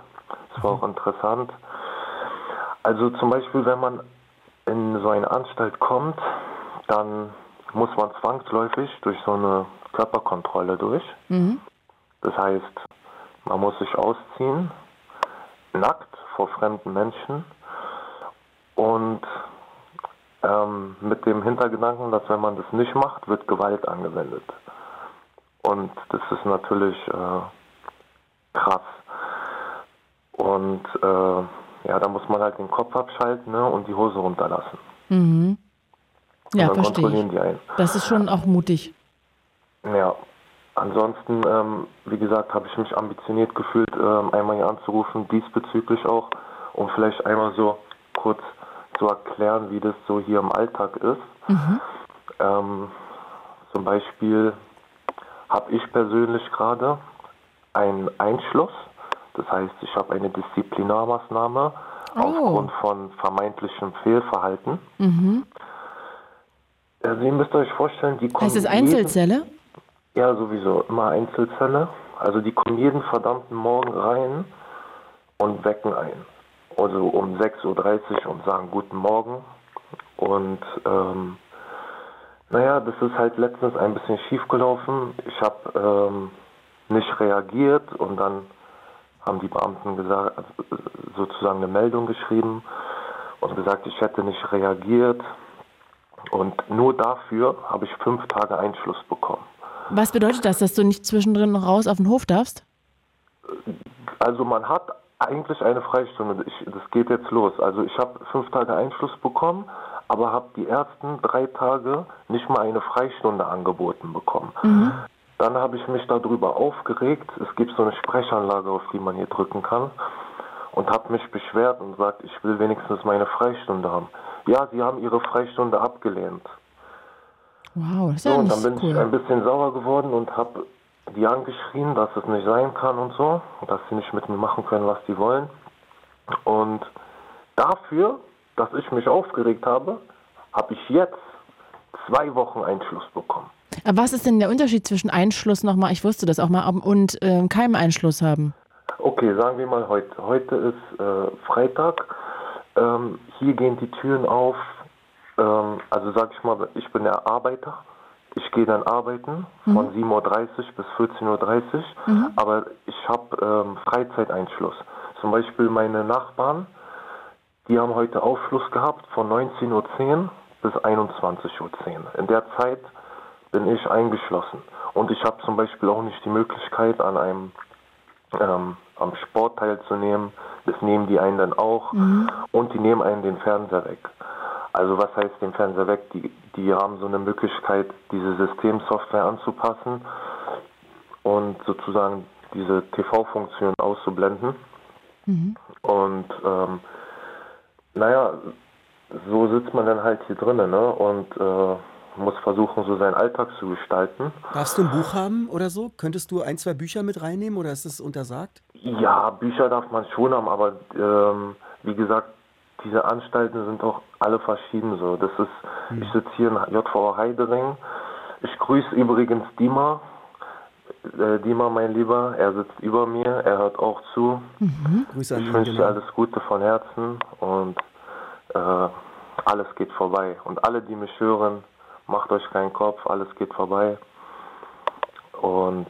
I: Das war auch interessant. Also zum Beispiel, wenn man in so eine Anstalt kommt, dann muss man zwangsläufig durch so eine Körperkontrolle durch. Das heißt, man muss sich ausziehen, nackt vor fremden Menschen und ähm, mit dem Hintergedanken, dass wenn man das nicht macht, wird Gewalt angewendet. Und das ist natürlich äh, krass. Und äh, ja, da muss man halt den Kopf abschalten ne, und die Hose runterlassen.
C: Ja,
I: und dann
C: verstehe ich.
I: die einen.
C: Das ist schon auch mutig.
I: Ja. Ansonsten, ähm, wie gesagt, habe ich mich ambitioniert gefühlt, ähm, einmal hier anzurufen, diesbezüglich auch, um vielleicht einmal so kurz zu erklären, wie das so hier im Alltag ist. Ähm, zum Beispiel habe ich persönlich gerade einen Einschluss. Das heißt, ich habe eine Disziplinarmaßnahme aufgrund von vermeintlichem Fehlverhalten. Also ihr müsst euch vorstellen, die kommen
C: Heißt es Einzelzelle?
I: Ja, sowieso. Immer Einzelzelle. Also die kommen jeden verdammten Morgen rein und wecken ein. Also um 6.30 Uhr und sagen Guten Morgen. Und ähm, naja, das ist halt letztens ein bisschen schief gelaufen. Ich habe ähm, nicht reagiert und dann haben die Beamten gesagt, sozusagen eine Meldung geschrieben und gesagt, ich hätte nicht reagiert. Und nur dafür habe ich fünf Tage Einschluss bekommen.
C: Was bedeutet das, dass du nicht zwischendrin noch raus auf den Hof darfst?
I: Also man hat eigentlich eine Freistunde. Ich, das geht jetzt los. Also ich habe fünf Tage Einschluss bekommen, aber habe die ersten drei Tage nicht mal eine Freistunde angeboten bekommen. Dann habe ich mich darüber aufgeregt. Es gibt so eine Sprechanlage, auf die man hier drücken kann. Und habe mich beschwert und gesagt, ich will wenigstens meine Freistunde haben. Ja, sie haben ihre Freistunde abgelehnt.
C: Wow, das ist
I: So,
C: ja
I: und
C: nicht
I: dann bin ich
C: cool.
I: ein bisschen sauer geworden und habe die angeschrien, dass es nicht sein kann und so, dass sie nicht mit mir machen können, was sie wollen. Und dafür, dass ich mich aufgeregt habe, habe ich jetzt zwei Wochen Einschluss bekommen.
C: Aber was ist denn der Unterschied zwischen Einschluss nochmal, ich wusste das auch mal, und ähm, keinem Einschluss haben?
I: Okay, sagen wir mal heute. Heute ist äh, Freitag. Ähm, hier gehen die Türen auf. Ähm, also sag ich mal, ich bin der Arbeiter. Ich gehe dann arbeiten von 7.30 Uhr bis 14.30 Uhr. Aber ich habe ähm, Freizeiteinschluss. Zum Beispiel meine Nachbarn, die haben heute Aufschluss gehabt von 19.10 Uhr bis 21.10 Uhr. In der Zeit bin ich eingeschlossen. Und ich habe zum Beispiel auch nicht die Möglichkeit, an einem ähm, am Sport teilzunehmen. Das nehmen die einen dann auch. Und die nehmen einen den Fernseher weg. Also was heißt den Fernseher weg? Die, die haben so eine Möglichkeit, diese Systemsoftware anzupassen und sozusagen diese TV-Funktion auszublenden. Und ähm, naja, so sitzt man dann halt hier drinnen ne? und äh, muss versuchen, so seinen Alltag zu gestalten.
B: Darfst du ein Buch haben oder so? Könntest du ein, zwei Bücher mit reinnehmen oder ist das untersagt?
I: Ja, Bücher darf man schon haben, aber ähm, wie gesagt, diese Anstalten sind auch alle verschieden so. Das ist, ich sitze hier in JVA Heidering. Ich grüße übrigens Dima. Äh, Dima, mein Lieber, er sitzt über mir, er hört auch zu.
B: Grüße an
I: Ich
B: ihn.
I: wünsche dir
B: Genau.
I: alles Gute von Herzen und äh, alles geht vorbei. Und alle, die mich hören, macht euch keinen Kopf, alles geht vorbei. Und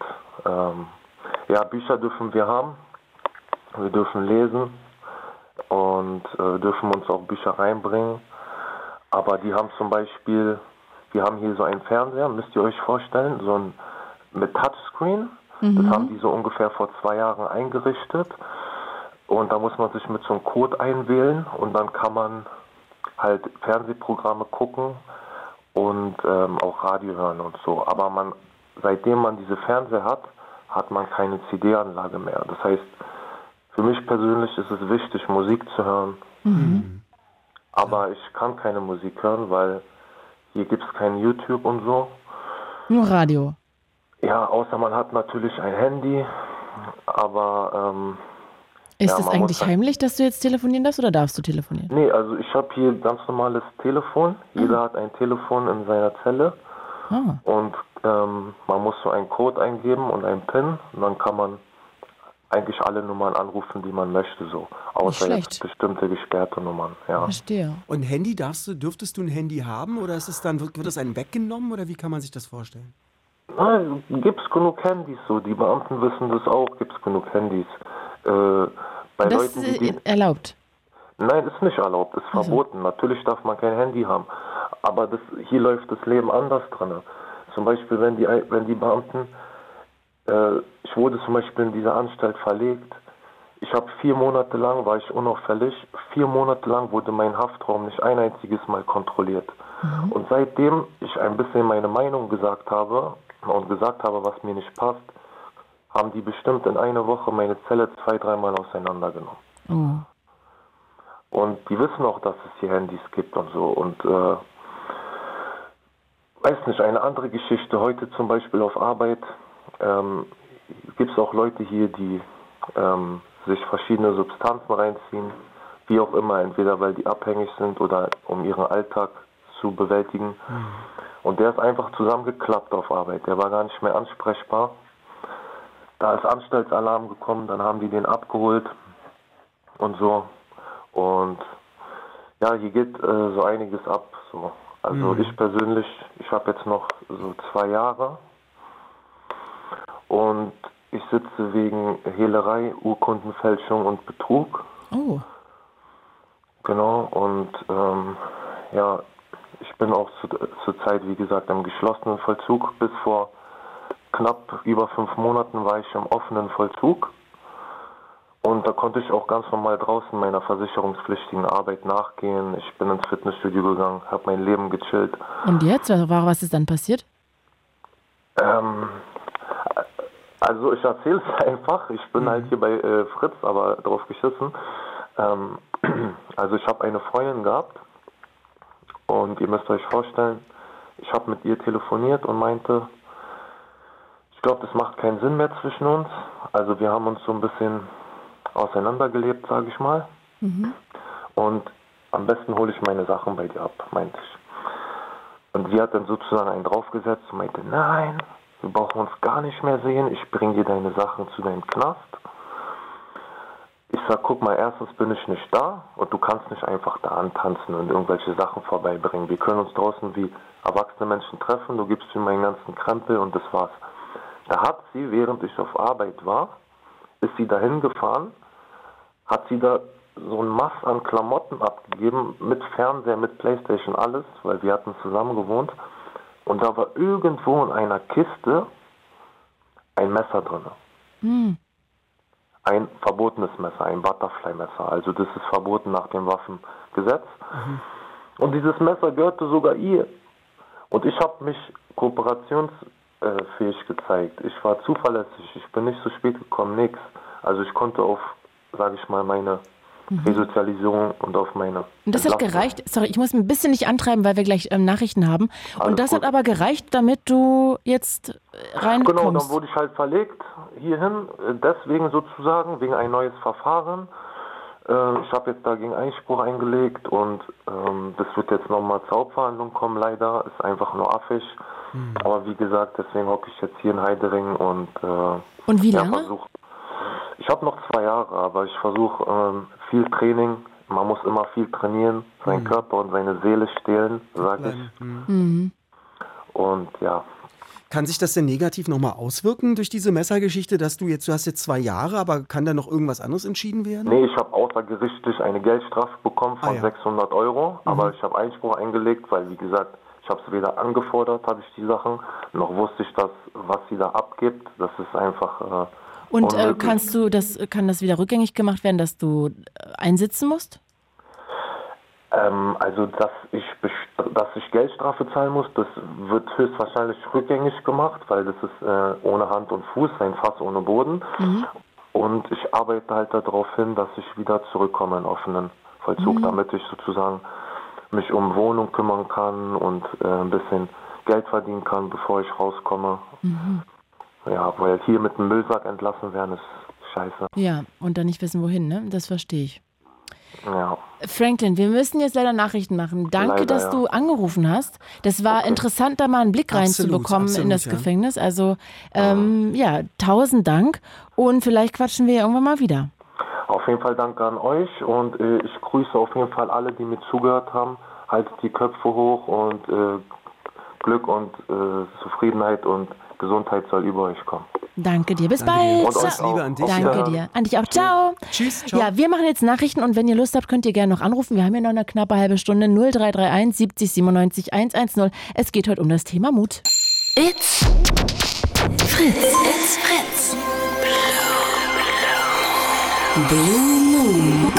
I: ähm, ja, Bücher dürfen wir haben, wir dürfen lesen und äh, dürfen uns auch Bücher reinbringen. Aber die haben zum Beispiel, wir haben hier so einen Fernseher, müsst ihr euch vorstellen, so ein mit Touchscreen. Das haben die so ungefähr vor zwei Jahren eingerichtet. Und da muss man sich mit so einem Code einwählen und dann kann man halt Fernsehprogramme gucken und ähm, auch Radio hören und so. Aber man, seitdem man diese Fernseher hat, hat man keine CD-Anlage mehr. Das heißt, für mich persönlich ist es wichtig, Musik zu hören. Aber ich kann keine Musik hören, weil hier gibt es kein YouTube und so.
C: Nur Radio.
I: Ja, außer man hat natürlich ein Handy, aber ähm,
C: Ist
I: Ja,
C: es
I: man
C: eigentlich
I: muss-
C: heimlich, dass du jetzt telefonieren darfst oder darfst du telefonieren?
I: nee, also ich habe hier ganz normales Telefon. Jeder hat ein Telefon in seiner Zelle
C: Ah.
I: und ähm, man muss so einen Code eingeben und einen PIN und dann kann man eigentlich alle Nummern anrufen, die man möchte, so. Außer jetzt bestimmte gesperrte Nummern, ja.
C: Verstehe.
B: Und Handy darfst du, dürftest du ein Handy haben oder ist es dann, wird, wird das einem weggenommen oder wie kann man sich das vorstellen?
I: Nein, gibt's genug Handys so. Die Beamten wissen das auch, gibt's genug Handys. Äh, bei
C: Das
I: Leuten,
C: ist
I: die,
C: äh, erlaubt.
I: Nein, ist nicht erlaubt, ist
C: Also.
I: verboten. Natürlich darf man kein Handy haben. Aber das, hier läuft das Leben anders drin. Zum Beispiel, wenn die, wenn die Beamten, äh, ich wurde zum Beispiel in diese Anstalt verlegt. Ich habe vier Monate lang, war ich unauffällig, vier Monate lang wurde mein Haftraum nicht ein einziges Mal kontrolliert. Und seitdem ich ein bisschen meine Meinung gesagt habe und gesagt habe, was mir nicht passt, haben die bestimmt in einer Woche meine Zelle zwei, dreimal auseinandergenommen.
C: Oh.
I: Und die wissen auch, dass es hier Handys gibt und so. Und äh, weiß nicht, eine andere Geschichte. Heute zum Beispiel auf Arbeit ähm, gibt es auch Leute hier, die ähm, sich verschiedene Substanzen reinziehen, wie auch immer, entweder weil die abhängig sind oder um ihren Alltag zu bewältigen. Und der ist einfach zusammengeklappt auf Arbeit. Der war gar nicht mehr ansprechbar. Da ist Anstaltsalarm gekommen, dann haben die den abgeholt und so. Und ja, hier geht äh, so einiges ab. So. Also ich persönlich, ich habe jetzt noch so zwei Jahre und ich sitze wegen Hehlerei, Urkundenfälschung und Betrug.
C: Oh.
I: Genau, und ähm, ja, ich bin auch zu, zur Zeit, wie gesagt, im geschlossenen Vollzug. Bis vor knapp über fünf Monaten war ich im offenen Vollzug. Und da konnte ich auch ganz normal draußen meiner versicherungspflichtigen Arbeit nachgehen. Ich bin ins Fitnessstudio gegangen, habe mein Leben gechillt.
C: Und jetzt? Was was ist dann passiert?
I: Ähm, also ich erzähle es [LAUGHS] einfach. Ich bin halt hier bei äh, Fritz, aber drauf geschissen. Ähm, [CLEARS THROAT] also ich habe eine Freundin gehabt und ihr müsst euch vorstellen, ich habe mit ihr telefoniert und meinte, ich glaube, das macht keinen Sinn mehr zwischen uns. Also wir haben uns so ein bisschen auseinandergelebt, sage ich mal. Und am besten hole ich meine Sachen bei dir ab, meinte ich. Und sie hat dann sozusagen einen draufgesetzt und meinte, nein, wir brauchen uns gar nicht mehr sehen, ich bringe dir deine Sachen zu deinem Knast. Ich sag, guck mal, erstens bin ich nicht da und du kannst nicht einfach da antanzen und irgendwelche Sachen vorbeibringen. Wir können uns draußen wie erwachsene Menschen treffen, du gibst mir meinen ganzen Krempel und das war's. Da hat sie, während ich auf Arbeit war, ist sie dahin gefahren, hat sie da so ein Mass an Klamotten abgegeben, mit Fernseher, mit Playstation, alles, weil wir hatten zusammen gewohnt. Und da war irgendwo in einer Kiste ein Messer drin. Ein verbotenes Messer, ein Butterfly-Messer. Also das ist verboten nach dem Waffengesetz. Und dieses Messer gehörte sogar ihr. Und ich habe mich kooperationsfähig gezeigt. Ich war zuverlässig, ich bin nicht zu spät gekommen, nix. Also ich konnte auf, sage ich mal, meine Resozialisierung und auf meine.
C: Und das hat gereicht. Sorry, ich muss ein bisschen nicht antreiben, weil wir gleich ähm, Nachrichten haben.
I: Alles
C: Und das
I: gut.
C: hat aber gereicht, damit du jetzt äh,
I: Genau,
C: reinkommst.
I: dann wurde ich halt verlegt hierhin, äh, deswegen sozusagen, wegen ein neues Verfahren. Äh, Ich habe jetzt dagegen Einspruch eingelegt und ähm, das wird jetzt nochmal zur Hauptverhandlung kommen, leider. Ist einfach nur affig. Aber wie gesagt, deswegen hocke ich jetzt hier in Heidering und, äh,
C: Und wie
I: ja,
C: lange?
I: versuch. Ich habe noch zwei Jahre, aber ich versuche ähm, viel Training. Man muss immer viel trainieren, seinen Körper und seine Seele stehlen, sage ich.
C: Mhm.
I: Und ja,
B: Kann sich das denn negativ nochmal auswirken durch diese Messergeschichte, dass du jetzt, du hast jetzt zwei Jahre, aber kann da noch irgendwas anderes entschieden werden?
I: Nee, ich habe außergerichtlich eine Geldstrafe bekommen von
B: Ah, ja.
I: 600 Euro, aber ich habe Einspruch eingelegt, weil wie gesagt, ich habe es weder angefordert, habe ich die Sachen, noch wusste ich das, was sie da abgibt. Das ist einfach äh,
C: Und äh, kannst du das, kann das wieder rückgängig gemacht werden, dass du äh, einsitzen musst?
I: Ähm, also, dass ich, dass ich Geldstrafe zahlen muss, das wird höchstwahrscheinlich rückgängig gemacht, weil das ist äh, ohne Hand und Fuß, ein Fass ohne Boden. Und ich arbeite halt darauf hin, dass ich wieder zurückkomme in offenen Vollzug, damit ich sozusagen mich um Wohnung kümmern kann und äh, ein bisschen Geld verdienen kann, bevor ich rauskomme. Ja, weil hier mit dem Müllsack entlassen werden ist scheiße.
C: Ja, und dann nicht wissen, wohin, ne? Das verstehe ich.
I: Ja.
C: Franklin, wir müssen jetzt leider Nachrichten machen. Danke,
I: Leider,
C: dass
I: ja.
C: du angerufen hast. Das war interessant, da mal einen Blick
B: Absolut,
C: reinzubekommen in das
B: ja.
C: Gefängnis. Also, ähm, ja, tausend Dank. Und vielleicht quatschen wir ja irgendwann mal wieder.
I: Auf jeden Fall danke an euch und äh, ich grüße auf jeden Fall alle, die mir zugehört haben. Haltet die Köpfe hoch und äh, Glück und äh, Zufriedenheit und Gesundheit soll über euch kommen.
C: Danke dir. Bis
B: Danke
C: bald.
B: dir.
I: Und euch.
B: Liebe an dich.
C: Danke dir. An dich auch. Ciao.
B: Tschüss, ciao.
C: Ja, wir machen jetzt Nachrichten und wenn ihr Lust habt, könnt ihr gerne noch anrufen. Wir haben ja noch eine knappe halbe Stunde. 0331 70 97 110. Es geht heute um das Thema Mut.
A: It's Fritz. It's Fritz. Blue Moon.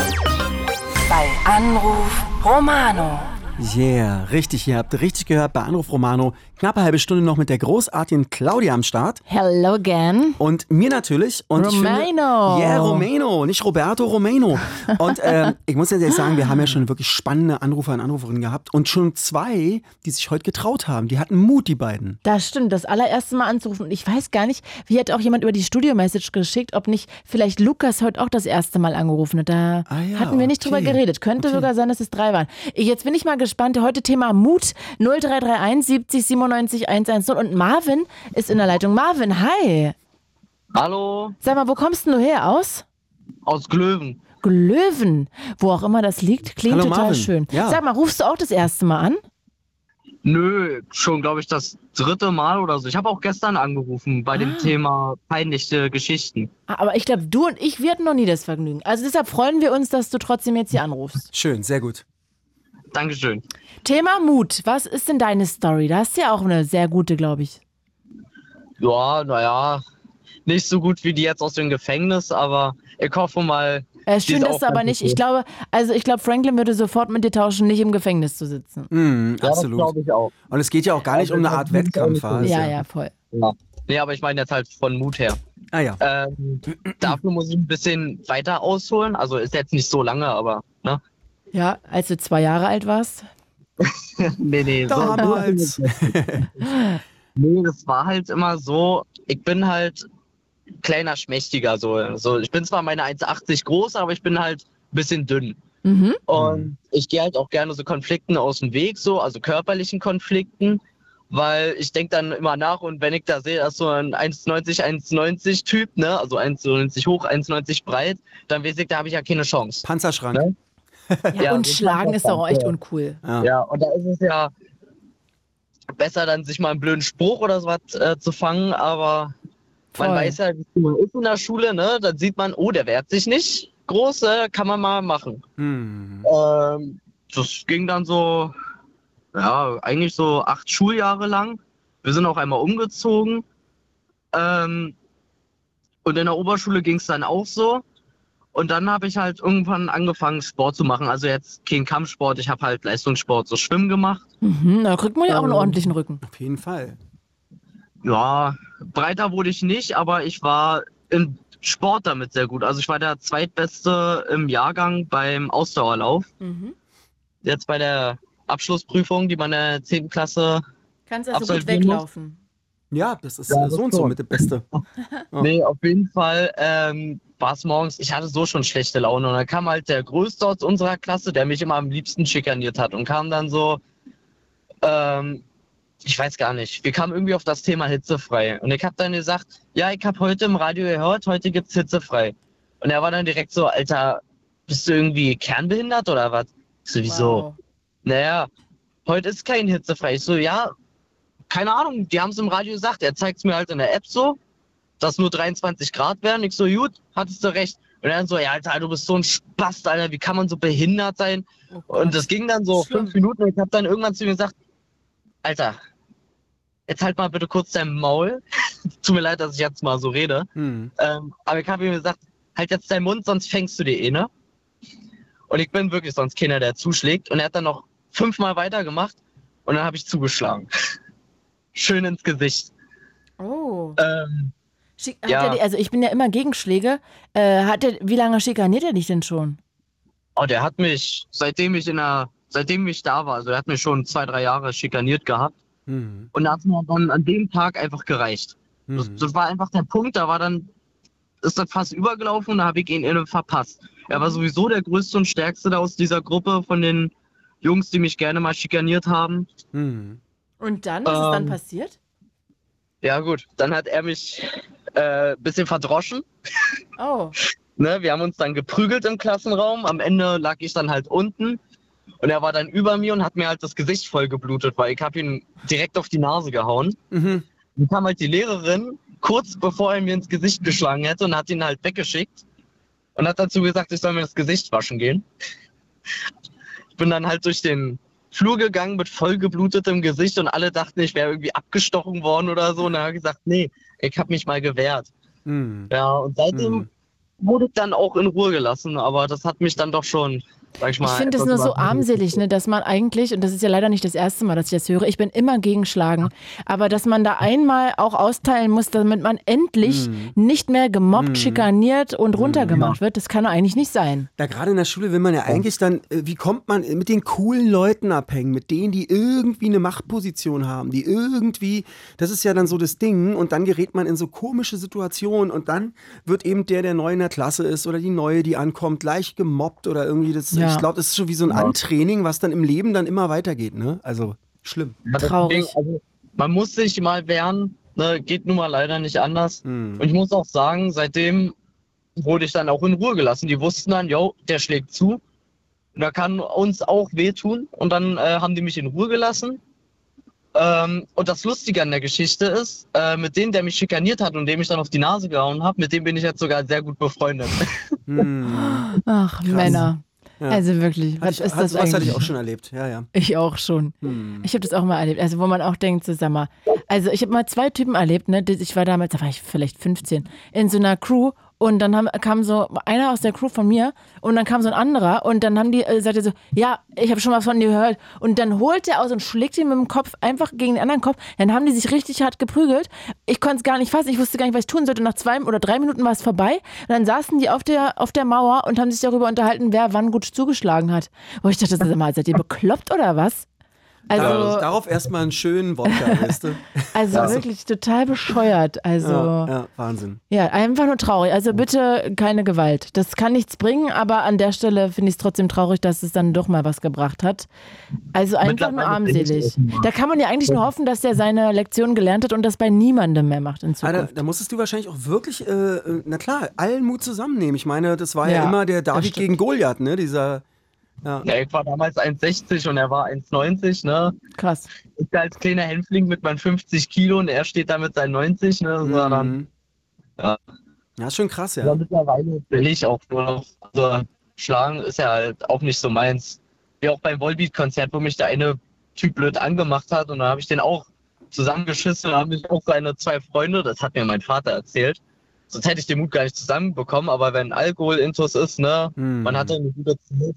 A: Bei Anruf Romano.
B: Yeah, richtig, ihr habt richtig gehört bei Anruf Romano. Knappe halbe Stunde noch mit der großartigen Claudia am Start.
C: Hello again.
B: Und mir natürlich. Und
C: Romano.
B: finde, yeah, Romano, nicht Roberto Romano. Und [LAUGHS] ähm, ich muss jetzt ehrlich sagen, wir haben ja schon wirklich spannende Anrufer und Anruferinnen gehabt. Und schon zwei, die sich heute getraut haben. Die hatten Mut, die beiden.
C: Das stimmt, das allererste Mal anzurufen. Und ich weiß gar nicht, wie hat auch jemand über die Studio-Message geschickt, ob nicht vielleicht Lukas heute auch das erste Mal angerufen hat. Da
B: Ah ja,
C: hatten wir nicht drüber
B: okay.
C: geredet. Könnte sogar sein, dass es drei waren. Jetzt bin ich mal gespannt. Heute Thema Mut 0331 70 97 110. Und Marvin ist in der Leitung. Marvin, hi.
J: Hallo,
C: Sag mal, wo kommst du her aus?
J: aus Glöwen.
C: Glöwen, wo auch immer das liegt, klingt
B: Hallo,
C: total
B: Marvin.
C: schön.
B: Ja.
C: Sag mal, rufst du auch das erste Mal an?
J: Nö, schon glaube ich das dritte Mal oder so. Ich habe auch gestern angerufen bei dem Thema peinliche Geschichten.
C: Ah, Aber ich glaube, du und ich, wir hatten noch nie das Vergnügen. Also deshalb freuen wir uns, dass du trotzdem jetzt hier anrufst.
B: Schön, sehr gut.
J: Dankeschön.
C: Thema Mut. Was ist denn deine Story? Da hast du ja auch eine sehr gute, glaube ich.
J: Ja, naja, nicht so gut wie die jetzt aus dem Gefängnis, aber ich hoffe mal.
C: Äh, schön
J: ist
C: aber nicht.
J: okay.
C: Ich glaube, also ich glaube, Franklin würde sofort mit dir tauschen, nicht im Gefängnis zu sitzen.
B: Mhm,
J: Ja,
B: absolut.
J: glaube ich auch.
B: Und es geht ja auch gar nicht
J: Also,
B: um eine Art Wettkampf.
J: so.
C: Ja, ja, voll.
J: Ja. Nee, aber ich meine jetzt halt von Mut her.
B: Ah ja.
J: Ähm, dafür muss ich ein bisschen weiter ausholen. Also ist jetzt nicht so lange, aber ne?
C: Ja, als du zwei Jahre alt warst. [LAUGHS]
J: nee, nee. so-
B: Damals. [LAUGHS]
J: Nee, das war halt immer so, ich bin halt kleiner, schmächtiger. So. so ich bin zwar meine 1,80 groß, aber ich bin halt ein bisschen dünn.
C: Mhm.
J: Und ich gehe halt auch gerne so Konflikten aus dem Weg, so, also körperlichen Konflikten, weil ich denke dann immer nach und wenn ich da sehe, dass so ein 1,90, 1,90 Typ, ne, also 1,90 hoch, 1,90 breit, dann weiß ich, da habe ich ja keine Chance.
B: Panzerschrank.
J: Ne?
C: Ja, und schlagen ist doch auch echt uncool.
B: Ja.
J: Ja, und da ist es ja besser, dann sich mal einen blöden Spruch oder so was äh, zu fangen, aber
C: Voll.
J: man weiß ja, wie man ist in der Schule, ne? Dann sieht man, oh, der wehrt sich nicht. Groß, äh, kann man mal machen.
B: Mhm.
J: Ähm, das ging dann so, ja, eigentlich so acht Schuljahre lang. Wir sind auch einmal umgezogen. Ähm, und in der Oberschule ging es dann auch so. Und dann habe ich halt irgendwann angefangen, Sport zu machen. Also jetzt kein Kampfsport, ich habe halt Leistungssport, so Schwimmen gemacht.
C: Mhm, da kriegt man ja auch einen
J: Ähm,
C: ordentlichen Rücken.
B: Auf jeden Fall.
J: Ja, breiter wurde ich nicht, aber ich war im Sport damit sehr gut. Also ich war der zweitbeste im Jahrgang beim Ausdauerlauf.
C: Mhm.
J: Jetzt bei der Abschlussprüfung, die man in der 10. Klasse
C: Kannst also gut
J: Absolvieren muss.
B: Ja, das ist
J: Ja,
B: äh, so
J: das
B: und so mit dem Beste. [LAUGHS] Ja.
J: Nee, auf jeden Fall ähm, war es morgens, ich hatte so schon schlechte Laune und dann kam halt der Größte aus unserer Klasse, der mich immer am liebsten schikaniert hat und kam dann so, ähm, ich weiß gar nicht, wir kamen irgendwie auf das Thema hitzefrei und ich habe dann gesagt, ja, ich habe heute im Radio gehört, heute gibt's hitzefrei. Und er war dann direkt so, Alter, bist du irgendwie kernbehindert oder was? Ich so, wieso?
C: Wow.
J: Naja, heute ist kein hitzefrei. Ich so, ja, keine Ahnung, die haben es im Radio gesagt. Er zeigt es mir halt in der App so, dass nur 23 Grad wären. Ich so, gut, hattest du recht. Und er dann so, ja, Alter, du bist so ein Spast, Alter, wie kann man so behindert sein?
C: Oh.
J: Und das ging dann so
C: Schlimm.
J: fünf Minuten und ich habe dann irgendwann zu ihm gesagt, Alter, jetzt halt mal bitte kurz dein Maul. [LAUGHS] Tut mir leid, dass ich jetzt mal so rede.
B: Mhm.
J: Ähm, aber ich habe ihm gesagt, halt jetzt deinen Mund, sonst fängst du die eh, ne? Und ich bin wirklich sonst keiner, der zuschlägt. Und er hat dann noch fünfmal weitergemacht und dann habe ich zugeschlagen. [LAUGHS] Schön ins Gesicht.
C: Oh.
J: Ähm,
C: Schick, hat
J: ja.
C: er, die- also ich bin ja immer Gegenschläge. Äh, hat er, wie lange schikaniert er dich denn schon?
J: oh, der hat mich, seitdem ich in der, seitdem ich da war, also er hat mich schon zwei, drei Jahre schikaniert gehabt.
B: Mhm.
J: Und da hat mir dann an dem Tag einfach gereicht. Das,
B: Mhm.
J: das war einfach der Punkt, da war dann, ist das fast übergelaufen und da habe ich ihn verpasst. Er war sowieso der größte und stärkste da aus dieser Gruppe von den Jungs, die mich gerne mal schikaniert haben.
B: Mhm.
C: Und dann, was ist dann
J: Ähm,
C: passiert?
J: Ja gut, dann hat er mich äh, bisschen verdroschen.
C: Oh. [LAUGHS]
J: Ne? Wir haben uns dann geprügelt im Klassenraum. Am Ende lag ich dann halt unten und er war dann über mir und hat mir halt das Gesicht voll geblutet, weil ich habe ihn direkt auf die Nase gehauen.
B: Mhm.
J: Dann kam halt die Lehrerin kurz bevor er mir ins Gesicht geschlagen hätte und hat ihn halt weggeschickt und hat dazu gesagt, ich soll mir das Gesicht waschen gehen. Ich bin dann halt durch den Flur gegangen mit voll geblutetem Gesicht und alle dachten, ich wäre irgendwie abgestochen worden oder so. Und dann habe ich gesagt, nee, ich habe mich mal gewehrt.
B: Mhm.
J: Ja, und seitdem
B: Mhm.
J: wurde ich dann auch in Ruhe gelassen, aber das hat mich dann doch schon, sag ich.
C: Ich finde es nur so armselig, ne, dass man eigentlich, und das ist ja leider nicht das erste Mal, dass ich das höre, ich bin immer gegen Schlagen, aber dass man da einmal auch austeilen muss, damit man endlich
B: Mhm.
C: nicht mehr gemobbt, schikaniert und runtergemacht wird, das kann doch eigentlich nicht sein.
B: Ja, gerade in der Schule will man ja eigentlich dann, äh, wie kommt man mit den coolen Leuten abhängen, mit denen, die irgendwie eine Machtposition haben, die irgendwie, das ist ja dann so das Ding und dann gerät man in so komische Situationen und dann wird eben der, der neu in der Klasse ist oder die Neue, die ankommt, gleich gemobbt oder irgendwie, das,
C: Ja.
B: Ich glaube, das ist schon wie so ein Antraining, was dann im Leben dann immer weitergeht, ne? Also, schlimm.
J: Ja,
C: Traurig.
J: Also, man muss sich mal wehren, ne, geht nun mal leider nicht anders.
B: Mhm.
J: Und ich muss auch sagen, seitdem wurde ich dann auch in Ruhe gelassen. Die wussten dann, yo, der schlägt zu. Und da kann uns auch wehtun. Und dann äh, haben die mich in Ruhe gelassen. Ähm, und das Lustige an der Geschichte ist, äh, mit dem, der mich schikaniert hat und dem ich dann auf die Nase gehauen habe, mit dem bin ich jetzt sogar sehr gut befreundet.
B: Mhm.
C: Ach, Männer. Also wirklich, was
B: ich,
C: ist das eigentlich?
B: hatte ich auch schon erlebt, ja, ja.
C: Ich auch schon.
B: Hm.
C: Ich habe das auch mal erlebt. Also wo man auch denkt, so, sag mal, also ich habe mal zwei Typen erlebt, ne? Ich war damals, da war ich vielleicht 15, in so einer Crew und dann haben, kam so einer aus der Crew von mir und dann kam so ein anderer und dann haben die äh, so, ja, ich habe schon was von dir gehört und dann holt er aus und schlägt ihn mit dem Kopf einfach gegen den anderen Kopf. Dann haben die sich richtig hart geprügelt. Ich konnte es gar nicht fassen, ich wusste gar nicht, was ich tun sollte. Nach zwei oder drei Minuten war es vorbei. Und dann saßen die auf der, auf der Mauer und haben sich darüber unterhalten, wer wann gut zugeschlagen hat. Wo ich dachte, sag mal, seid ihr bekloppt oder was? Also,
B: Darauf, darauf erstmal einen schönen Wodka, [LAUGHS] weißt du?
C: also wirklich total bescheuert. Also
B: Ja,
C: ja,
B: ja, Wahnsinn.
C: einfach nur traurig. Also bitte keine Gewalt. Das kann nichts bringen, aber an der Stelle finde ich es trotzdem traurig, dass es dann doch mal was gebracht hat. Also einfach nur armselig. Da kann man ja eigentlich nur hoffen, dass der seine Lektion gelernt hat und das bei niemandem mehr macht in
B: Ah, da,
C: Zukunft.
B: da musstest du wahrscheinlich auch wirklich, äh, äh, na klar, allen Mut zusammennehmen. Ich meine, das war ja,
C: Ja,
B: immer der David gegen Goliath, ne? Dieser. Ja.
J: Ja, ich war damals 1,60 und er war 1,90, ne?
C: Krass.
J: Ich als kleiner Hänfling mit meinen 50 Kilo und er steht da mit seinen 90, ne? War dann,
B: Mhm.
J: ja.
B: ja, ist schon krass,
J: ja.
B: ja.
J: mittlerweile will ich auch nur noch. Also, schlagen ist ja halt auch nicht so meins. Wie auch beim Volbeat-Konzert, wo mich der eine Typ blöd angemacht hat und dann habe ich den auch zusammengeschissen und haben mich auch seine zwei Freunde, das hat mir mein Vater erzählt. Sonst hätte ich den Mut gar nicht zusammenbekommen, aber wenn Alkohol-Intus ist, ne,
B: Mhm.
J: man hatte eine gute Zeit,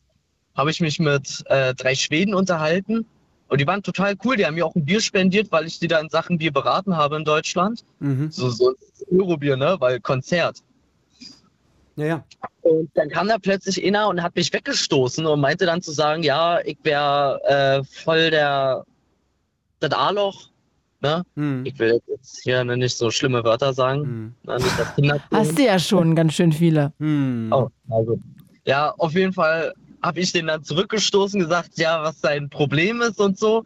J: habe ich mich mit äh, drei Schweden unterhalten und die waren total cool. Die haben mir auch ein Bier spendiert, weil ich die da in Sachen Bier beraten habe in Deutschland.
B: Mhm.
J: So, so Eurobier, ne, weil Konzert.
B: Ja, ja.
J: Und dann kam da plötzlich einer und hat mich weggestoßen und meinte dann zu sagen, ja, ich wäre äh, voll der das A-Loch. Ne?
B: Mhm.
J: Ich will jetzt hier nicht so schlimme Wörter sagen.
B: Mhm.
J: Ne?
C: Hast du ja schon ganz schön viele.
B: Mhm.
J: Oh, also. Ja, auf jeden Fall habe ich den dann zurückgestoßen, gesagt, ja, was sein Problem ist und so.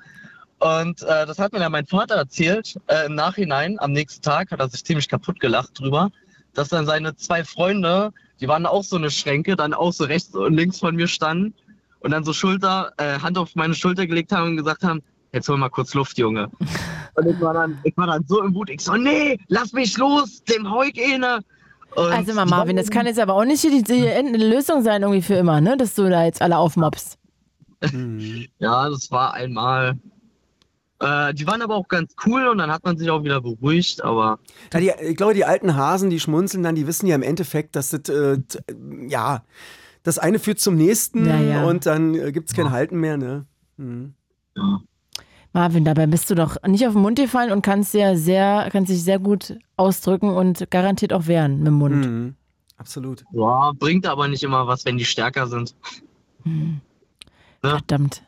J: Und äh, das hat mir dann mein Vater erzählt. Äh, Im Nachhinein, am nächsten Tag, hat er sich ziemlich kaputt gelacht drüber, dass dann seine zwei Freunde, die waren auch so eine Schränke, dann auch so rechts und links von mir standen und dann so Schulter, äh, Hand auf meine Schulter gelegt haben und gesagt haben, jetzt hol mal kurz Luft, Junge. [LAUGHS] Und ich war dann, ich war dann so im Wut, ich so, nee, lass mich los, dem ich eine. Und
C: Also mal Marvin, das kann jetzt aber auch nicht die, die Lösung sein irgendwie für immer, ne? Dass du da jetzt alle aufmobst.
B: Mhm. [LAUGHS]
J: Ja, das war einmal. Äh, die waren aber auch ganz cool und dann hat man sich auch wieder beruhigt, aber
B: Ja, die, ich glaube, die alten Hasen, die schmunzeln dann, die wissen ja im Endeffekt, dass das, äh, t- ja, das eine führt zum nächsten
C: Ja, ja.
B: und dann äh, gibt es kein Halten mehr, ne? Mhm.
C: Marvin, dabei bist du doch nicht auf den Mund gefallen und kannst ja sehr, kannst dich sehr gut ausdrücken und garantiert auch wehren mit dem Mund.
B: Mhm. Absolut.
J: ja, bringt aber nicht immer was, wenn die stärker sind.
C: Verdammt.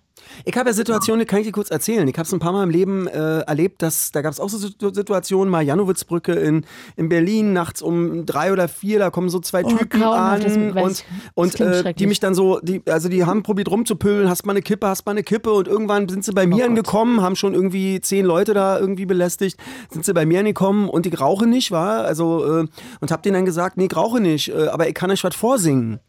B: Ich habe ja Situationen, die kann ich dir kurz erzählen. Ich habe es ein paar Mal im Leben äh, erlebt, dass da gab es auch so Situ- Situationen, mal Janowitzbrücke in, in Berlin, nachts um drei oder vier, da kommen so zwei
C: Oh,
B: Typen
C: das
B: an und, und äh, die mich dann so, die, also die haben probiert rumzupölen, hast mal eine Kippe, hast mal eine Kippe und irgendwann sind sie bei mir
C: Oh Gott.
B: angekommen, haben schon irgendwie zehn Leute da irgendwie belästigt, sind sie bei mir angekommen und ich rauche nicht, war, also äh, und hab denen dann gesagt, nee, ich rauche nicht, äh, aber ich kann euch was vorsingen.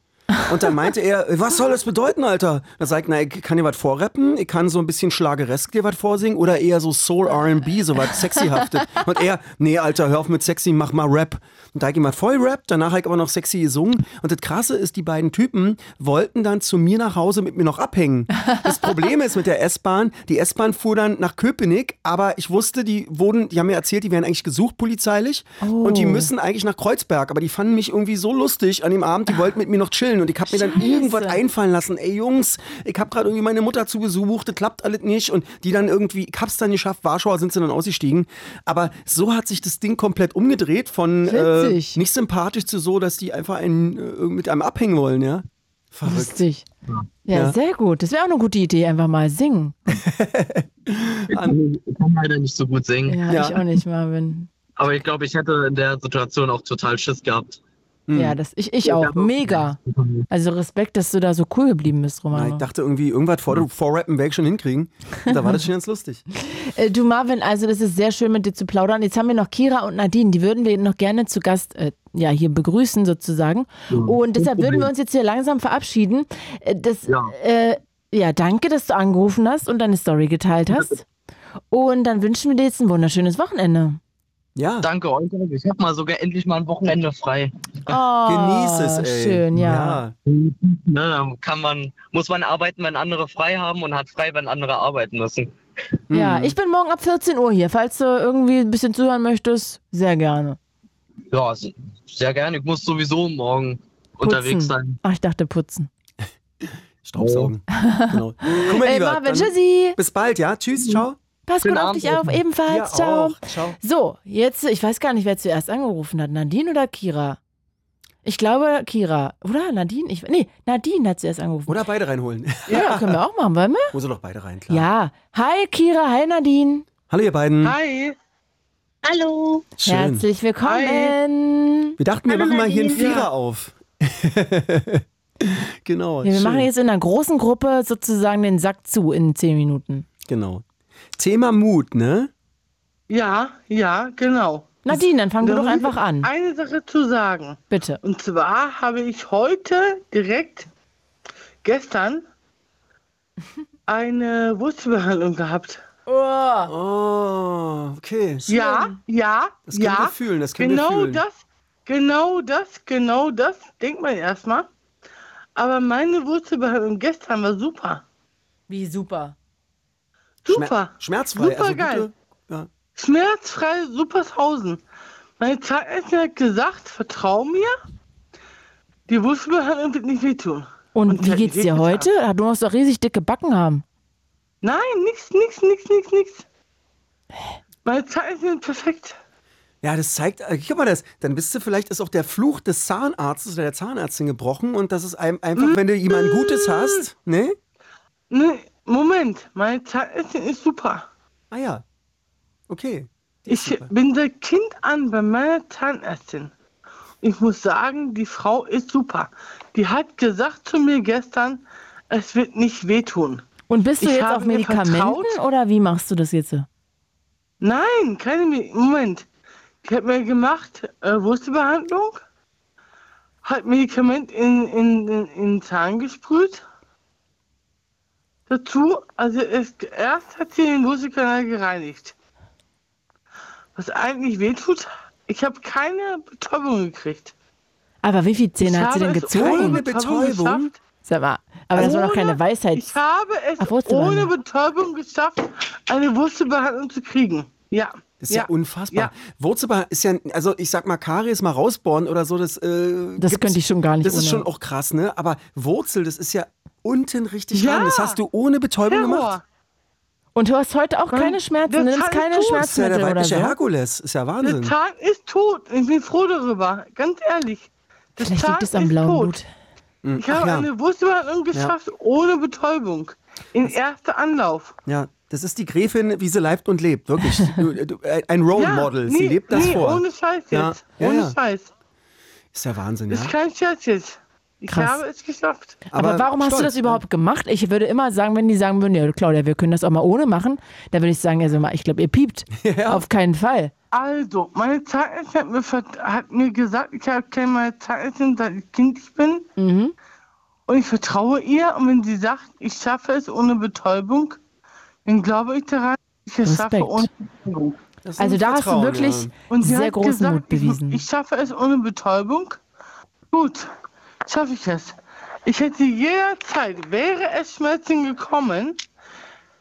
B: Und dann meinte er, was soll das bedeuten, Alter? Da sag ich, na, ich kann dir was vorrappen, ich kann so ein bisschen schlageresk dir was vorsingen oder eher so Soul R&B, so was sexyhaftes. [LAUGHS] Und er, nee, Alter, hör auf mit sexy, mach mal Rap. Und da ich was voll Rap, danach hab ich aber noch sexy gesungen. Und das Krasse ist, die beiden Typen wollten dann zu mir nach Hause mit mir noch abhängen. Das Problem ist mit der S-Bahn, die S-Bahn fuhr dann nach Köpenick, aber ich wusste, die wurden, die haben mir erzählt, die werden eigentlich gesucht polizeilich und die
C: Oh.
B: müssen eigentlich nach Kreuzberg, aber die fanden mich irgendwie so lustig an dem Abend, die wollten mit mir noch chillen und ich habe mir dann irgendwas einfallen lassen. Ey Jungs, ich habe gerade irgendwie meine Mutter zu Besuch, das klappt alles nicht und die dann irgendwie, ich hab's dann geschafft, Warschauer sind sie dann ausgestiegen, aber so hat sich das Ding komplett umgedreht von äh, nicht sympathisch zu so, dass die einfach einen, äh, mit einem abhängen wollen, ja. Verrückt.
C: Lustig. Ja,
B: Ja.
C: sehr gut. Das wäre auch eine gute Idee, einfach mal singen. [LAUGHS]
J: Ich kann, ich kann leider nicht so gut singen.
C: Ja,
B: Ja.
C: ich auch nicht, Marvin.
J: Aber ich glaube, ich hätte in der Situation auch total Schiss gehabt.
B: Hm.
C: Ja, das, ich, ich auch. Mega. Also Respekt, dass du da so cool geblieben bist,
B: Ja,
C: Romano.
B: ich dachte irgendwie, irgendwas vor, vorrappen werde ich schon hinkriegen. Und da war das [LAUGHS] schon ganz lustig.
C: Äh, du Marvin, also das ist sehr schön mit dir zu plaudern. Jetzt haben wir noch Kira und Nadine, die würden wir noch gerne zu Gast äh, ja, hier begrüßen sozusagen. Und deshalb würden wir uns jetzt hier langsam verabschieden. Äh, das,
J: Ja.
C: äh, ja, danke, dass du angerufen hast und deine Story geteilt hast. Und dann wünschen wir dir jetzt ein wunderschönes Wochenende.
B: Ja.
J: Danke euch. Ich habe mal sogar endlich mal ein Wochenende frei.
C: Oh,
B: Genieß es, ey.
C: Schön, ja.
J: Ne, dann kann man, muss man arbeiten, wenn andere frei haben und hat frei, wenn andere arbeiten müssen.
C: Ja,
B: Mhm.
C: ich bin morgen ab 14 Uhr hier. Falls du irgendwie ein bisschen zuhören möchtest, sehr gerne.
J: Ja, sehr gerne. Ich muss sowieso morgen unterwegs sein.
C: Ach, ich dachte putzen. [LAUGHS]
B: Staubsaugen. [LAUGHS] genau. Guck mal,
C: Ey,
B: lieber,
C: Marvin, tschüssi.
B: Bis bald, ja? Tschüss, ciao.
C: Pass gut auf dich auf, ebenfalls.
B: Dir
C: Ciao.
B: auch. Ciao.
C: So, jetzt, ich weiß gar nicht, wer zuerst angerufen hat. Nadine oder Kira? Ich glaube Kira. Oder Nadine? Ich, nee, Nadine hat zuerst angerufen.
B: Oder beide reinholen.
C: Ja, können wir auch machen, wollen wir?
B: Sie doch beide rein, klar.
C: Ja. Hi Kira, hi Nadine.
B: Hallo, ihr beiden.
K: Hi.
F: Hallo.
B: Schön.
C: Herzlich willkommen.
B: Wir dachten, wir
F: Hallo,
B: machen mal hier einen. Vierer auf. [LAUGHS] genau.
C: Ja, wir
B: schön.
C: machen jetzt in einer großen Gruppe sozusagen den Sack zu in 10 Minuten.
B: Genau. Thema Mut, ne?
K: Ja, ja, genau.
C: Nadine, dann fang du
K: Da
C: doch einfach an.
K: Eine Sache zu sagen.
C: Bitte.
K: Und zwar habe ich heute direkt gestern [LAUGHS] eine Wurzelbehandlung gehabt.
C: Oh.
B: Oh, okay.
K: Ja, ja,
B: Das können
K: ja.
B: wir fühlen, das können wir
K: genau
B: fühlen.
K: das, genau das, genau das, denkt man erstmal. Aber meine Wurzelbehandlung gestern war super.
C: Wie super.
K: Super.
B: Schmerzfrei.
K: Super
B: also
K: geil.
B: Gute, ja.
K: Schmerzfrei Supershausen. Meine Zahnärztin hat gesagt, vertrau mir, die Wurzelbehandlung wird nicht wehtun.
C: Und,
K: Und
C: wie geht's dir heute? Ah, Du musst doch riesig dicke Backen haben.
K: Nein, nix, nix, nix, nix, nix. Meine Zahnärztin sind perfekt.
B: ja, das zeigt, äh, guck mal das, dann bist du vielleicht, ist auch der Fluch des Zahnarztes oder der Zahnärztin gebrochen und das ist einem einfach, wenn du jemanden Gutes hast, ne?
K: Ne, Moment, meine Zahnärztin ist super.
B: Ah ja. Okay.
K: Ich
B: super.
K: bin seit Kind an bei meiner Zahnärztin. Ich muss sagen, die Frau ist super. Die hat gesagt zu mir gestern, es wird nicht wehtun.
C: Und bist du
K: Ich
C: jetzt auf Medikamenten oder wie machst du das jetzt?
K: Nein, keine Me Moment. Die hat mir gemacht äh, Wurzelbehandlung, hat Medikament in, in, in, in den Zahn gesprüht. Dazu, also es, erst hat sie den Wurzelkanal gereinigt. Was eigentlich wehtut, ich habe keine Betäubung gekriegt.
C: Aber wie viele Zähne
K: Ich
C: hat sie denn
K: habe es
C: gezogen?
K: ohne
B: Betäubung?
K: geschafft.
C: Sag mal, aber das war doch keine Weisheit.
K: Ich habe es
C: Ach,
K: ohne Betäubung geschafft, eine Wurzelbehandlung zu kriegen. Ja.
B: Das ist ja, unfassbar. Wurzelbehandlung ist ja, also ich sag mal, Karies mal rausbohren oder so, das äh,
C: Das könnte ich schon gar nicht
B: Das ist
C: ohne.
B: schon auch krass, ne? Aber Wurzel, das ist ja unten richtig
K: Ja.
B: ran. Das hast du ohne Betäubung
K: Terror.
B: gemacht.
C: Und du hast heute auch
K: Mann,
C: keine Schmerzen,
K: der
C: du nimmst keine
K: tot.
B: Das ist ja der
C: oder
B: weibliche
C: so.
B: Herkules. Ist ja
K: Der
B: Wahnsinn.
K: Zahn ist tot. Ich bin froh darüber. Ganz ehrlich. Der
C: Vielleicht liegt es am blauen
K: tot.
C: Blut.
B: Hm,
K: Ich
B: Ach
K: habe
B: ja.
K: eine Wurzelbehandlung geschafft ohne Betäubung. In erster Anlauf.
B: ja, das ist die Gräfin, wie sie leibt und lebt. Wirklich. [LAUGHS] Du, du, ein Role
K: Ja,
B: Model.
K: nee,
B: sie lebt das
K: nee,
B: vor.
K: ohne Scheiß jetzt.
B: Ja, ja,
K: ohne
B: ja.
K: Scheiß.
B: Ist ja Wahnsinn, ja.
K: Ist kein Scherz jetzt. Ich
C: Krass.
K: habe es geschafft.
C: Aber, warum hast du
B: stolz,
C: das überhaupt gemacht? Ich würde immer sagen, wenn die sagen würden, ja Claudia, wir können das auch mal ohne machen, dann würde ich sagen, also mal, ich glaube, ihr piept. [LAUGHS]
B: Ja.
C: Auf keinen Fall.
K: Also, meine Zahnärztin hat mir, hat mir gesagt, ich habe keine meine Zahnärztin, seit ich Kind ich bin.
C: Mhm.
K: Und ich vertraue ihr. Und wenn sie sagt, ich schaffe es ohne Betäubung, dann glaube ich daran, ich es schaffe
C: Respekt.
K: ohne Betäubung.
C: Also da hast du wirklich
B: ja.
K: Und sie
C: sehr
K: hat
C: großen
K: gesagt,
C: Mut bewiesen.
K: Ich, ich schaffe es ohne Betäubung. Gut, schaffe ich es. Ich hätte jederzeit, wäre es Schmerzen gekommen,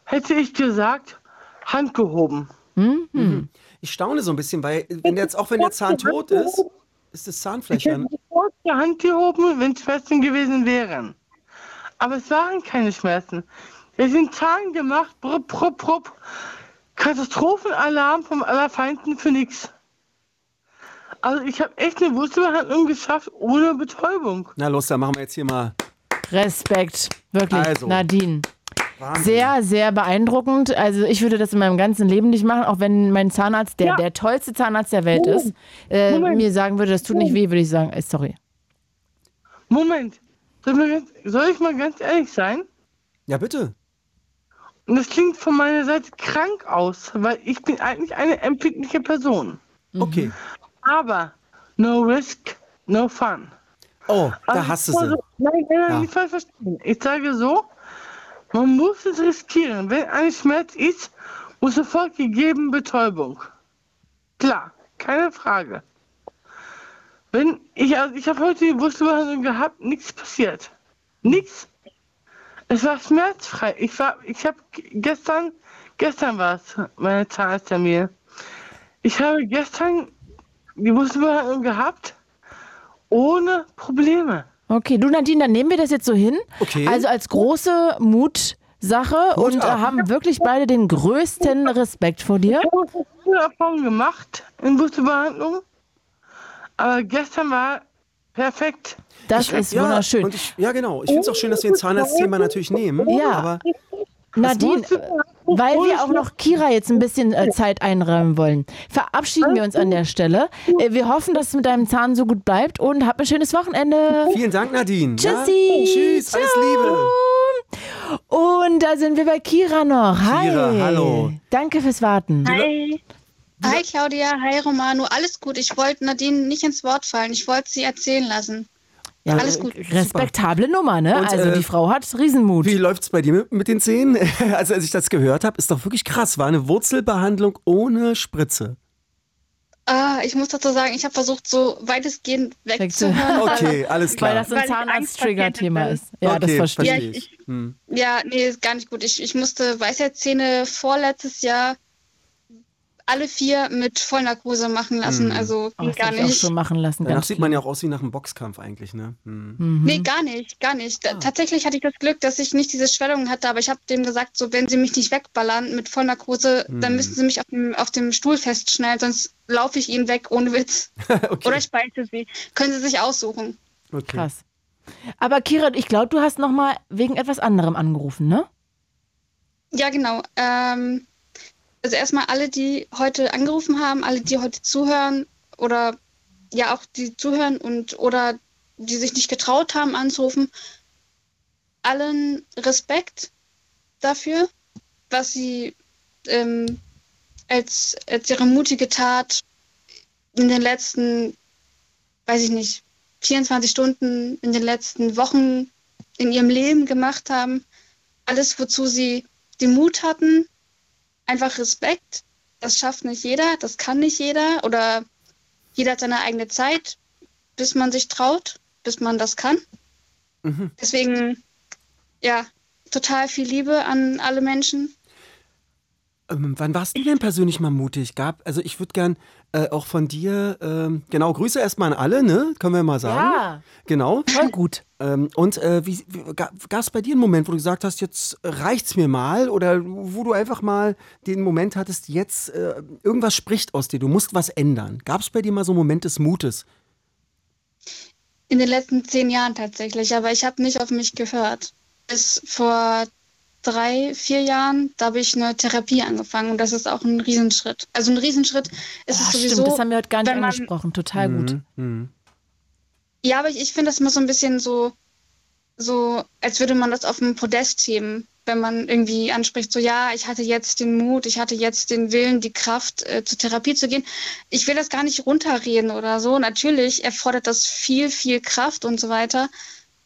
K: hätte ich gesagt, Hand gehoben.
C: Mhm.
B: Ich staune so ein bisschen, weil wenn jetzt, auch wenn der Zahn tot ist, ist das
K: Ich
B: Zahnfleisch ja.
K: hätte sofort die Hand gehoben, wenn Schmerzen gewesen wären. Aber es waren keine Schmerzen. Wir sind Zahn gemacht, brupp, brupp, brupp. Katastrophenalarm vom Allerfeinden für nichts. Also ich habe echt eine Wurzelbehandlung geschafft ohne Betäubung.
B: Na los, dann machen wir jetzt hier mal.
C: Respekt. Wirklich,
B: Also.
C: Nadine.
B: Wahnsinn.
C: Sehr, sehr beeindruckend. Also ich würde das in meinem ganzen Leben nicht machen, auch wenn mein Zahnarzt, der
K: Ja.
C: der tollste Zahnarzt der Welt ist, äh, mir sagen würde, das tut nicht weh, würde ich sagen, äh, sorry.
K: Moment, soll ich, mal ganz, soll ich mal ganz ehrlich sein?
B: Ja, bitte.
K: Und das klingt von meiner Seite krank aus, weil ich bin eigentlich eine empfindliche Person.
B: Okay.
K: Aber no risk, no fun.
B: Oh, da
K: Also
B: hast du sie.
K: sage- Nein, nein, nein,
B: Ja.
K: nicht falsch verstehen. Ich sage so, man muss es riskieren. Wenn ein Schmerz ist, muss sofort gegeben Betäubung. Klar. keine Frage. Wenn ich, also ich habe heute die Brustbehandlung gehabt, nichts passiert. Nichts. Es war schmerzfrei. Ich war, ich habe gestern, gestern war es meine Zahnarzttermin. Ich habe gestern die Brustbehandlung gehabt, ohne Probleme.
C: Okay, du Nadine, dann nehmen wir das jetzt so hin.
B: Okay.
C: Also als große Mutsache
B: Hut
C: und äh,
B: ab.
C: haben wirklich beide den größten Respekt vor dir.
K: Ich habe viele Erfahrungen gemacht in Brustbehandlung, aber gestern war perfekt.
C: Das ist
B: ja,
C: wunderschön.
B: Und ich, ja, genau. Ich finde es auch schön, dass wir ein Zahnarztthema natürlich nehmen.
C: Ja.
B: Aber
C: Nadine, weil wir auch noch Kira jetzt ein bisschen äh, Zeit einräumen wollen, verabschieden wir uns an der Stelle. Äh, wir hoffen, dass es mit deinem Zahn so gut bleibt und habt ein schönes Wochenende.
B: vielen Dank, Nadine.
C: Tschüssi.
B: Ja? Tschüss, alles
C: Ciao.
B: Liebe.
C: Und da sind wir bei Kira noch. Hi.
B: Kira, hallo.
C: Danke fürs Warten.
L: Hi. Hi Claudia, hi Romano, alles gut. Ich wollte Nadine nicht ins Wort fallen. Ich wollte sie erzählen lassen.
C: Ja,
L: alles gut.
C: Respektable Nummer, ne?
B: Und,
C: also
B: äh,
C: die Frau hat Riesenmut.
B: Wie läuft's bei dir mit, mit den Zähnen? [LAUGHS] Also als ich das gehört habe, ist doch wirklich krass. War eine Wurzelbehandlung ohne Spritze.
L: Ah, ich muss dazu sagen, ich habe versucht, so weitestgehend wegzuhören.
B: Okay, alles klar.
C: Weil das ein Zahnarzt-Trigger-Thema ist. Ja, das
B: okay,
C: verstehe
L: Ja,
C: ich.
B: ich.
L: ich-
B: Hm.
L: Ja, nee, ist gar nicht gut. Ich, ich musste Weisheitszähne vorletztes Jahr alle vier mit Vollnarkose machen lassen.
B: Mhm.
L: Also
C: Oh,
L: gar
C: ich auch
L: nicht.
C: schon machen lassen.
B: Danach sieht man ja auch aus wie nach einem Boxkampf eigentlich, ne? Hm.
C: Mhm.
L: Nee, gar nicht, gar nicht. Da, tatsächlich hatte ich das Glück, dass ich nicht diese Schwellungen hatte, aber ich habe dem gesagt, so wenn sie mich nicht wegballern mit Vollnarkose, dann
B: Mhm.
L: müssen sie mich auf dem, auf dem Stuhl festschnallen, sonst laufe ich ihnen weg, ohne Witz. [LAUGHS]
B: okay.
L: Oder ich beiße sie. Können sie sich aussuchen.
B: okay.
C: Krass. Aber Kira, ich glaube, du hast noch mal wegen etwas anderem angerufen, ne?
L: Ja, genau. Ähm, also erstmal alle, die heute angerufen haben, alle, die heute zuhören oder ja auch die zuhören und oder die sich nicht getraut haben anzurufen, allen Respekt dafür, was sie ähm, als, als ihre mutige Tat in den letzten, weiß ich nicht, 24 Stunden, in den letzten Wochen in ihrem Leben gemacht haben. Alles, wozu sie den Mut hatten, einfach Respekt. Das schafft nicht jeder, das kann nicht jeder oder jeder hat seine eigene Zeit, bis man sich traut, bis man das kann.
B: Mhm.
L: Deswegen, ja, total viel Liebe an alle Menschen.
B: Ähm, wann warst du denn persönlich mal mutig? Gab, also ich würde gern äh, auch von dir, ähm, genau, Grüße erstmal an alle, ne? Können wir mal sagen.
C: Ja.
B: Genau.
C: Voll gut.
B: Ähm, und äh, wie, wie, gab es bei dir einen Moment, wo du gesagt hast, jetzt reicht's mir mal? Oder wo du einfach mal den Moment hattest, jetzt äh, irgendwas spricht aus dir, du musst was ändern. Gab es bei dir mal so einen Moment des Mutes?
L: In den letzten zehn Jahren tatsächlich, aber ich habe nicht auf mich gehört. Bis vor drei, vier Jahren, da habe ich eine Therapie angefangen und das ist auch ein Riesenschritt. Also ein Riesenschritt ist
C: Oh,
L: es sowieso.
C: stimmt, das haben wir heute gar nicht
L: man-
C: angesprochen. Total gut.
B: Mhm.
L: Ja, aber ich, ich finde das immer so ein bisschen so, so, als würde man das auf einem Podest heben, wenn man irgendwie anspricht, so ja, ich hatte jetzt den Mut, ich hatte jetzt den Willen, die Kraft, äh, zur Therapie zu gehen. Ich will das gar nicht runterreden oder so. Natürlich erfordert das viel, viel Kraft und so weiter,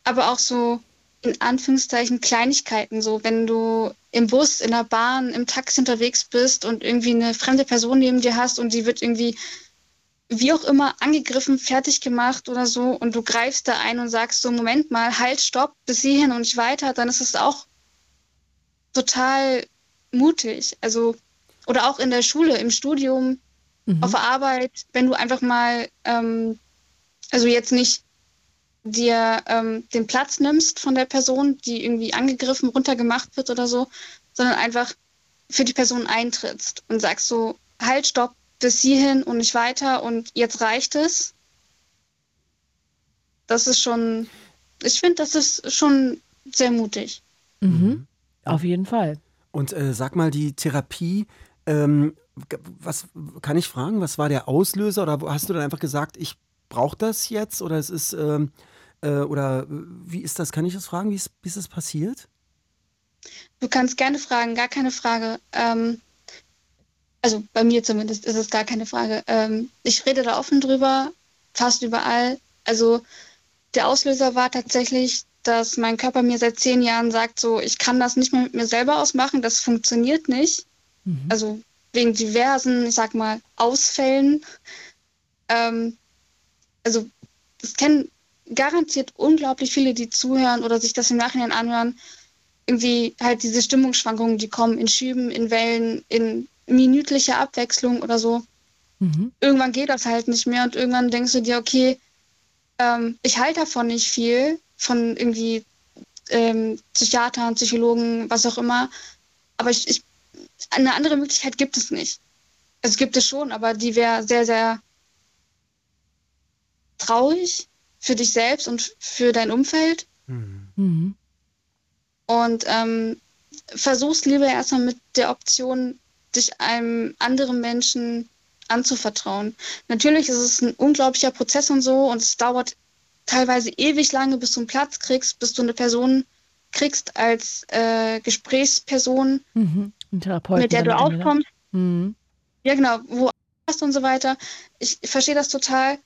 L: aber auch so in Anführungszeichen Kleinigkeiten, so wenn du im Bus, in der Bahn, im Taxi unterwegs bist und irgendwie eine fremde Person neben dir hast und sie wird irgendwie wie auch immer angegriffen, fertig gemacht oder so und du greifst da ein und sagst so, Moment mal, halt, stopp, bis hierhin und nicht weiter, dann ist es auch total mutig. Also, oder auch in der Schule, im Studium, auf der Arbeit, wenn du einfach mal, ähm, also jetzt nicht dir ähm, den Platz nimmst von der Person, die irgendwie angegriffen, runtergemacht wird oder so, sondern einfach für die Person eintrittst und sagst so, halt, stopp, bis hierhin und nicht weiter und jetzt reicht es. Das ist schon, ich finde, das ist schon sehr mutig.
C: Mhm. Auf jeden Fall.
B: Und äh, sag mal, die Therapie, ähm, was kann ich fragen, was war der Auslöser? Oder hast du dann einfach gesagt, ich brauche das jetzt? Oder es ist, ähm, äh, oder äh, wie ist das? Kann ich das fragen? Wie ist, wie ist das passiert?
L: Du kannst gerne fragen, gar keine Frage. Ähm, also bei mir zumindest ist es gar keine Frage. Ähm, ich rede da offen drüber, fast überall. Also der Auslöser war tatsächlich, dass mein Körper mir seit zehn Jahren sagt, so ich kann das nicht mehr mit mir selber ausmachen, das funktioniert nicht. Also wegen diversen, ich sag mal, Ausfällen. Ähm, also das kennen garantiert unglaublich viele, die zuhören oder sich das im Nachhinein anhören. Irgendwie halt diese Stimmungsschwankungen, die kommen in Schüben, in Wellen, in minütlicher Abwechslung oder so.
C: Mhm.
L: Irgendwann geht das halt nicht mehr und irgendwann denkst du dir, okay, ähm, ich halte davon nicht viel, von irgendwie ähm, Psychiatern, Psychologen, was auch immer. Aber ich, ich, eine andere Möglichkeit gibt es nicht. Also es gibt es schon, aber die wäre sehr, sehr traurig für dich selbst und für dein Umfeld.
C: Mhm.
L: Und ähm, versuch's lieber erstmal mit der Option, dich einem anderen Menschen anzuvertrauen. Natürlich ist es ein unglaublicher Prozess und so und es dauert teilweise ewig lange, bis du einen Platz kriegst, bis du eine Person kriegst als äh, Gesprächsperson,
C: Mhm.
L: Mit der du aufkommst.
C: Mhm.
L: Ja, genau, wo du hast und so weiter. Ich verstehe das total,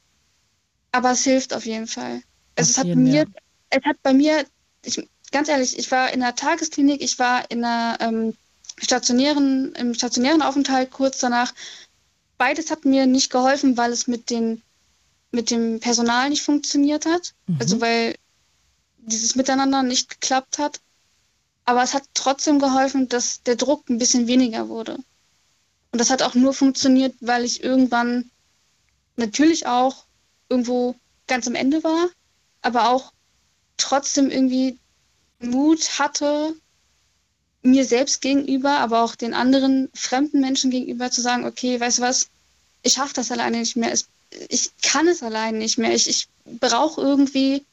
L: aber es hilft auf jeden Fall. Also es hat mir,
C: ja.
L: es hat bei mir, ich, ganz ehrlich, ich war in der Tagesklinik, ich war in einer ähm, stationären, im stationären Aufenthalt kurz danach. Beides hat mir nicht geholfen, weil es mit den mit dem Personal nicht funktioniert hat. Also weil dieses Miteinander nicht geklappt hat. Aber es hat trotzdem geholfen, dass der Druck ein bisschen weniger wurde. Und das hat auch nur funktioniert, weil ich irgendwann natürlich auch irgendwo ganz am Ende war, aber auch trotzdem irgendwie Mut hatte, mir selbst gegenüber, aber auch den anderen fremden Menschen gegenüber zu sagen, okay, weißt du was, ich schaffe das alleine nicht mehr. Ich kann es alleine nicht mehr. Ich, ich brauche irgendwie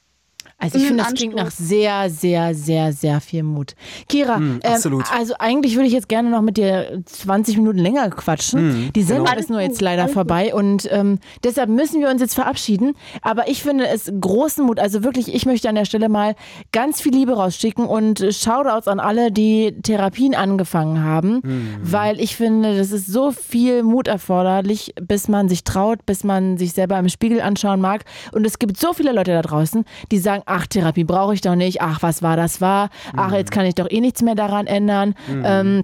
C: Also ich finde, das klingt nach sehr, sehr, sehr, sehr viel Mut. Kira,
B: Mm,
C: ähm, also eigentlich würde ich jetzt gerne noch mit dir 20 Minuten länger quatschen.
B: Mm,
C: Die Sendung
B: genau.
C: ist nur jetzt leider vorbei und ähm, deshalb müssen wir uns jetzt verabschieden. Aber ich finde es großen Mut, also wirklich, ich möchte an der Stelle mal ganz viel Liebe rausschicken und Shoutouts an alle, die Therapien angefangen haben, weil ich finde, das ist so viel Mut erforderlich, bis man sich traut, bis man sich selber im Spiegel anschauen mag. Und es gibt so viele Leute da draußen, die sagen, ach, Therapie brauche ich doch nicht, ach, was war, das war, ach, jetzt kann ich doch eh nichts mehr daran ändern. Ähm,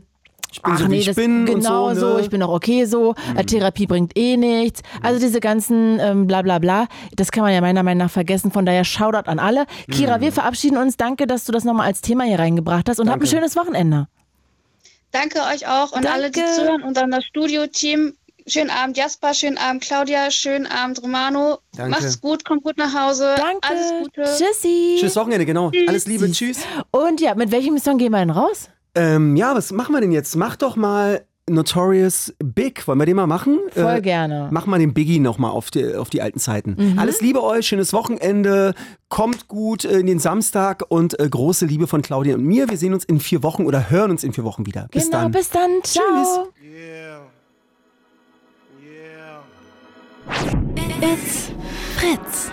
B: bin
C: Ach
B: so, wie
C: nee,
B: ich
C: das
B: bin
C: genau
B: so,
C: so,
B: ne?
C: ich bin auch okay so, äh, Therapie bringt eh nichts. Also diese ganzen ähm, bla bla bla, das kann man ja meiner Meinung nach vergessen. Von daher Shoutout an alle. Kira, wir verabschieden uns. Danke, dass du das nochmal als Thema hier reingebracht hast und hab ein
B: Danke.
C: schönes Wochenende.
L: Danke euch auch und alle, die
C: Danke.
L: zuhören und an das Studio-Team. Schönen Abend Jasper, schönen Abend Claudia, schönen Abend Romano.
B: Danke.
L: Macht's gut, kommt gut nach Hause.
C: Danke.
L: Alles Gute.
C: Tschüssi.
B: Tschüss Wochenende, genau. Alles Liebe, tschüss.
C: Und ja, mit welchem Song gehen wir denn raus?
B: Ähm, ja, was machen wir denn jetzt? Mach doch mal Notorious Big. Wollen wir den mal machen?
C: Voll gerne.
B: Mach mal den Biggie nochmal auf die, auf die alten Zeiten.
C: Mhm.
B: Alles Liebe euch, schönes Wochenende. Kommt gut äh, in den Samstag und äh, große Liebe von Claudia und mir. Wir sehen uns in vier Wochen oder hören uns in vier Wochen wieder. Bis
C: genau,
B: dann.
C: bis dann. Ciao.
A: It's Fritz.